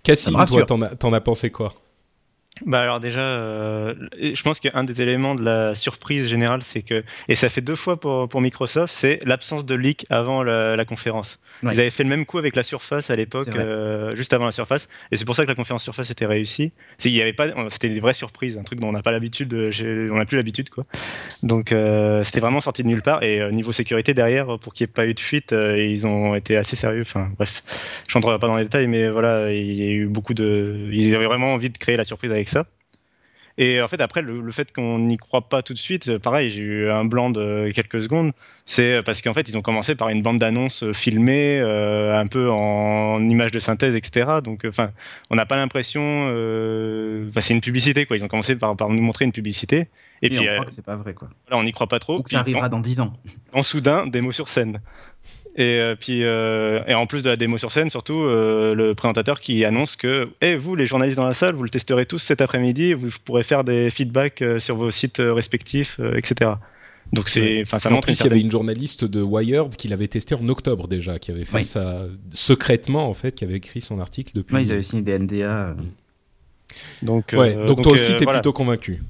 Cassim, toi, t'en as, as pensé quoi? Bah alors déjà, euh, je pense qu'un des éléments de la surprise générale, c'est que, et ça fait deux fois pour, pour Microsoft, c'est l'absence de leak avant la, la conférence. Ouais. Ils avaient fait le même coup avec la Surface à l'époque, euh, juste avant la Surface, et c'est pour ça que la conférence Surface était réussie. C'est il y avait pas, c'était des vraies surprises, un truc dont on n'a pas l'habitude, on n'a plus l'habitude quoi. Donc euh, c'était vraiment sorti de nulle part. Et niveau sécurité derrière, pour qu'il n'y ait pas eu de fuite, ils ont été assez sérieux. Enfin bref, je rentrerai pas dans les détails, mais voilà, il y a eu beaucoup de, ils avaient vraiment envie de créer la surprise avec ça. Et en fait, après, le, le fait qu'on n'y croit pas tout de suite, euh, pareil, j'ai eu un blanc de quelques secondes. C'est parce qu'en fait, ils ont commencé par une bande d'annonces euh, filmée, euh, un peu en, image de synthèse, etc. Donc, enfin, on n'a pas l'impression. Euh, enfin, c'est une publicité, quoi. Ils ont commencé par, par nous montrer une publicité. Et, Et, puis, on euh, croit que c'est pas vrai, quoi. voilà, on n'y croit pas trop. Ou que ça arrivera dans 10 ans. en soudain démo sur scène. Et euh, puis euh, et en plus de la démo sur scène, surtout euh, le présentateur qui annonce que eh vous les journalistes dans la salle, vous le testerez tous cet après-midi, vous pourrez faire des feedbacks euh, sur vos sites euh, respectifs, euh, etc. Donc c'est enfin ça en montre plus, une il y avait une journaliste de Wired qui l'avait testé en octobre déjà, qui avait fait Oui. ça secrètement en fait, qui avait écrit son article depuis. Ouais, ils avaient signé des NDA. donc Ouais, euh, donc, toi euh, aussi, t'es voilà. plutôt convaincu.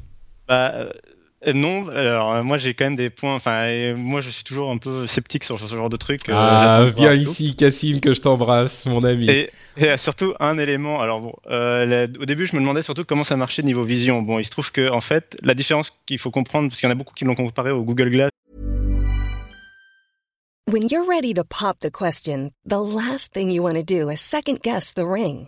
Bah, euh, non, alors euh, moi j'ai quand même des points. Enfin, moi je suis toujours un peu sceptique sur ce genre de truc. euh, ah, viens ici, Cassim, que je t'embrasse, mon ami. Et, et euh, surtout un élément. Alors bon, euh, la- au début, je me demandais surtout comment ça marchait niveau vision. Bon, il se trouve que en fait, la différence qu'il faut comprendre, parce qu'il y en a beaucoup qui l'ont comparé au Google Glass. When you're ready to pop the question, the last thing you want to do is second guess the ring.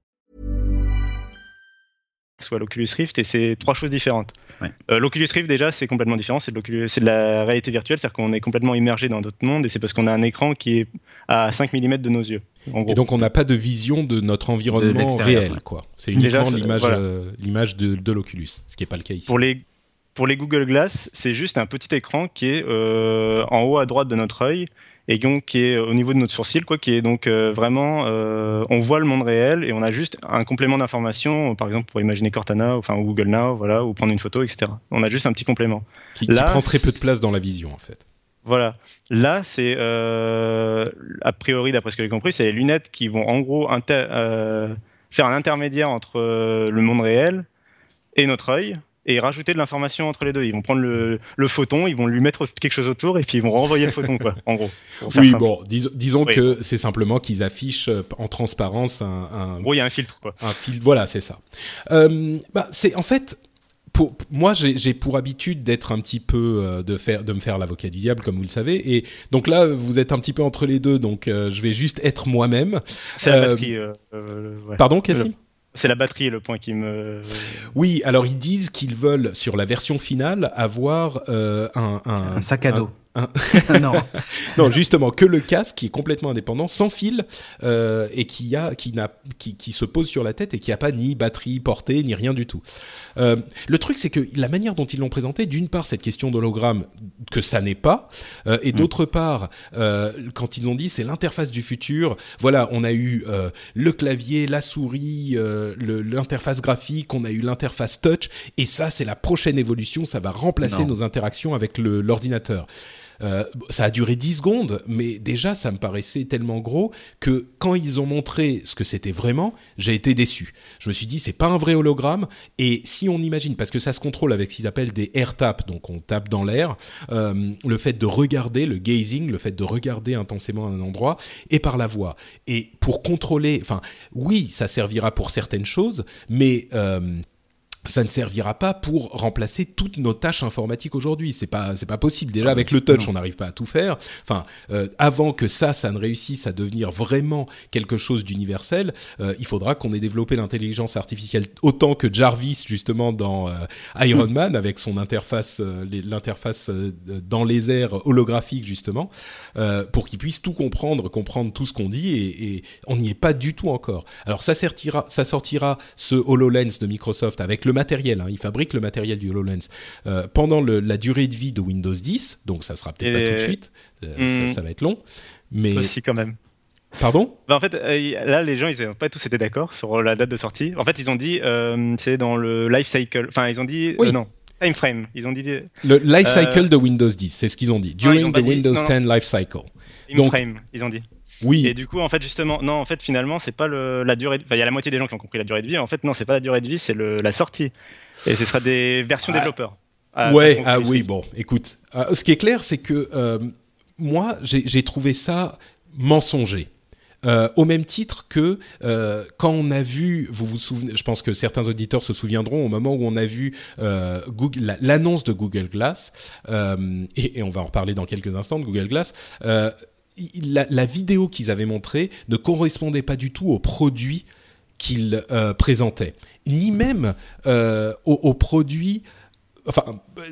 Soit l'Oculus Rift et c'est trois choses différentes. Ouais. Euh, L'Oculus Rift déjà c'est complètement différent, c'est de, l'Oculus- c'est de la réalité virtuelle, c'est-à-dire qu'on est complètement immergé dans d'autres mondes et c'est parce qu'on a un écran qui est à 5 mm de nos yeux. En gros. Et donc on n'a pas de vision de notre environnement réel, quoi. C'est uniquement l'image, voilà. euh, de, de l'Oculus, ce qui n'est pas le cas ici. Pour les, pour les Google Glass, c'est juste un petit écran qui est euh, en haut à droite de notre œil et donc qui est au niveau de notre sourcil, quoi, qui est donc euh, vraiment, euh, on voit le monde réel et on a juste un complément d'information, par exemple pour imaginer Cortana, enfin ou Google Now, voilà, ou prendre une photo, etc. On a juste un petit complément. Qui, qui Là, prend très peu de place dans la vision, en fait. Voilà. Là, c'est euh, a priori, d'après ce que j'ai compris, c'est les lunettes qui vont en gros faire un intermédiaire entre le monde réel et notre œil et rajouter de l'information entre les deux. Ils vont prendre le, le photon, ils vont lui mettre quelque chose autour et puis ils vont renvoyer le photon, quoi, en gros. Oui, simple. bon, dis- disons Oui. que c'est simplement qu'ils affichent euh, en transparence un, un, En gros, il y a un filtre, quoi. un fil. Voilà, c'est ça. Euh, bah, c'est en fait. Pour, moi, j'ai pour habitude d'être un petit peu euh, de faire, de me faire l'avocat du diable, comme vous le savez. Et donc là, vous êtes un petit peu entre les deux, donc euh, je vais juste être moi-même. Ouais. Pardon, Cassim? C'est la batterie le point qui me. Oui, alors ils disent qu'ils veulent sur la version finale avoir euh, un, un, Un sac à dos. Un- non. non, justement, que le casque qui est complètement indépendant, sans fil, euh, et qui, a, qui, n'a, qui, qui se pose sur la tête et qui n'a pas ni batterie portée, ni rien du tout. Euh, le truc, c'est que la manière dont ils l'ont présenté, d'une part, cette question d'hologramme, que ça n'est pas, euh, et d'autre part, quand ils ont dit c'est l'interface du futur, voilà, on a eu le clavier, la souris, le- l'interface graphique, on a eu l'interface touch, et ça, c'est la prochaine évolution, ça va remplacer Non. nos interactions avec le- l'ordinateur. Euh, ça a duré 10 secondes, mais déjà ça me paraissait tellement gros que quand ils ont montré ce que c'était vraiment, j'ai été déçu. Je me suis dit c'est pas un vrai hologramme et si on imagine parce que ça se contrôle avec ce qu'ils appellent des air taps, donc on tape dans l'air, euh, le fait de regarder le gazing, le fait de regarder intensément un endroit et par la voix. Et pour contrôler, enfin oui ça servira pour certaines choses, mais euh, ça ne servira pas pour remplacer toutes nos tâches informatiques aujourd'hui. C'est pas c'est pas possible. Déjà avec le touch, on n'arrive pas à tout faire. Enfin, euh, avant que ça, ça ne réussisse à devenir vraiment quelque chose d'universel, euh, il faudra qu'on ait développé l'intelligence artificielle autant que Jarvis justement dans euh, Iron mm. Man avec son interface, l'interface dans les airs holographiques justement, pour qu'il puisse tout comprendre, comprendre tout ce qu'on dit et, et on n'y est pas du tout encore. Alors ça sortira, ça sortira ce Hololens de Microsoft avec le matériel. Hein, il fabrique le matériel du HoloLens euh, pendant la durée de vie de Windows 10, donc ça sera peut-être pas tout de suite, euh, ça, hmm. va être long. Mais aussi quand même. Pardon? Bah, En fait, euh, là, les gens, ils n'ont pas tous été d'accord sur la date de sortie. En fait, ils ont dit, c'est dans le life cycle. Enfin, ils ont dit, non, time frame. Ils ont dit le life cycle de Windows 10, c'est ce qu'ils ont dit. During the Windows 10 life cycle. Time frame, ils ont dit. Oui. Et du coup, en fait, justement, non, en fait, finalement, c'est pas le, la durée. Enfin, il y a la moitié des gens qui ont compris la durée de vie. En fait, non, c'est pas la durée de vie, c'est la sortie. Et ce sera des versions ah. développeurs. Ah, ouais, ah oui, bon, écoute. Euh, ce qui est clair, c'est que euh, moi, j'ai trouvé ça mensonger. Euh, au même titre que quand on a vu, vous vous souvenez, je pense que certains auditeurs se souviendront au moment où on a vu l'annonce de Google Glass, et, et, on va en reparler dans quelques instants de Google Glass la, vidéo qu'ils avaient montrée ne correspondait pas du tout au produit qu'ils euh, présentaient, ni même euh, au, produit. Enfin,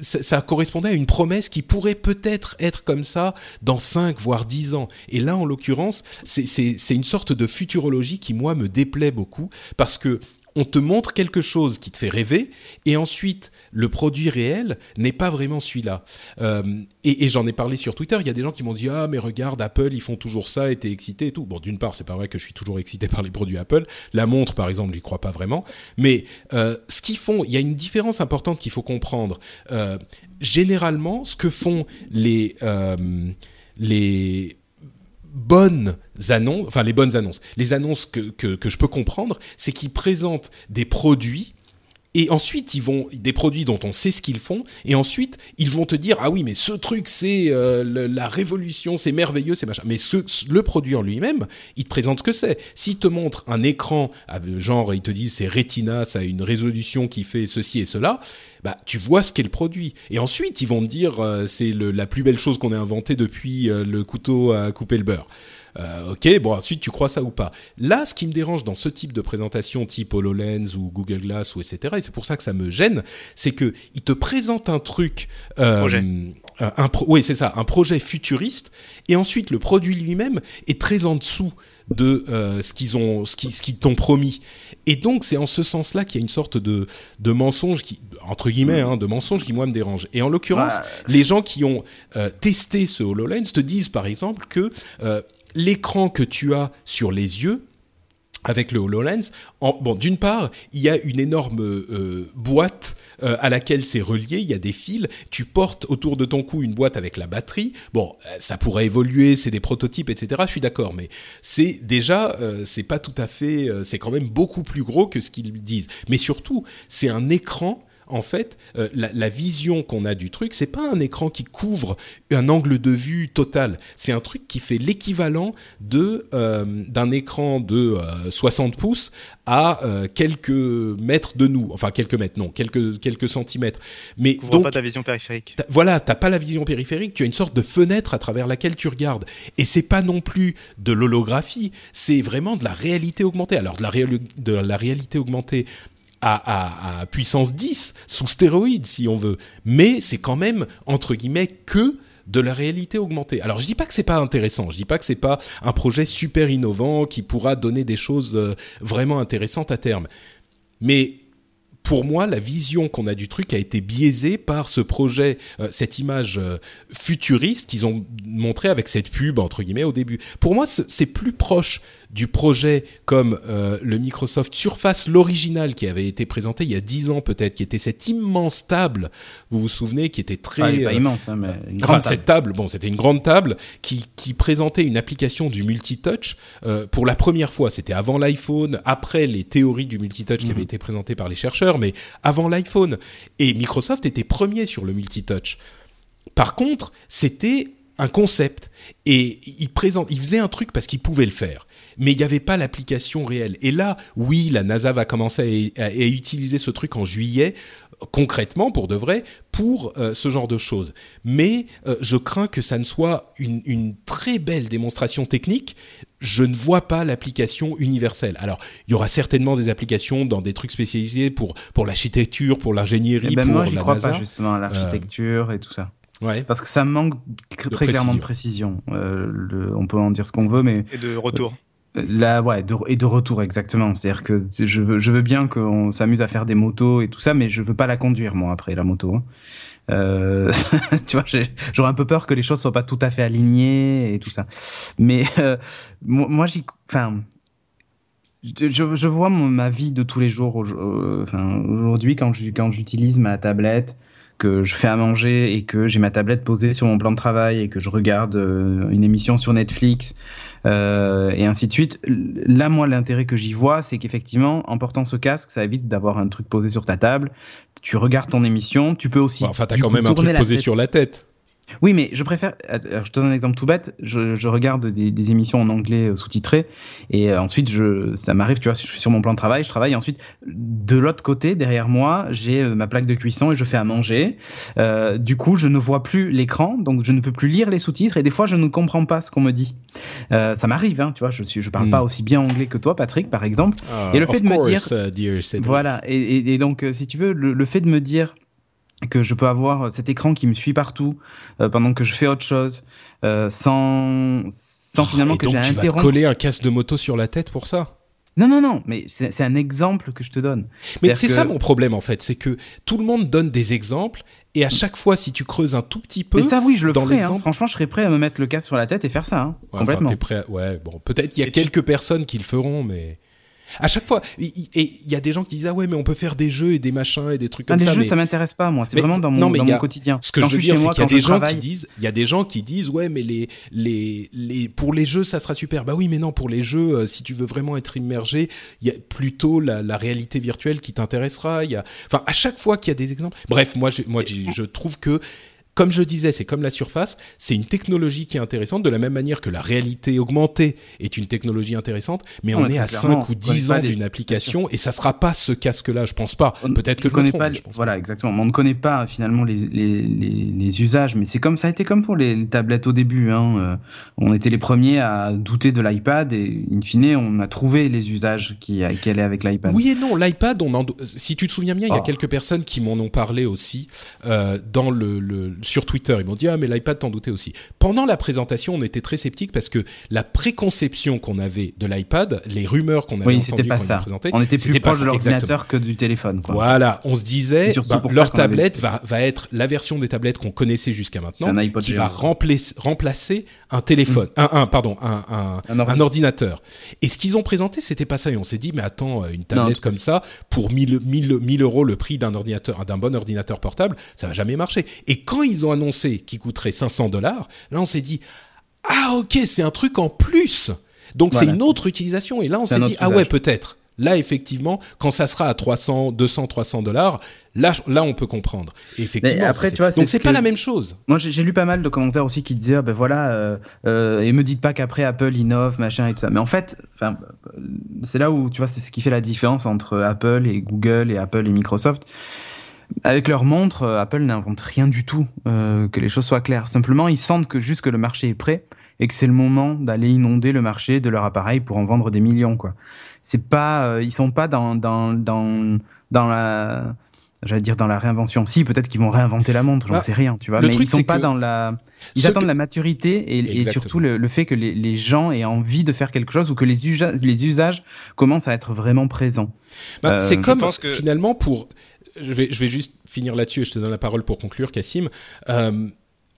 ça, correspondait à une promesse qui pourrait peut-être être comme ça dans 5 voire 10 ans. Et là, en l'occurrence, c'est une sorte de futurologie qui, moi, me déplaît beaucoup parce que on te montre quelque chose qui te fait rêver, et ensuite le produit réel n'est pas vraiment celui-là. Euh, et, j'en ai parlé sur Twitter. Il y a des gens qui m'ont dit ah mais regarde Apple ils font toujours ça, et t'es excité et tout. Bon d'une part c'est pas vrai que je suis toujours excité par les produits Apple. La montre par exemple j'y crois pas vraiment. Mais euh, ce qu'ils font, il y a une différence importante qu'il faut comprendre. Euh, généralement ce que font les les bonnes annonces, enfin les bonnes annonces, les annonces que, que, je peux comprendre, c'est qu'ils présentent des produits et ensuite, ils vont des produits dont on sait ce qu'ils font, et ensuite ils vont te dire ah oui mais ce truc c'est euh, la révolution, c'est merveilleux, c'est machin. Mais ce, le produit en lui-même, il te présente ce que c'est. S'il te montre un écran, ah, genre ils te disent c'est Retina, ça a une résolution qui fait ceci et cela, bah tu vois ce qu'est le produit. Et ensuite ils vont te dire euh, c'est la plus belle chose qu'on ait inventée depuis euh, le couteau à couper le beurre. Euh, ok, bon, ensuite tu crois ça ou pas? Là, ce qui me dérange dans ce type de présentation type HoloLens ou Google Glass ou etc., et c'est pour ça que ça me gêne, c'est que il te présente un truc, un, oui c'est ça, un projet futuriste, et ensuite le produit lui-même est très en dessous de euh, ce qu'ils ont, ce qui, ce qu'ils t'ont promis. Et donc c'est en ce sens-là qu'il y a une sorte de, de mensonge qui, entre guillemets, hein, de mensonge qui moi me dérange. Et en l'occurrence, les gens qui ont testé ce HoloLens te disent par exemple que l'écran que tu as sur les yeux avec le HoloLens, bon, d'une part, il y a une énorme euh, boîte euh, à laquelle c'est relié, il y a des fils, tu portes autour de ton cou une boîte avec la batterie, bon, euh, ça pourrait évoluer, c'est des prototypes, etc., je suis d'accord, mais c'est déjà, c'est pas tout à fait, c'est quand même beaucoup plus gros que ce qu'ils disent. Mais surtout, c'est un écran en fait, euh, la, vision qu'on a du truc, c'est pas un écran qui couvre un angle de vue total. C'est un truc qui fait l'équivalent de euh, d'un écran de 60 euh, pouces à quelques mètres de nous. Enfin, quelques mètres, non, quelques quelques centimètres. Mais tu donc, pas ta vision périphérique. Voilà, t'as pas la vision périphérique. Tu as une sorte de fenêtre à travers laquelle tu regardes. Et c'est pas non plus de l'holographie. C'est vraiment de la réalité augmentée. Alors de la, de la réalité augmentée à, puissance 10, sous stéroïdes si on veut. Mais c'est quand même, entre guillemets, que de la réalité augmentée. Alors je dis pas que c'est pas intéressant, je dis pas que c'est pas un projet super innovant qui pourra donner des choses euh, vraiment intéressantes à terme. Mais pour moi, la vision qu'on a du truc a été biaisée par ce projet, euh, cette image euh, futuriste qu'ils ont montré avec cette pub entre guillemets au début. Pour moi, c'est plus proche du projet comme euh, le Microsoft Surface, l'original qui avait été présenté il y a dix ans peut-être, qui était cette immense table, vous vous souvenez, qui était très... Ah, pas immense, hein, mais une grande table. cette table, bon, c'était une grande table qui, qui, présentait une application du multitouch euh, pour la première fois. C'était avant l'iPhone, après les théories du multitouch qui avaient mhm. été présentées par les chercheurs, mais avant l'iPhone. Et Microsoft était premier sur le multitouch. Par contre, c'était un concept et il présente, il faisait un truc parce qu'il pouvait le faire mais il n'y avait pas l'application réelle. Et là, oui, la NASA va commencer à, utiliser ce truc en juillet concrètement pour de vrai pour euh, ce genre de choses. Mais euh, je crains que ça ne soit une, une, très belle démonstration technique. Je ne vois pas l'application universelle. Alors, il y aura certainement des applications dans des trucs spécialisés pour pour l'architecture, pour l'ingénierie, eh ben pour moi, j'y crois pas justement à l'architecture et tout ça. Ouais. Parce que ça manque très clairement de précision. Euh, le, on peut en dire ce qu'on veut, mais et de retour. Là, ouais, et de retour exactement. C'est-à-dire que je veux, je veux bien qu'on s'amuse à faire des motos et tout ça, mais je veux pas la conduire moi après la moto. Hein. Euh, tu vois, j'aurais un peu peur que les choses soient pas tout à fait alignées et tout ça. Mais euh, moi, j'y, enfin, je, je, vois ma vie de tous les jours. Euh, enfin, aujourd'hui, quand je, quand j'utilise ma tablette, que je fais à manger et que j'ai ma tablette posée sur mon plan de travail et que je regarde une émission sur Netflix euh, et ainsi de suite. Là, moi, l'intérêt que j'y vois, c'est qu'effectivement, en portant ce casque, ça évite d'avoir un truc posé sur ta table. Tu regardes ton émission, tu peux aussi. enfin, t'as quand même un truc posé sur la tête. Oui, mais je préfère. je te donne un exemple tout bête. Je, regarde des, émissions en anglais euh, sous-titrées et euh, ensuite, je, ça m'arrive, tu vois, je suis sur mon plan de travail, je travaille. Et ensuite, de l'autre côté, derrière moi, j'ai euh, ma plaque de cuisson et je fais à manger. du coup, je ne vois plus l'écran, donc je ne peux plus lire les sous-titres et des fois, je ne comprends pas ce qu'on me dit. ça m'arrive, hein, tu vois. Je suis, je parle hmm. pas aussi bien anglais que toi, Patrick, par exemple. Ah, et le fait de me dire, uh, voilà. Et, donc, si tu veux, le fait de me dire que je peux avoir cet écran qui me suit partout euh, pendant que je fais autre chose euh, sans sans finalement que j'ai tu vas te coller un casque de moto sur la tête pour ça? Non, non, non, mais c'est un exemple que je te donne. Mais c'est ça mon problème en fait, c'est que tout le monde donne des exemples et à chaque fois, si tu creuses un tout petit peu. Mais ça, oui, je le ferai. Hein. Franchement, je serais prêt à me mettre le casque sur la tête et faire ça. Hein, ouais, complètement. prêt Ouais, bon, peut-être il y a quelques personnes qui le feront, mais. À chaque fois, et il y a des gens qui disent ah ouais mais on peut faire des jeux et des machins et des trucs ah, comme ça. Des jeux, ça m'intéresse pas moi. C'est vraiment dans mon, dans mon quotidien. Ce que je veux dire, c'est qu'il y a des gens qui disent, il y a des gens qui disent ouais mais les les les pour les jeux ça sera super. Bah oui mais non pour les jeux euh, si tu veux vraiment être immergé, il y a plutôt la, la réalité virtuelle qui t'intéressera. Il y a enfin à chaque fois qu'il y a des exemples. Bref moi je, moi je trouve que comme je disais, c'est comme la surface, c'est une technologie qui est intéressante, de la même manière que la réalité augmentée est une technologie intéressante, mais on, est à 5 ou 10 ans d'une application et ça sera pas ce casque-là, je pense pas. Peut-être que je, connais pas. voilà, exactement. on ne connaît pas finalement les, les, les, usages, mais c'est comme ça a été comme pour les, tablettes au début. Hein. Euh, on était les premiers à douter de l'iPad et in fine, on a trouvé les usages qui, qui allaient avec l'iPad. Oui et non, l'iPad, on si tu te souviens bien, il y a oh. quelques personnes qui m'en ont parlé aussi euh, dans le, le sur Twitter. Ils m'ont dit ah mais l'iPad t'en doutais aussi. Pendant la présentation, on était très sceptiques parce que la préconception qu'on avait de l'iPad, les rumeurs qu'on avait oui, entendues pas ça. on était plus proche de l'ordinateur que du téléphone. Voilà, on se disait bah, leur tablette va, va être la version des tablettes qu'on connaissait jusqu'à maintenant, qui va remplacer, remplacer un téléphone, mm. un, un, pardon, un, un, un, ordinateur. Et ce qu'ils ont présenté, c'était pas ça. Et on s'est dit mais attends, une tablette comme ça pour 1000, 1000, 1000 euros le prix d'un ordinateur, d'un bon ordinateur portable, ça va jamais marcher. Et quand ils ont annoncé qui coûterait 500 dollars, là on s'est dit ah ok c'est un truc en plus. Donc c'est une autre utilisation et là on s'est dit ah ouais peut-être. Là, effectivement, quand ça sera à 300, 200, 300 dollars, là, là, on peut comprendre. effectivement, après, tu vois, donc c'est pas la même chose. Moi, j'ai lu pas mal de commentaires aussi qui disaient, ah, ben voilà, euh, euh, et me dites pas qu'après Apple innove, machin et tout ça. Mais en fait, c'est là où tu vois, c'est ce qui fait la différence entre Apple et Google et Apple et Microsoft. Avec leur montre, euh, Apple n'invente rien du tout, euh, que les choses soient claires. Simplement, ils sentent que juste que le marché est prêt et que c'est le moment d'aller inonder le marché de leur appareil pour en vendre des millions, quoi. C'est pas, euh, ils sont pas dans dans dans dans la, j'allais dire dans la réinvention. Si, peut-être qu'ils vont réinventer la montre, j'en ah, sais rien, tu vois. mais ils sont pas dans la, ils attendent la maturité et, et surtout le, le, fait que les, les, gens aient envie de faire quelque chose ou que les usages, les usages commencent à être vraiment présents. Bah, c'est comme que... finalement pour je vais, je vais juste finir là-dessus et je te donne la parole pour conclure, Cassim. Euh,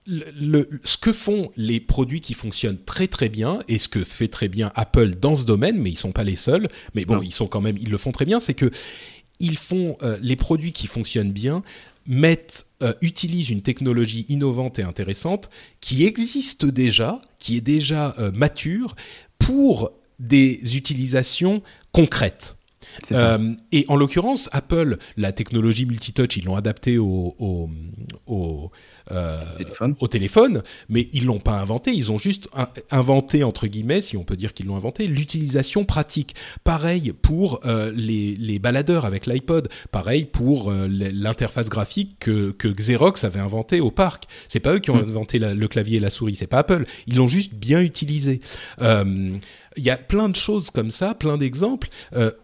le, ce que font les produits qui fonctionnent très très bien et ce que fait très bien Apple dans ce domaine, mais ils sont pas les seuls, mais bon, ils sont quand même, ils le font très bien, c'est que ils font euh, les produits qui fonctionnent bien mettent, euh, utilisent une technologie innovante et intéressante qui existe déjà, qui est déjà mature pour des utilisations concrètes. Euh, et en l'occurrence, Apple, la technologie multitouch, ils l'ont adaptée au, euh, téléphone. au téléphone, mais ils l'ont pas inventé. Ils ont juste inventé entre guillemets, si on peut dire qu'ils l'ont inventé, l'utilisation pratique. Pareil pour euh, les, les, baladeurs avec l'iPod. Pareil pour euh, l'interface graphique que, que, Xerox avait inventé au parc. C'est pas eux qui ont mm. inventé le clavier et la souris, c'est pas Apple. Ils l'ont juste bien utilisé. Il y a plein de choses comme ça, plein d'exemples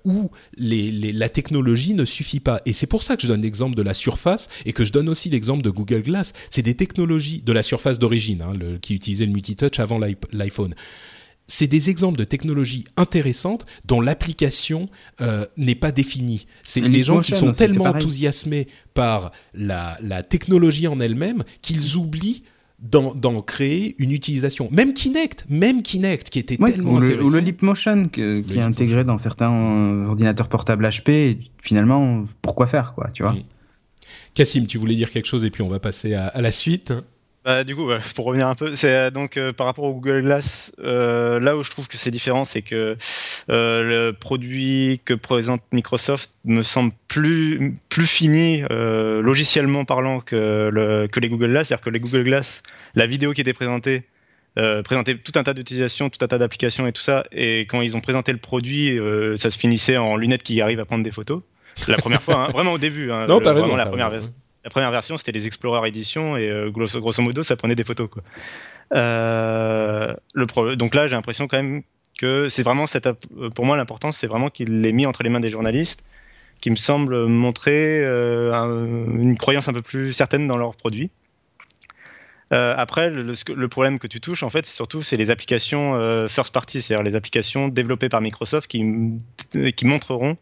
où les, la technologie ne suffit pas. Et c'est pour ça que je donne l'exemple de la surface et que je donne aussi l'exemple de Google Glass. C'est des technologies de la surface d'origine, hein, qui utilisait le multitouch avant l'iPhone c'est des exemples de technologies intéressantes dont l'application euh, n'est pas définie. C'est des gens qui sont tellement enthousiasmés par la, la technologie en elle-même qu'ils oublient d'en créer une utilisation. Même Kinect, même Kinect qui était tellement ou le, ou le Leap Motion qui est intégré dans certains euh, ordinateurs portables HP. finalement, pourquoi faire quoi, tu vois? Cassim, tu voulais dire quelque chose et puis on va passer à, la suite. Bah, du coup, pour revenir un peu, c'est euh, donc euh, par rapport au Google Glass, euh, là où je trouve que c'est différent, c'est que le produit que présente Microsoft me semble plus plus fini logiciellement parlant que le, que les Google Glass, c'est-à-dire que les Google Glass, la vidéo qui était présentée présentait tout un tas d'utilisations, tout un tas d'applications et tout ça, et quand ils ont présenté le produit, ça se finissait en lunettes qui arrivent à prendre des photos. La première fois, hein, vraiment au début. Hein, non, t'as raison. La première, la première version, c'était les Explorer Edition et euh, grosso, modo, ça prenait des photos. Quoi. Euh, le donc là, j'ai l'impression quand même que c'est vraiment cette, pour moi l'important, c'est vraiment qu'il l'ait mis entre les mains des journalistes, qui me semble montrer euh, une croyance un peu plus certaine dans leurs produits. après, le, problème que tu touches, en fait, surtout, c'est les applications first party, c'est-à-dire les applications développées par Microsoft qui, qui montreront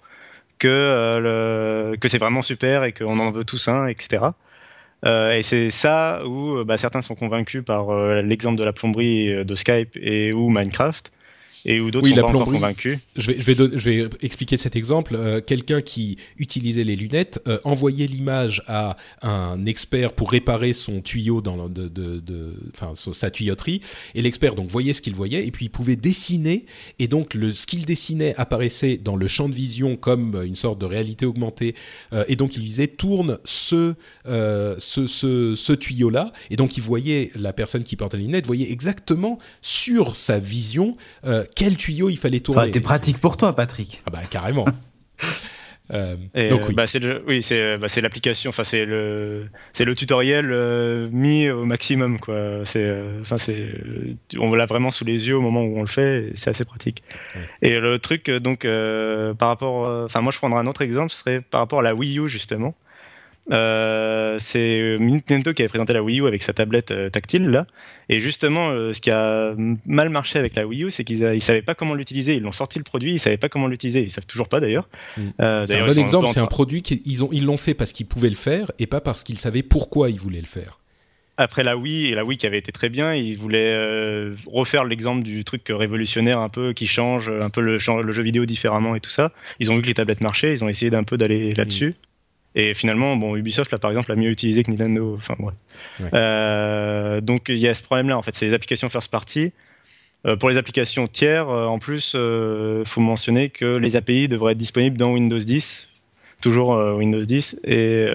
que, euh, le, que c'est vraiment super et qu'on en veut tous un, etc. Euh, et c'est ça où bah, certains sont convaincus par euh, l'exemple de la plomberie de Skype et ou Minecraft et où d'autres sont pas encore convaincus. Je vais, je vais, je vais expliquer cet exemple. Euh, quelqu'un qui utilisait les lunettes euh, envoyait l'image à un expert pour réparer son tuyau dans de, de, de, enfin, sa tuyauterie, et l'expert donc voyait ce qu'il voyait, et puis il pouvait dessiner, et donc le, ce qu'il dessinait apparaissait dans le champ de vision comme une sorte de réalité augmentée, euh, et donc il disait tourne ce, ce, ce, ce tuyau-là, et donc il voyait la personne qui portait les lunettes voyait exactement sur sa vision quel tuyau il fallait tourner. Ça aurait été pratique pour toi, Patrick. Ah bah carrément. Euh, donc oui, bah, c'est oui, c'est bah, l'application, enfin c'est le c'est le tutoriel euh, mis au maximum quoi. C'est euh, enfin c'est on l'a vraiment sous les yeux au moment où on le fait, c'est assez pratique. Et le truc donc par rapport, enfin moi je prendrais un autre exemple, ce serait par rapport à la Wii U justement. Euh, c'est Nintendo qui avait présenté la Wii U avec sa tablette euh, tactile là. Et justement, euh, ce qui a mal marché avec la Wii U, c'est qu'ils ne savaient pas comment l'utiliser. Ils l'ont sorti le produit, ils savaient pas comment l'utiliser. Ils savent toujours pas d'ailleurs. Mm. c'est un bon exemple. C'est un produit qu'ils ont, ils l'ont fait parce qu'ils pouvaient le faire et pas parce qu'ils savaient pourquoi ils voulaient le faire. Après la Wii et la Wii qui avait été très bien, ils voulaient refaire l'exemple du truc révolutionnaire un peu qui change un peu le, le, jeu vidéo différemment et tout ça. Ils ont vu que les tablettes marchaient, ils ont essayé d'un peu d'aller là-dessus. Mm. Et finalement, bon, Ubisoft, là, par exemple, a mieux utilisé que Nintendo. Enfin, bref. Euh, donc, il y a ce problème-là, en fait. C'est les applications first party. Euh, pour les applications tiers, euh, en plus, il euh, faut mentionner que les API devraient être disponibles dans Windows 10, toujours Windows 10, et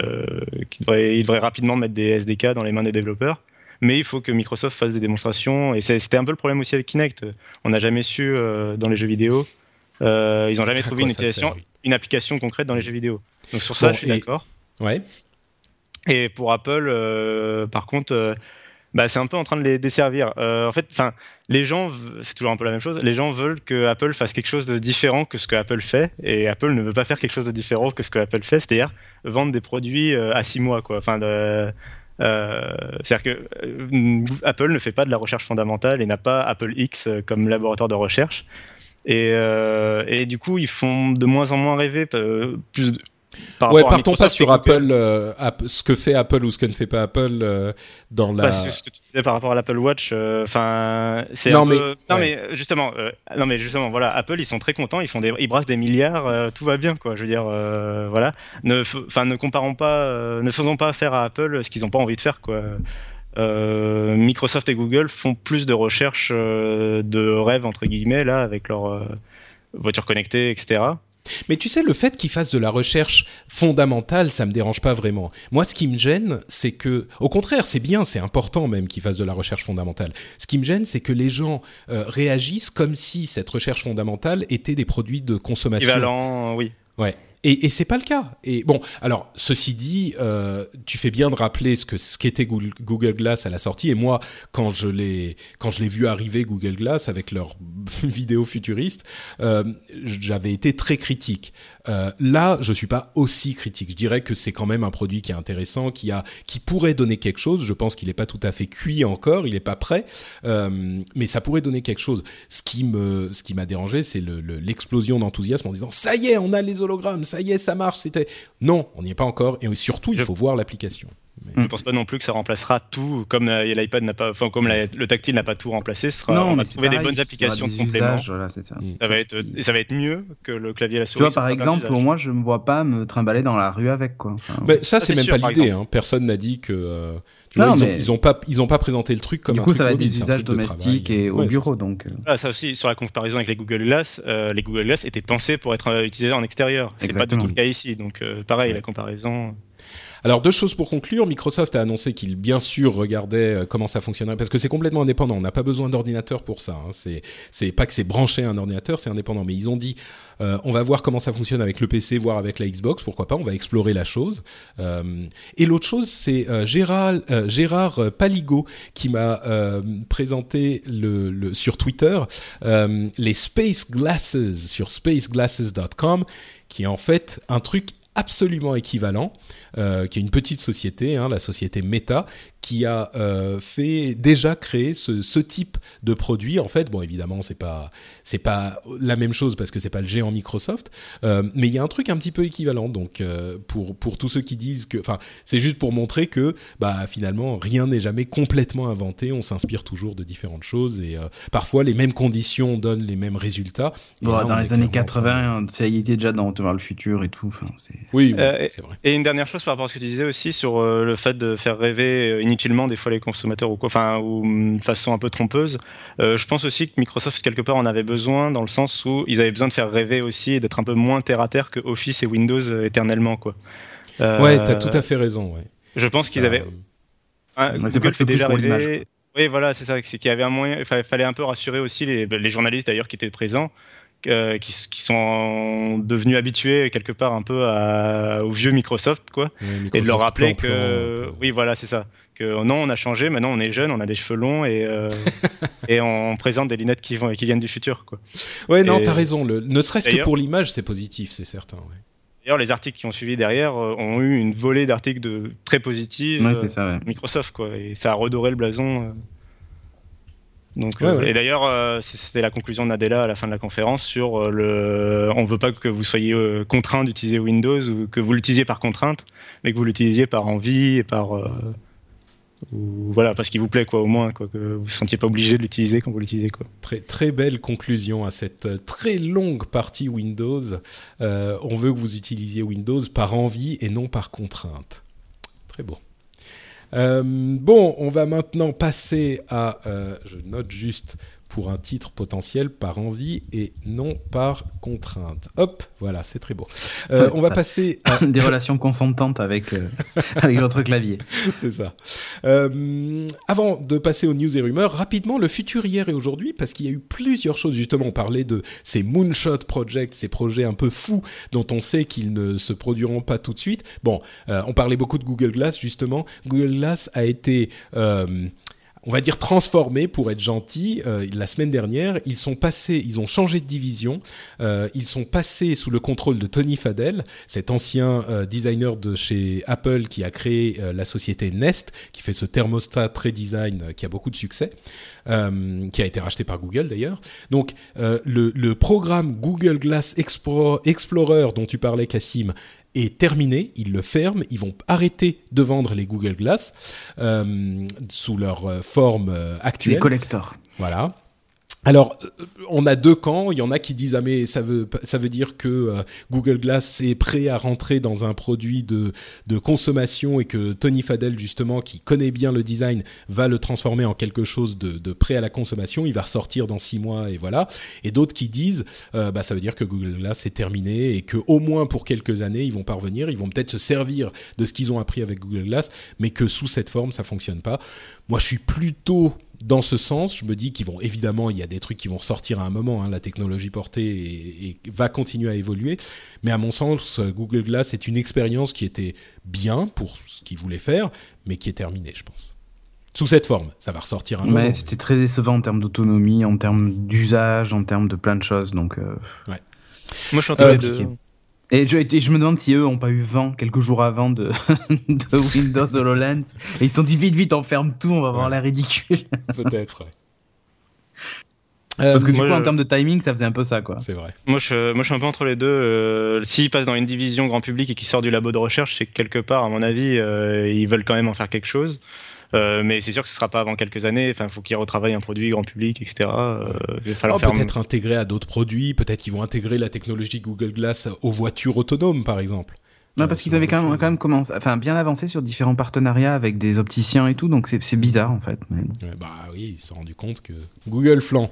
qu'ils devraient, ils devraient rapidement mettre des SDK dans les mains des développeurs. Mais il faut que Microsoft fasse des démonstrations, et c'était un peu le problème aussi avec Kinect. On n'a jamais su dans les jeux vidéo. Ils n'ont jamais trouvé une utilisation une application concrète dans les jeux vidéo. Donc sur ça, je suis d'accord. Ouais. Et pour Apple, euh, par contre, euh, bah, c'est un peu en train de les desservir. Euh, en fait, enfin, les gens, c'est toujours un peu la même chose. Les gens veulent que Apple fasse quelque chose de différent que ce que Apple fait, et Apple ne veut pas faire quelque chose de différent que ce que Apple fait, c'est-à-dire vendre des produits à six mois, quoi. Enfin, c'est-à-dire que Apple ne fait pas de la recherche fondamentale et n'a pas Apple X comme laboratoire de recherche. Et, euh, et, du coup, ils font de moins en moins rêver. Euh, plus par ouais, partons pas sur Apple, euh, ce que fait Apple ou ce que ne fait pas Apple euh, dans la. Bah, ce que tu disais par rapport à l'Apple Watch, enfin, c'est non, mais, non mais justement, non mais justement, voilà, Apple, ils sont très contents, ils font des, ils brassent des milliards, tout va bien, quoi. Je veux dire, voilà, ne, enfin, ne comparons pas, ne faisons pas faire à Apple ce qu'ils n'ont pas envie de faire, quoi. Euh, Microsoft et Google font plus de recherches euh, de rêve entre guillemets là avec leurs euh, voitures connectées, etc. Mais tu sais, le fait qu'ils fassent de la recherche fondamentale, ça me dérange pas vraiment. Moi, ce qui me gêne, c'est que, au contraire, c'est bien, c'est important même qu'ils fassent de la recherche fondamentale. Ce qui me gêne, c'est que les gens euh, réagissent comme si cette recherche fondamentale était des produits de consommation. Équivalent, oui. Ouais. Et, et c'est pas le cas. Et bon, alors ceci dit, euh, tu fais bien de rappeler ce que ce qu'était Google Glass à la sortie. Et moi, quand je l'ai quand je l'ai vu arriver Google Glass avec leurs vidéos futuristes, euh, j'avais été très critique. Euh, là, je suis pas aussi critique. Je dirais que c'est quand même un produit qui est intéressant, qui a qui pourrait donner quelque chose. Je pense qu'il n'est pas tout à fait cuit encore, il n'est pas prêt, euh, mais ça pourrait donner quelque chose. Ce qui me ce qui m'a dérangé, c'est l'explosion le, d'enthousiasme en disant ça y est, on a les hologrammes ça y est, ça marche. C'était non, on n'y est pas encore. Et surtout, il faut voir l'application. Je ne pense pas non plus que ça remplacera tout, comme l'iPad n'a pas, enfin comme le tactile n'a pas tout remplacé. Sera, non, on va trouver des bonnes applications de complément. Voilà, ça. ça. va être, ça va être mieux que le clavier à la souris. Tu vois, par exemple, moi, je me vois pas me trimballer dans la rue avec quoi. Enfin, ça, c'est même pas l'idée. Hein. Personne n'a dit que. Euh, non, ils, ont, ils, ont, pas, ils ont pas présenté le truc comme du un coup, ça va être des usages domestiques et au bureau, donc. Euh. Ah, ça aussi, sur la comparaison avec les Google Glass, euh, les Google Glass étaient pensés pour être utilisés en extérieur. C'est pas du tout le cas ici, donc pareil, la comparaison. Alors deux choses pour conclure. Microsoft a annoncé qu'il bien sûr regardait euh, comment ça fonctionnerait parce que c'est complètement indépendant. On n'a pas besoin d'ordinateur pour ça. Hein. C'est pas que c'est branché à un ordinateur, c'est indépendant. Mais ils ont dit euh, on va voir comment ça fonctionne avec le PC, voire avec la Xbox. Pourquoi pas On va explorer la chose. Euh, et l'autre chose, c'est Gérard, Gérard Paligo qui m'a présenté sur Twitter les Space Glasses sur spaceglasses.com, qui est en fait un truc absolument équivalent, euh, qui est une petite société, hein, la société Meta, qui a euh, fait déjà créé ce, ce, type de produit. En fait, bon, évidemment, c'est pas c'est pas la même chose parce que c'est pas le géant Microsoft, euh, mais il y a un truc un petit peu équivalent. Donc, euh, pour pour tous ceux qui disent que, enfin, c'est juste pour montrer que, bah, finalement, rien n'est jamais complètement inventé. On s'inspire toujours de différentes choses et euh, parfois les mêmes conditions donnent les mêmes résultats. Bon, là, dans les années 80, ça y était déjà dans le futur et tout. Enfin, oui, oui c'est vrai. Et une dernière chose par rapport à ce que tu disais aussi sur le fait de faire rêver inutilement des fois les consommateurs ou quoi, enfin, ou de façon un peu trompeuse. Euh, je pense aussi que Microsoft quelque part en avait besoin dans le sens où ils avaient besoin de faire rêver aussi et d'être un peu moins terre à terre que Office et Windows euh, éternellement quoi. Euh, ouais, t'as tout à fait raison. Ouais. Je pense qu'ils avaient. Hein, c'est presque déjà pour l'image. Oui, voilà, c'est ça. C'est qu'il y avait un moyen. Il fallait un peu rassurer aussi les, les journalistes d'ailleurs qui étaient présents. Euh, qui, qui, sont devenus habitués quelque part un peu à, au vieux Microsoft, quoi, Microsoft et de leur rappeler que, oui, voilà, c'est ça, que non, on a changé, maintenant on est jeune, on a des cheveux longs et euh, et on présente des lunettes qui vont qui viennent du futur, quoi. Ouais, non, t'as raison. Le, ne serait-ce que pour l'image, c'est positif, c'est certain. Ouais. D'ailleurs, les articles qui ont suivi derrière euh, ont eu une volée d'articles de très positifs. Ouais, ça, ouais. Microsoft, quoi, et ça a redoré le blason. Donc, euh, Et d'ailleurs, euh, c'était la conclusion de Nadella à la fin de la conférence sur euh, le. On veut pas que vous soyez contraint d'utiliser Windows ou que vous l'utilisiez par contrainte, mais que vous l'utilisiez par envie et par. Voilà, parce qu'il vous plaît, quoi, au moins, quoi, que vous ne sentiez pas obligé de l'utiliser quand vous l'utilisez, quoi. Très, très belle conclusion à cette très longue partie Windows. on veut que vous utilisiez Windows par envie et non par contrainte. Très beau. Euh, bon, on va maintenant passer à, euh, je note juste pour un titre potentiel par envie et non par contrainte. Hop, voilà, c'est très beau. Euh, on va passer à... des relations consentantes avec euh, avec votre clavier. C'est ça. Euh, avant de passer aux news et rumeurs, rapidement le futur hier et aujourd'hui parce qu'il y a eu plusieurs choses justement. On parlait de ces moonshot projects, ces projets un peu fous dont on sait qu'ils ne se produiront pas tout de suite. Bon, on parlait beaucoup de Google Glass justement. Google Glass a été on va dire transformés pour être gentil. Euh, la semaine dernière, ils sont passés, ils ont changé de division. Euh, ils sont passés sous le contrôle de Tony Fadell, cet ancien euh, designer de chez Apple qui a créé euh, la société Nest, qui fait ce thermostat très design euh, qui a beaucoup de succès, qui a été racheté par Google d'ailleurs. Donc le, le, programme Google Glass Explorer dont tu parlais, Cassim, est terminé, ils le ferment, ils vont arrêter de vendre les Google Glass euh, sous leur euh, forme euh, actuelle. Les collectors. Voilà. Alors, euh, on a deux camps. Il y en a qui disent ah mais ça veut ça veut dire que euh, Google Glass est prêt à rentrer dans un produit de de consommation et que Tony Fadell justement qui connaît bien le design va le transformer en quelque chose de, de prêt à la consommation. Il va ressortir dans six mois et voilà. Et d'autres qui disent euh, bah ça veut dire que Google Glass est terminé et que au moins pour quelques années ils vont parvenir. Ils vont peut-être se servir de ce qu'ils ont appris avec Google Glass, mais que sous cette forme ça fonctionne pas. Moi je suis plutôt dans ce sens, je me dis qu'ils vont évidemment, il y a des trucs qui vont ressortir à un moment. Hein, la technologie portée et, va continuer à évoluer, mais à mon sens, Google Glass est une expérience qui était bien pour ce qu'il voulait faire, mais qui est terminée, je pense. Sous cette forme, ça va ressortir à un moment. C'était très décevant en termes d'autonomie, en termes d'usage, en termes de plein de choses. Donc, euh, ouais. Moi, je suis en train de et je, je, me demande si eux ont pas eu vent quelques jours avant de, de Windows HoloLens. Et ils se sont dit vite, vite, on ferme tout, on va avoir l'air ridicule. Peut-être, ouais. Parce que du coup, en termes de timing, ça faisait un peu ça, quoi. C'est vrai. Moi je, moi, je suis un peu entre les deux. Euh, S'ils passent dans une division grand public et qu'ils sortent du labo de recherche, c'est que quelque part, à mon avis, euh, ils veulent quand même en faire quelque chose. Euh, mais c'est sûr que ce sera pas avant quelques années. Enfin, faut qu'ils retravaillent un produit grand public, etc. Euh, oh, peut-être intégrer à d'autres produits. Peut-être qu'ils vont intégrer la technologie Google Glass aux voitures autonomes, par exemple. Non, parce qu'ils avaient quand même, quand même commencé, enfin, bien avancé sur différents partenariats avec des opticiens et tout, donc c'est bizarre en fait. bah oui, ils se sont rendus compte que Google flanc.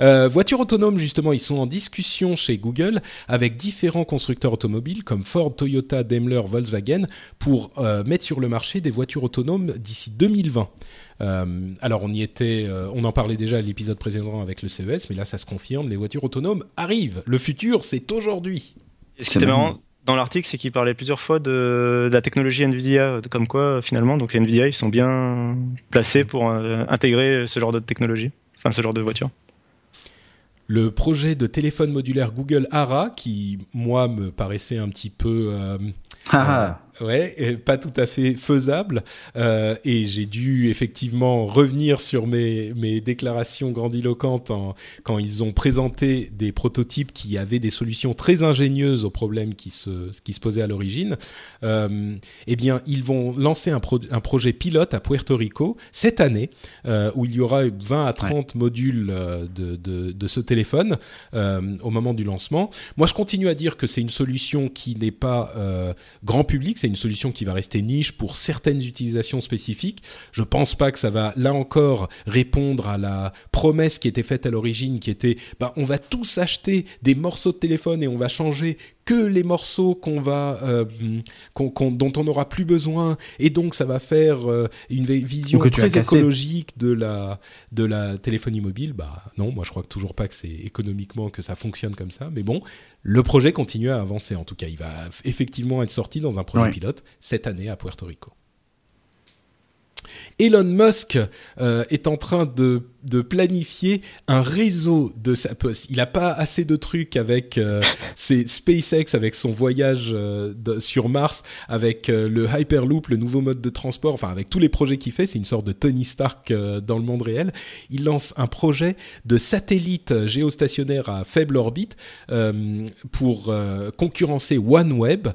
Euh, voitures autonomes, justement, ils sont en discussion chez Google avec différents constructeurs automobiles comme Ford, Toyota, Daimler, Volkswagen pour euh, mettre sur le marché des voitures autonomes d'ici 2020. Euh, alors on y était, on en parlait déjà à l'épisode précédent avec le CES, mais là ça se confirme, les voitures autonomes arrivent. Le futur, c'est aujourd'hui. Ce qui était marrant dans l'article, c'est qu'il parlait plusieurs fois de, la technologie Nvidia, comme quoi finalement, donc Nvidia, ils sont bien placés pour intégrer ce genre de technologie, enfin ce genre de voiture le projet de téléphone modulaire Google Ara, qui moi me paraissait un petit peu euh, ah. Ouais, pas tout à fait faisable. Euh, et j'ai dû effectivement revenir sur mes, mes déclarations grandiloquentes quand ils ont présenté des prototypes qui avaient des solutions très ingénieuses aux problèmes qui se, qui se posaient à l'origine. Euh, eh bien, ils vont lancer un, un, projet pilote à Puerto Rico cette année, euh, où il y aura 20 à 30 modules de, de, de, ce téléphone au moment du lancement. Moi, je continue à dire que c'est une solution qui n'est pas grand public, une solution qui va rester niche pour certaines utilisations spécifiques. Je pense pas que ça va, là encore, répondre à la promesse qui était faite à l'origine, qui était, bah, on va tous acheter des morceaux de téléphone et on va changer que les morceaux qu'on va, euh, dont on n'aura plus besoin, et donc ça va faire euh, une vision très écologique de la de la téléphonie mobile. Bah non, moi je crois que toujours pas que c'est économiquement que ça fonctionne comme ça. Mais bon, le projet continue à avancer. En tout cas, il va effectivement être sorti dans un projet pilote cette année à Puerto Rico. Elon Musk euh, est en train de de planifier un réseau de sa il a pas assez de trucs avec euh, ses SpaceX avec son voyage euh, sur Mars avec euh, le Hyperloop le nouveau mode de transport enfin avec tous les projets qu'il fait c'est une sorte de Tony Stark dans le monde réel. Il lance un projet de satellite géostationnaire à faible orbite pour concurrencer OneWeb.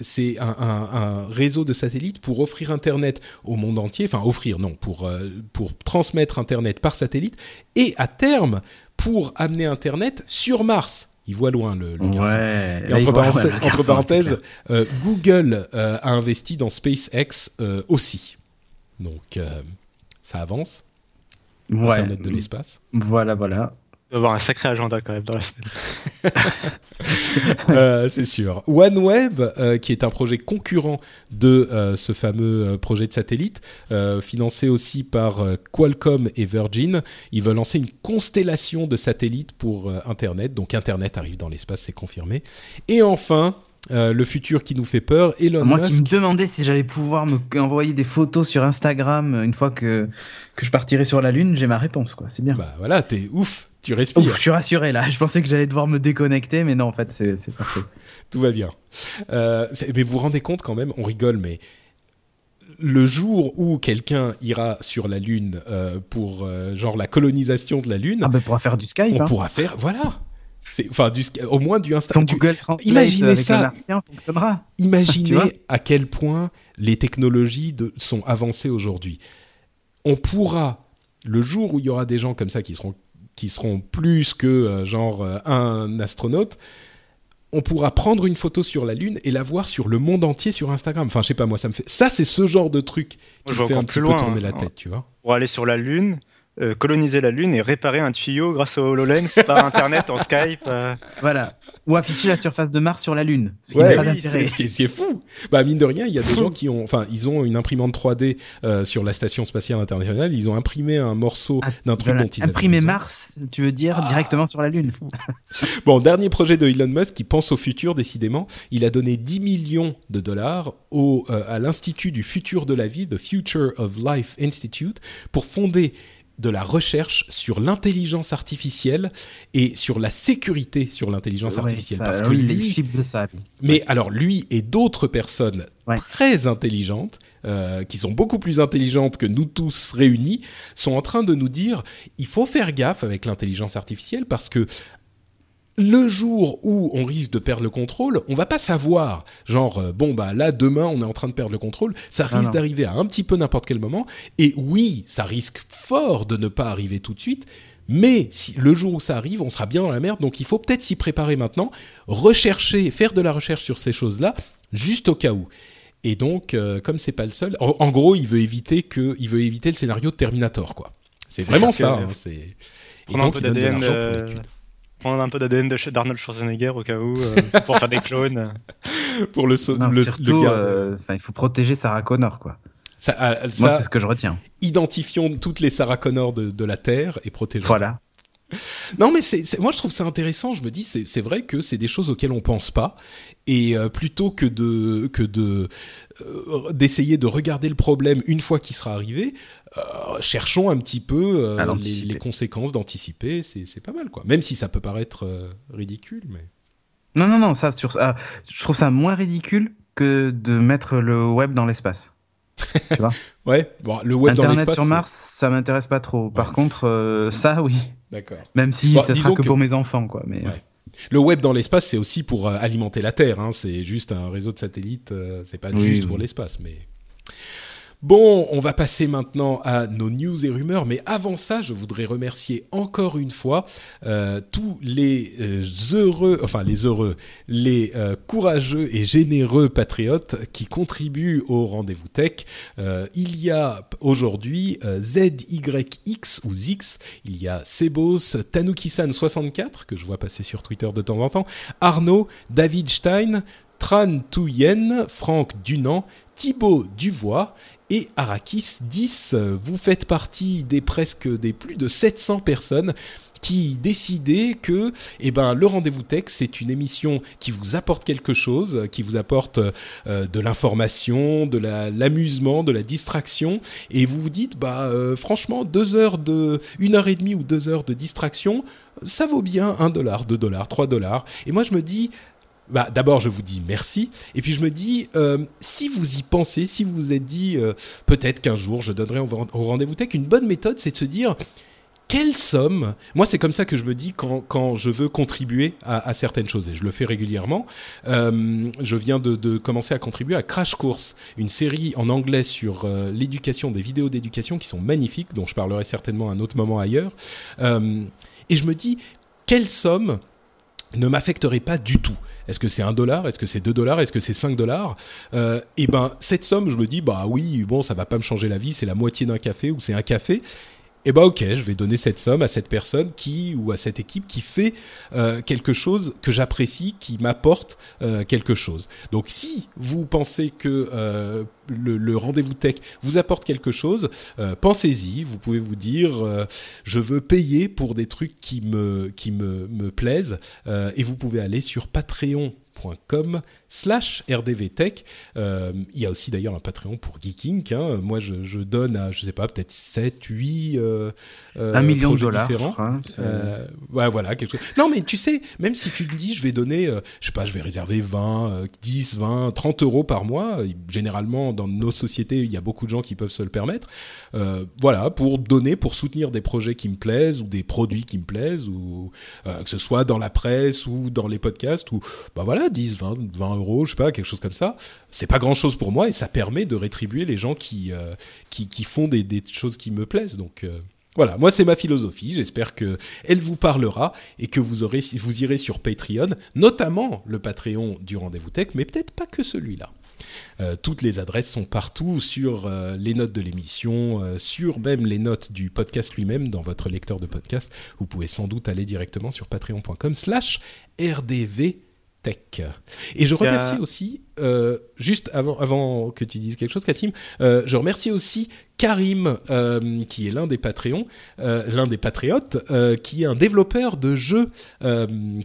C'est un, un, un, réseau de satellites pour offrir internet au monde entier enfin offrir non pour pour transmettre Internet par satellite et à terme pour amener Internet sur Mars. Il voit loin le, le et entre, parenthèses, euh, Google euh, a investi dans SpaceX euh, aussi. Donc ça avance. Internet de l'espace. Voilà, voilà avoir un sacré agenda quand même dans la semaine. Euh, c'est sûr. OneWeb, euh, qui est un projet concurrent de euh, ce fameux projet de satellite, financé aussi par Qualcomm et Virgin, ils veulent lancer une constellation de satellites pour Internet. Donc Internet arrive dans l'espace, c'est confirmé. Et enfin, le futur qui nous fait peur. Elon Moi qui me demandais si j'allais pouvoir me envoyer des photos sur Instagram une fois que, que je partirai sur la Lune, j'ai ma réponse. quoi. C'est bien. Bah voilà, t'es ouf. Tu respires. je suis rassuré là. Je pensais que j'allais devoir me déconnecter, mais non, en fait, c'est parfait. Tout va bien. Euh, mais vous vous rendez compte quand même, on rigole, mais le jour où quelqu'un ira sur la Lune euh, pour euh, genre la colonisation de la Lune, ah on pourra faire du Skype. On hein. pourra faire, voilà. Enfin du au moins du Instagram. Google Translate imaginez ça. fonctionnera. Imaginez à quel point les technologies de, sont avancées aujourd'hui. On pourra le jour où il y aura des gens comme ça qui seront qui seront plus que genre un astronaute, on pourra prendre une photo sur la Lune et la voir sur le monde entier sur Instagram. Enfin, je sais pas, moi, ça me fait. Ça, c'est ce genre de truc qui me fait un petit peu tourner la hein. tête, tu vois. Pour aller sur la Lune, euh, coloniser la Lune et réparer un tuyau grâce au HoloLens par Internet, en Skype. Euh. Voilà. Ou afficher la surface de Mars sur la Lune. Ce qui oui, c'est ce fou. Bah mine de rien, il y a des gens qui ont, enfin, ils ont une imprimante 3D euh, sur la station spatiale internationale. Ils ont imprimé un morceau ah, d'un truc dont ils imprimé Mars, tu veux dire ah. directement sur la Lune. bon, dernier projet de Elon Musk qui pense au futur décidément. Il a donné 10 millions de dollars au à l'institut du futur de la vie, the Future of Life Institute, pour fonder de la recherche sur l'intelligence artificielle et sur la sécurité sur l'intelligence artificielle. parce que lui, de ça. Mais alors lui et d'autres personnes très intelligentes, euh, qui sont beaucoup plus intelligentes que nous tous réunis, sont en train de nous dire il faut faire gaffe avec l'intelligence artificielle parce que le jour où on risque de perdre le contrôle, on va pas savoir. Genre, euh, bon, bah là, demain, on est en train de perdre le contrôle. Ça risque d'arriver à un petit peu n'importe quel moment. Et oui, ça risque fort de ne pas arriver tout de suite. Mais si, le jour où ça arrive, on sera bien dans la merde. Donc, il faut peut-être s'y préparer maintenant. Rechercher, faire de la recherche sur ces choses-là, juste au cas où. Et donc, euh, comme c'est pas le seul, en, gros, il veut éviter que, il veut éviter le scénario de Terminator, quoi. C'est vraiment ça. Hein, c'est. Et donc, il donne de l'argent pour euh, l'étude prendre un peu d'ADN d'Arnold Schwarzenegger au cas où, euh, pour faire des clones. pour le, le, euh, il faut protéger Sarah Connor, quoi. Ça, ah, Moi, c'est ce que je retiens. Identifions toutes les Sarah Connor de, de la Terre et protégeons. Voilà. Non, mais c'est, moi je trouve ça intéressant. Je me dis, c'est, vrai que c'est des choses auxquelles on pense pas, et euh, plutôt que de que de d'essayer de regarder le problème une fois qu'il sera arrivé, euh, cherchons un petit peu euh, les, conséquences d'anticiper. C'est pas mal, quoi. Même si ça peut paraître euh, ridicule, mais. Non, non, non, ça, sur, je trouve ça moins ridicule que de mettre le web dans l'espace. tu vois Ouais, bon, le web Internet dans l'espace. sur Mars, ça m'intéresse pas trop. Par contre, ça, oui. D'accord. Même si ça sera que, pour mes enfants, quoi. Mais. Le web dans l'espace, c'est aussi pour alimenter la Terre. Hein. C'est juste un réseau de satellites. c'est pas juste pour l'espace, mais. Bon, on va passer maintenant à nos news et rumeurs, mais avant ça, je voudrais remercier encore une fois euh, tous les euh, heureux, enfin les heureux, les euh, courageux et généreux patriotes qui contribuent au rendez-vous tech. il y a aujourd'hui ZYX ou Zix, il y a Sebos, Tanukisan64 que je vois passer sur Twitter de temps en temps, Arnaud, David Stein, Tran Touyen, Franck Dunant, Thibaut Duvois et Arakis 10. Vous faites partie des presque des plus de 700 personnes qui décidaient que eh ben, le rendez-vous tech, c'est une émission qui vous apporte quelque chose, qui vous apporte euh, de l'information, de l'amusement, de la distraction, et vous vous dites, bah euh, franchement, deux heures de, une heure et demie ou deux heures de distraction, ça vaut bien un dollar, deux dollars, trois dollars. Et moi je me dis, bah, d'abord, je vous dis merci. Et puis, je me dis, euh, si vous y pensez, si vous vous êtes dit, euh, peut-être qu'un jour, je donnerai au, rendez-vous tech, une bonne méthode, c'est de se dire, quelle somme Moi, c'est comme ça que je me dis quand, quand je veux contribuer à, certaines choses, et je le fais régulièrement. Euh, je viens de, commencer à contribuer à Crash Course, une série en anglais sur l'éducation, des vidéos d'éducation qui sont magnifiques, dont je parlerai certainement à un autre moment ailleurs. et je me dis, quelle somme ne m'affecterait pas du tout. Est-ce que c'est un dollar? Est-ce que c'est deux dollars? Est-ce que c'est 5 dollars? Euh, Et eh ben cette somme, je me dis bah oui, bon, ça va pas me changer la vie. C'est la moitié d'un café ou c'est un café eh ben ok, je vais donner cette somme à cette personne qui ou à cette équipe qui fait euh, quelque chose que j'apprécie, qui m'apporte euh, quelque chose. Donc si vous pensez que euh, le, rendez-vous tech vous apporte quelque chose, pensez-y. Vous pouvez vous dire je veux payer pour des trucs qui me qui me, me plaisent et vous pouvez aller sur Patreon com slash rdvtech. Euh, il y a aussi d'ailleurs un Patreon pour Geeking. Hein. Moi, je, donne à, je sais pas, peut-être 7, 8 euh, euh, un million de dollars. Euh, ouais, voilà, quelque chose. Non, mais tu sais, même si tu te dis, je vais donner, je sais pas, je vais réserver 20, 10, 20, 30 euros par mois. Généralement, dans nos sociétés, il y a beaucoup de gens qui peuvent se le permettre. voilà, pour donner, pour soutenir des projets qui me plaisent ou des produits qui me plaisent, ou que ce soit dans la presse ou dans les podcasts, ou bah voilà, 10, 20, 20 euros, je sais pas, quelque chose comme ça. C'est pas grand chose pour moi et ça permet de rétribuer les gens qui, euh, qui, qui, font des, choses qui me plaisent. Donc, euh, Voilà, moi c'est ma philosophie. J'espère que elle vous parlera et que vous aurez, vous irez sur Patreon, notamment le Patreon du Rendez-vous Tech, mais peut-être pas que celui-là. Euh, toutes les adresses sont partout sur les notes de l'émission, sur même les notes du podcast lui-même dans votre lecteur de podcast. Vous pouvez sans doute aller directement sur patreon.com/slash rdv Tech. Et je remercie aussi, euh, juste avant, avant que tu dises quelque chose, Cassim, euh, je remercie aussi Karim, euh, qui est l'un des Patreons, euh, l'un des patriotes, euh, qui est un développeur de jeux,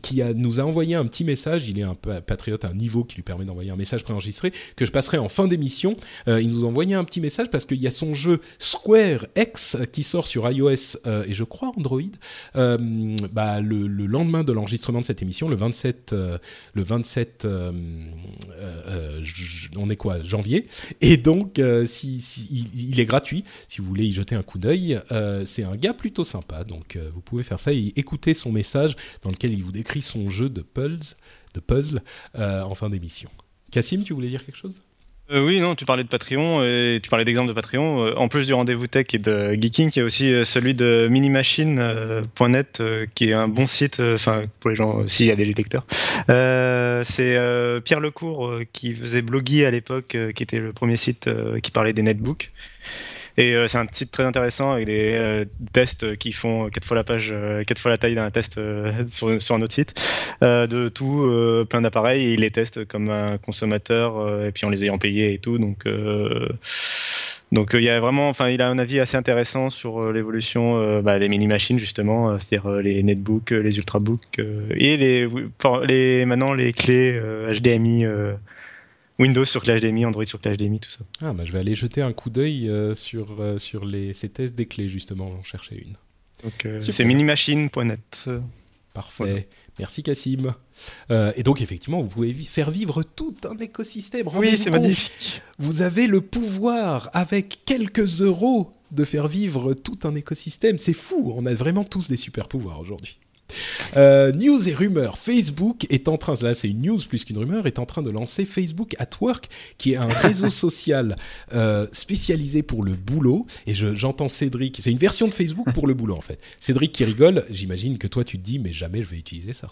qui nous a envoyé un petit message. Il est un patriote à un niveau qui lui permet d'envoyer un message préenregistré que je passerai en fin d'émission. Il nous a envoyé un petit message parce qu'il y a son jeu Square X qui sort sur iOS et je crois Android. bah, le, le lendemain de l'enregistrement de cette émission, le 27, euh, le 27, euh, euh, j- on est quoi, janvier. Et donc, si, il est gratuit, si vous voulez y jeter un coup d'œil. Euh, c'est un gars plutôt sympa, donc euh, vous pouvez faire ça et écouter son message dans lequel il vous décrit son jeu de puzzle, de puzzle euh, en fin d'émission. Cassim, tu voulais dire quelque chose? Oui, non, tu parlais de Patreon et tu parlais d'exemples de Patreon. En plus du rendez-vous tech et de Geeking, il y a aussi celui de minimachine.net qui est un bon site, enfin pour les gens, s'il y a des lecteurs. C'est euh, Pierre Lecourt qui faisait Bloggy à l'époque, qui était le premier site qui parlait des netbooks. Et euh, c'est un site très intéressant avec des euh, tests qui font quatre fois la page, euh, quatre fois la taille d'un test sur, un autre site, de tout, plein d'appareils, et il les teste comme un consommateur, et puis en les ayant payés et tout. Donc, donc il y a vraiment, enfin, il a un avis assez intéressant sur l'évolution bah, des mini machines justement, c'est-à-dire les netbooks, les ultrabooks et les, maintenant les clés HDMI. Windows sur clé HDMI, Android sur clé HDMI, tout ça. ah, bah, Je vais aller jeter un coup d'œil euh, sur, euh, sur les, ces tests des clés, justement, j'en cherchais une. Donc euh, c'est minimachine.net. Parfait. Voilà. Merci Cassim. Euh, et donc effectivement, vous pouvez vi- faire vivre tout un écosystème. Oui, c'est magnifique. Vous avez le pouvoir, avec quelques euros, de faire vivre tout un écosystème. C'est fou. On a vraiment tous des super pouvoirs aujourd'hui. Euh, news et rumeurs. Facebook est en train, là c'est une news plus qu'une rumeur, est en train de lancer Facebook at Work, qui est un réseau social euh, spécialisé pour le boulot. Et je- j'entends Cédric, c'est une version de Facebook pour le boulot en fait. Cédric qui rigole, j'imagine que toi tu te dis, mais jamais je vais utiliser ça.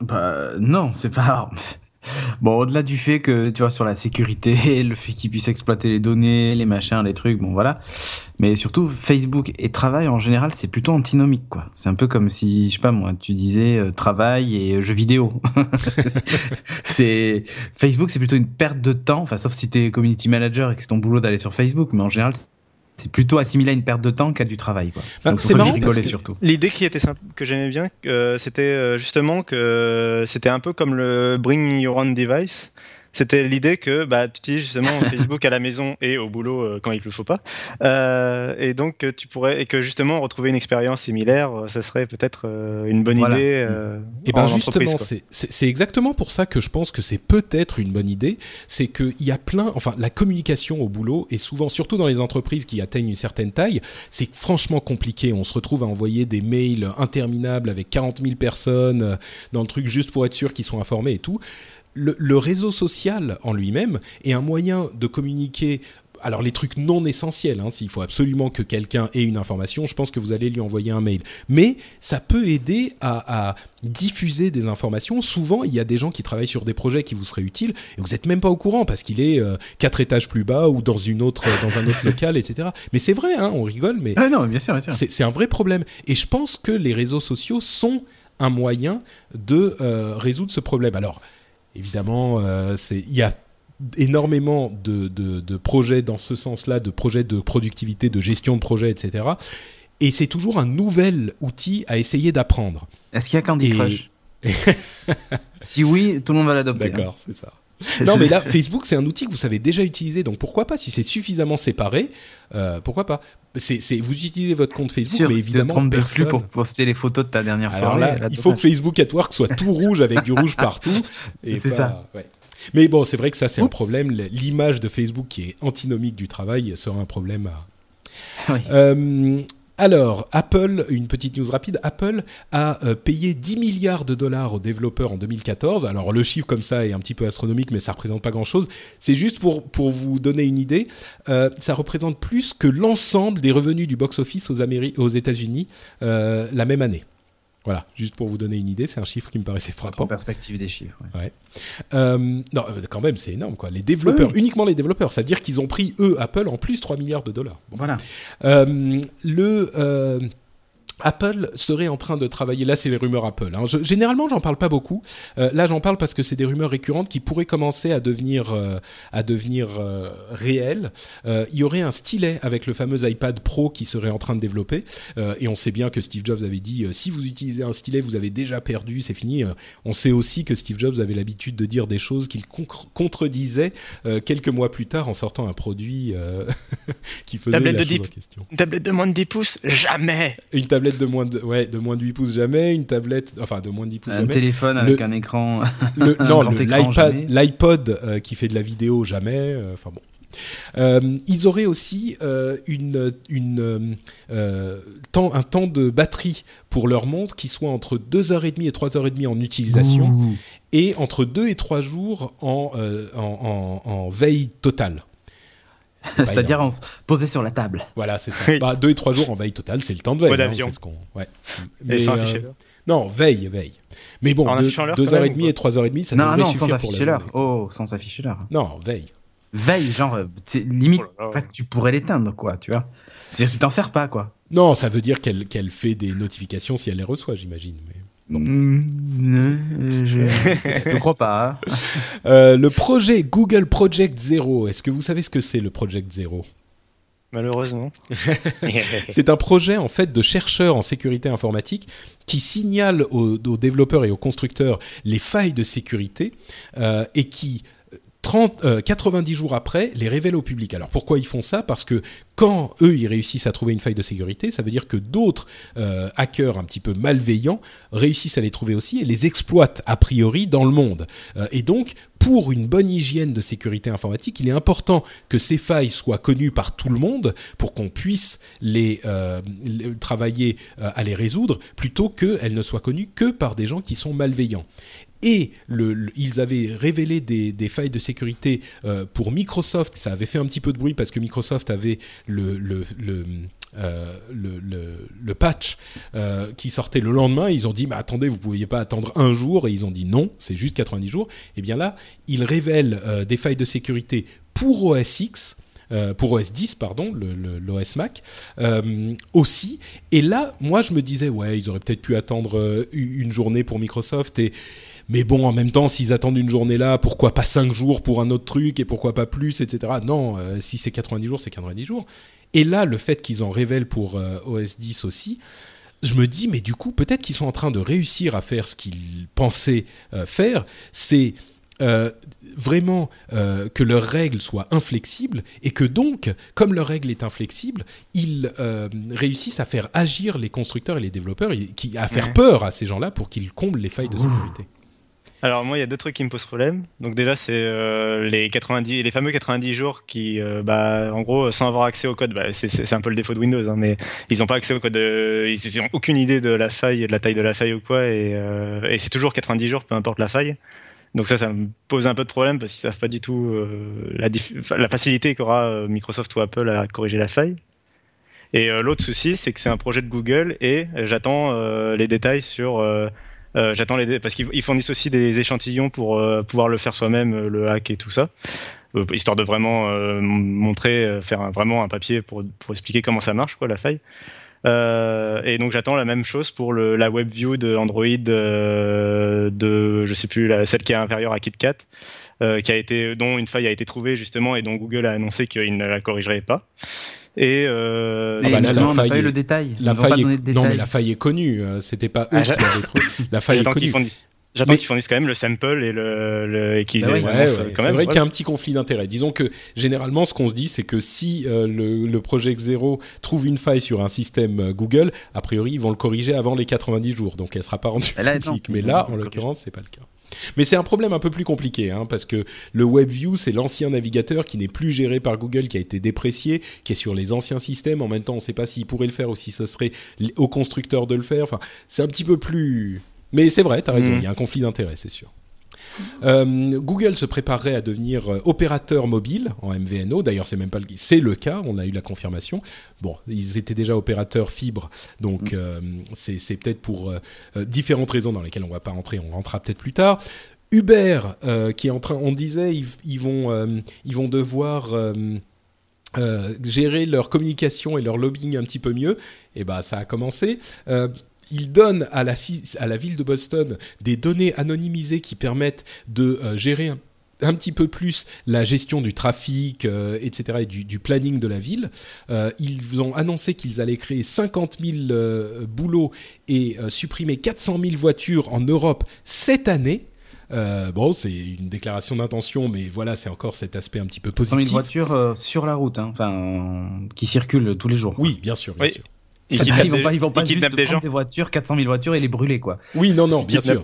Bah, non, c'est pas. Bon, au-delà du fait que, tu vois, sur la sécurité, le fait qu'ils puissent exploiter les données, les machins, les trucs, bon, voilà. Mais surtout, Facebook et travail, en général, c'est plutôt antinomique, quoi. C'est un peu comme si, je sais pas moi, tu disais euh, travail et euh, jeux vidéo. c'est Facebook, c'est plutôt une perte de temps, enfin, sauf si t'es community manager et que c'est ton boulot d'aller sur Facebook, mais en général, c'est plutôt assimilé à une perte de temps qu'à du travail, quoi. Bah, Donc, c'est marrant parce que- surtout. L'idée qui était simple, que j'aimais bien, euh, c'était euh, justement que c'était un peu comme le Bring Your Own Device. C'était l'idée que bah, tu utilises justement Facebook à la maison et au boulot euh, quand il le faut pas, Euh, et donc que tu pourrais et que justement retrouver une expérience similaire, euh, ça serait peut-être euh, une bonne Voilà. idée. euh, Et ben en justement, c'est- exactement pour ça que je pense que c'est peut-être une bonne idée. C'est qu'il y a plein, enfin, la communication au boulot est souvent, surtout dans les entreprises qui atteignent une certaine taille, c'est franchement compliqué. On se retrouve à envoyer des mails interminables avec 40 000 personnes euh, dans le truc juste pour être sûr qu'ils sont informés et tout. Le, le réseau social en lui-même est un moyen de communiquer. Alors les trucs non essentiels, hein, s'il faut absolument que quelqu'un ait une information, je pense que vous allez lui envoyer un mail. Mais ça peut aider à, à diffuser des informations. Souvent, il y a des gens qui travaillent sur des projets qui vous seraient utiles et vous n'êtes même pas au courant parce qu'il est euh, quatre étages plus bas ou dans une autre, dans un autre local, etc. Mais c'est vrai, hein, on rigole, mais Ah non, bien sûr, bien sûr. c'est c'est un vrai problème. Et je pense que les réseaux sociaux sont un moyen de euh, résoudre ce problème. Alors, évidemment, euh, il y a énormément de, de- de projets dans ce sens-là, de projets de productivité, de gestion de projet, etc. Et c'est toujours un nouvel outil à essayer d'apprendre. Est-ce qu'il y a Candy Et- Crush? Si oui, tout le monde va l'adopter. hein. D'accord, c'est ça. Non, mais là, Facebook, c'est un outil que vous savez déjà utiliser, donc pourquoi pas Si c'est suffisamment séparé, euh, pourquoi pas c'est, Vous utilisez votre compte Facebook, Sûr, mais si tu te évidemment, personne... pour poster les photos de ta dernière Alors soirée. là, là, il faut que. Facebook at Work soit tout rouge avec du rouge partout. C'est ça. ouais. Mais bon, c'est vrai que ça, c'est un problème. L'image de Facebook qui est antinomique du travail sera un problème à, Oui. euh, alors, Apple, une petite news rapide, Apple a euh, payé 10 milliards de dollars aux développeurs en 2014. Alors, le chiffre comme ça est un petit peu astronomique, mais ça représente pas grand-chose. C'est juste pour, vous donner une idée, euh, ça représente plus que l'ensemble des revenus du box-office aux États-Unis euh, la même année. Voilà, juste pour vous donner une idée, c'est un chiffre qui me paraissait frappant. En perspective des chiffres. Ouais. Ouais. Euh, non, euh, quand même, c'est énorme, quoi. Les développeurs, Oui, uniquement les développeurs, c'est-à-dire qu'ils ont pris, eux, Apple, en plus 3 milliards de dollars. Bon. Voilà. Euh, le Apple serait en train de travailler. Là, c'est les rumeurs Apple. hein. Je- généralement, j'en parle pas beaucoup. Euh, là, j'en parle parce que c'est des rumeurs récurrentes qui pourraient commencer à devenir euh, à devenir euh, réelles. Il y aurait un stylet avec le fameux iPad Pro qui serait en train de développer. Et on sait bien que Steve Jobs avait dit si vous utilisez un stylet, vous avez déjà perdu, c'est fini. On sait aussi que Steve Jobs avait l'habitude de dire des choses qu'il con- contredisait quelques mois plus tard en sortant un produit qui faisait Tablette la de chose dix- en question. Une tablette de moins de 10 pouces? Jamais Une tablette de moins de, ouais, de moins de 8 pouces jamais, une tablette, enfin de moins de 10 pouces Un jamais. téléphone Le- avec un écran. Le, un non, l'iPod euh, qui fait de la vidéo jamais. euh, Enfin bon. Euh, ils auraient aussi euh, une, une, euh, euh, temps, un temps de batterie pour leur montre qui soit entre 2h30 et 3h30 en utilisation Ouh. et entre 2 et 3 jours en, euh, en, en- en veille totale. C'est pas C'est-à-dire en s- posé sur la table. Voilà, c'est ça. Oui. Bah, 2 et 3 jours en veille totale, c'est le temps de veille. Mode hein, c'est ce qu'on... ouais. Et Mais, sans euh, afficher l'heure. non, veille, veille. Mais bon, En deux- deux heures et demie et trois heures et demie, ça non, devrait non, sans suffire pour la afficher l'heure. Oh, sans afficher l'heure. Non, veille. Veille, genre, euh, c'est limite, Oh là là. en fait, tu pourrais l'éteindre, quoi, tu vois. C'est-à-dire que tu t'en sers pas, quoi. Non, ça veut dire qu'elle qu'elle fait des notifications si elle les reçoit, j'imagine. Mais... Euh, je... je crois pas. hein. Euh, le projet Google Project Zero, est-ce que vous savez ce que c'est le Project Zero? Malheureusement. C'est un projet en fait de chercheurs en sécurité informatique qui signale aux, aux développeurs et aux constructeurs les failles de sécurité euh, et qui 30, euh, 90 jours après, les révèlent au public. Alors pourquoi ils font ça? Parce que quand eux, ils réussissent à trouver une faille de sécurité, ça veut dire que d'autres euh, hackers un petit peu malveillants réussissent à les trouver aussi et les exploitent a priori dans le monde. Euh, et donc, pour une bonne hygiène de sécurité informatique, il est important que ces failles soient connues par tout le monde pour qu'on puisse les, euh, travailler à les résoudre, plutôt qu'elles ne soient connues que par des gens qui sont malveillants. Et ils avaient révélé des, failles de sécurité euh, pour Microsoft. Ça avait fait un petit peu de bruit parce que Microsoft avait le, euh, patch euh, qui sortait le lendemain. Ils ont dit, mais attendez, vous ne pouviez pas attendre un jour. Et ils ont dit non, c'est juste 90 jours. Et bien là, ils révèlent des failles de sécurité pour OS X. pour OS 10, pardon, l'OS Mac aussi. Et là, moi, je me disais, ouais, ils auraient peut-être pu attendre une journée pour Microsoft. Et mais bon, en même temps, s'ils attendent une journée là, pourquoi pas 5 jours pour un autre truc et pourquoi pas plus, etc. Non, euh, si c'est 90 jours, c'est 90 jours. Et là, le fait qu'ils en révèlent pour euh, OS 10 aussi, je me dis, mais du coup, peut-être qu'ils sont en train de réussir à faire ce qu'ils pensaient euh, faire, c'est euh, vraiment euh, que leurs règles soient inflexibles et que donc, comme leur règle est inflexible, ils réussissent à faire agir les constructeurs et les développeurs, et qui, à faire Ouais. peur à ces gens-là pour qu'ils comblent les failles de sécurité. Alors moi, il y a deux trucs qui me posent problème. Donc déjà, c'est euh, les 90, les fameux 90 jours qui, euh, bah, en gros, sans avoir accès au code, bah, c'est- un peu le défaut de Windows, hein, mais ils n'ont pas accès au code, euh, ils n'ont aucune idée de la faille, de la taille de la faille ou quoi, et, euh, et c'est toujours 90 jours, peu importe la faille. Donc ça, ça me pose un peu de problème parce qu'ils savent pas du tout euh, la, la facilité qu'aura Microsoft ou Apple à corriger la faille. Et l'autre souci, c'est que c'est un projet de Google et j'attends les détails sur. Euh, j'attends les parce qu'ils ils fournissent aussi des échantillons pour euh, pouvoir le faire soi-même, euh, le hack et tout ça, Euh, histoire de vraiment euh, montrer, euh, faire vraiment un papier pour, pour expliquer comment ça marche, quoi, la faille. Et donc j'attends la même chose pour le, la web view de Android de, je sais plus, la, celle qui est inférieure à KitKat, qui a été, dont une faille a été trouvée justement et dont Google a annoncé qu'il ne la corrigerait pas. Et, euh, Ah Et bah là, la justement, on n'a faille pas eu le détail. La pas faille donné est... de Non, mais la faille est connue. euh, C'était pas eux Ah, qui l'avaient trouvé. La faille est j'attends qu'ils connue. fournissent, j'attends Mais- qu'ils fournissent quand même le sample et le, le et qu'ils Bah ouais. Ouais, ouais, c'est quand même. vrai qu'il y a un petit conflit d'intérêts. Disons que généralement, ce qu'on se dit, c'est que si euh, le, le projet Zero trouve une faille sur un système euh, Google, a priori, ils vont le corriger avant les 90 jours, donc elle sera pas rendue là, publique. Mais là, en l'occurrence, c'est pas le cas. Mais c'est un problème un peu plus compliqué, hein, parce que le WebView, c'est l'ancien navigateur qui n'est plus géré par Google, qui a été déprécié, qui est sur les anciens systèmes. En même temps, on ne sait pas s'il pourrait le faire ou si ce serait au constructeur de le faire. Enfin, c'est un petit peu plus... Mais c'est vrai, tu as raison, mm. il y a un conflit d'intérêt, c'est sûr. Euh, Google se préparerait à devenir euh, opérateur mobile en MVNO. D'ailleurs, c'est même pas le, c'est le cas. On a eu la confirmation. Bon, ils étaient déjà opérateurs fibre, donc mm. euh, c'est, peut-être pour différentes raisons dans lesquelles on va pas rentrer. On rentrera peut-être plus tard. Uber, qui est en train, on disait, ils, vont, ils vont devoir gérer leur communication et leur lobbying un petit peu mieux. Et eh ben, ça a commencé il donne à la, à la ville de Boston des données anonymisées qui permettent de euh, gérer un, petit peu plus la gestion du trafic, euh, etc., et du, planning de la ville. Euh, ils ont annoncé qu'ils allaient créer 50 000 boulots et supprimer 400 000 voitures en Europe cette année. bon, c'est une déclaration d'intention, mais voilà, c'est encore cet aspect un petit peu positif. 400 000 voitures sur la route, hein, enfin, qui circulent tous les jours. Oui, bien sûr, bien sûr ils, vont pas, ils vont pas juste prendre des voitures, 400 000 voitures et les brûler, quoi. Oui, non, non, bien sûr.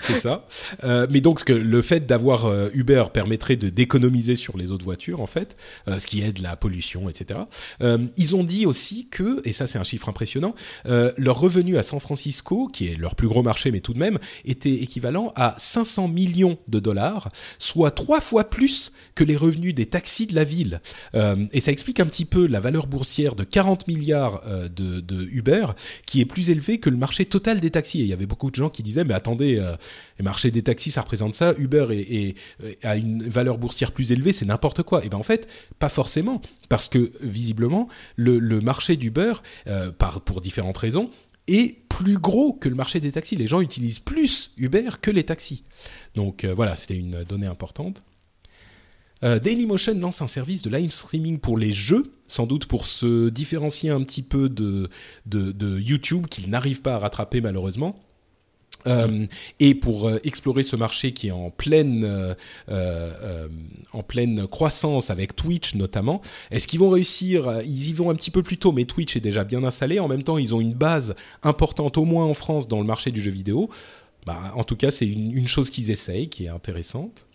C'est ça. Euh, mais donc, le fait d'avoir euh, Uber permettrait de d'économiser sur les autres voitures, en fait, euh, ce qui aide la pollution, etc. ils ont dit aussi que, et ça c'est un chiffre impressionnant, leur revenu à San Francisco, qui est leur plus gros marché, mais tout de même, était équivalent à 500 millions de dollars, soit trois fois plus que les revenus des taxis de la ville. et ça explique un petit peu la valeur boursière de 40 milliards de, de, Uber, qui est plus élevée que le marché total des taxis. Et il y avait beaucoup de gens qui disaient, mais attendez, le marché des taxis, ça représente ça. Uber a une valeur boursière plus élevée, c'est n'importe quoi. Et ben en fait, pas forcément, parce que visiblement, le, marché d'Uber, euh, pour différentes raisons, est plus gros que le marché des taxis. Les gens utilisent plus Uber que les taxis. Donc euh, voilà, c'était une donnée importante. Euh, Dailymotion lance un service de live streaming pour les jeux, sans doute pour se différencier un petit peu de, YouTube qu'ils n'arrivent pas à rattraper malheureusement. Euh, et pour euh, explorer ce marché qui est en pleine, euh, en pleine croissance avec Twitch notamment, est-ce qu'ils vont réussir Ils y vont un petit peu plus tôt, mais Twitch est déjà bien installé. En même temps, ils ont une base importante, au moins en France, dans le marché du jeu vidéo. Bah, en tout cas, c'est une, une, chose qu'ils essayent, qui est intéressante.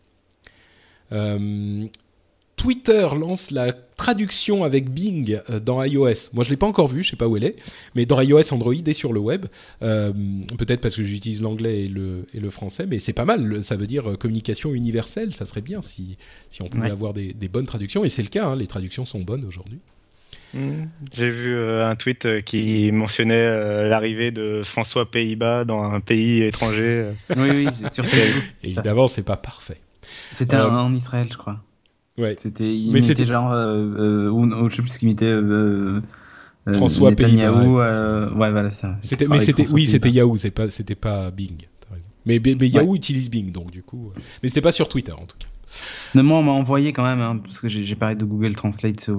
Twitter lance la traduction avec Bing euh, dans iOS. Moi, je l'ai pas encore vu, je sais pas où elle est, mais dans iOS, Android et sur le web. Euh, peut-être parce que j'utilise l'anglais et le, et le français, mais c'est pas mal. Ça veut dire euh, communication universelle. Ça serait bien si, si on pouvait avoir des, bonnes traductions. Et c'est le cas. Hein, les traductions sont bonnes aujourd'hui. Mmh. J'ai vu un tweet qui mentionnait l'arrivée de François Pays-Bas dans un pays étranger. oui, oui, sur Facebook. Évidemment, c'est pas parfait. C'était en Israël, je crois. C'était, mais c'était genre, euh, euh, ou, je sais plus ce qu'il imitait. Euh, François Pays-Bas. ouais, voilà ça. C'était, mais c'était, oui, c'était Yahoo, c'est pas, c'était pas Bing. Mais, mais, Yahoo utilise Bing, donc du coup. Mais c'était pas sur Twitter en tout cas. Mais moi, on m'a envoyé quand même, hein, parce que j'ai parlé de Google Translate ce,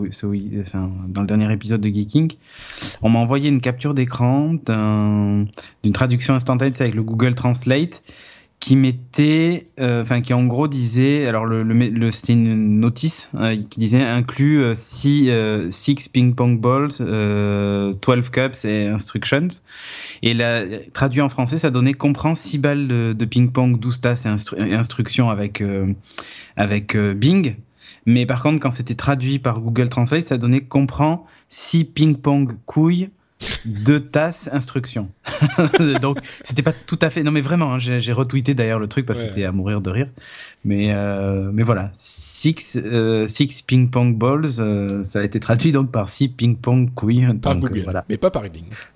enfin, dans le dernier épisode de Geeking. On m'a envoyé une capture d'écran d'une traduction instantanée avec le Google Translate qui mettait, euh, enfin qui en gros disait, alors le, le, c'était une notice euh, qui disait inclut 6 euh, six ping pong balls, 12 cups et instructions. Et la, traduit en français, ça donnait comprend 6 balles de, ping pong, 12 tasses et, instructions avec avec Bing. Mais par contre, quand c'était traduit par Google Translate, ça donnait comprend 6 ping pong couilles deux tasses instructions. Donc, c'était pas tout à fait. Non, mais vraiment, hein, j'ai retweeté d'ailleurs le truc parce que c'était à mourir de rire. Mais, euh, mais voilà, six, euh, six ping pong balls, euh, ça a été traduit donc par six ping pong couilles. Par Google, voilà. mais pas par.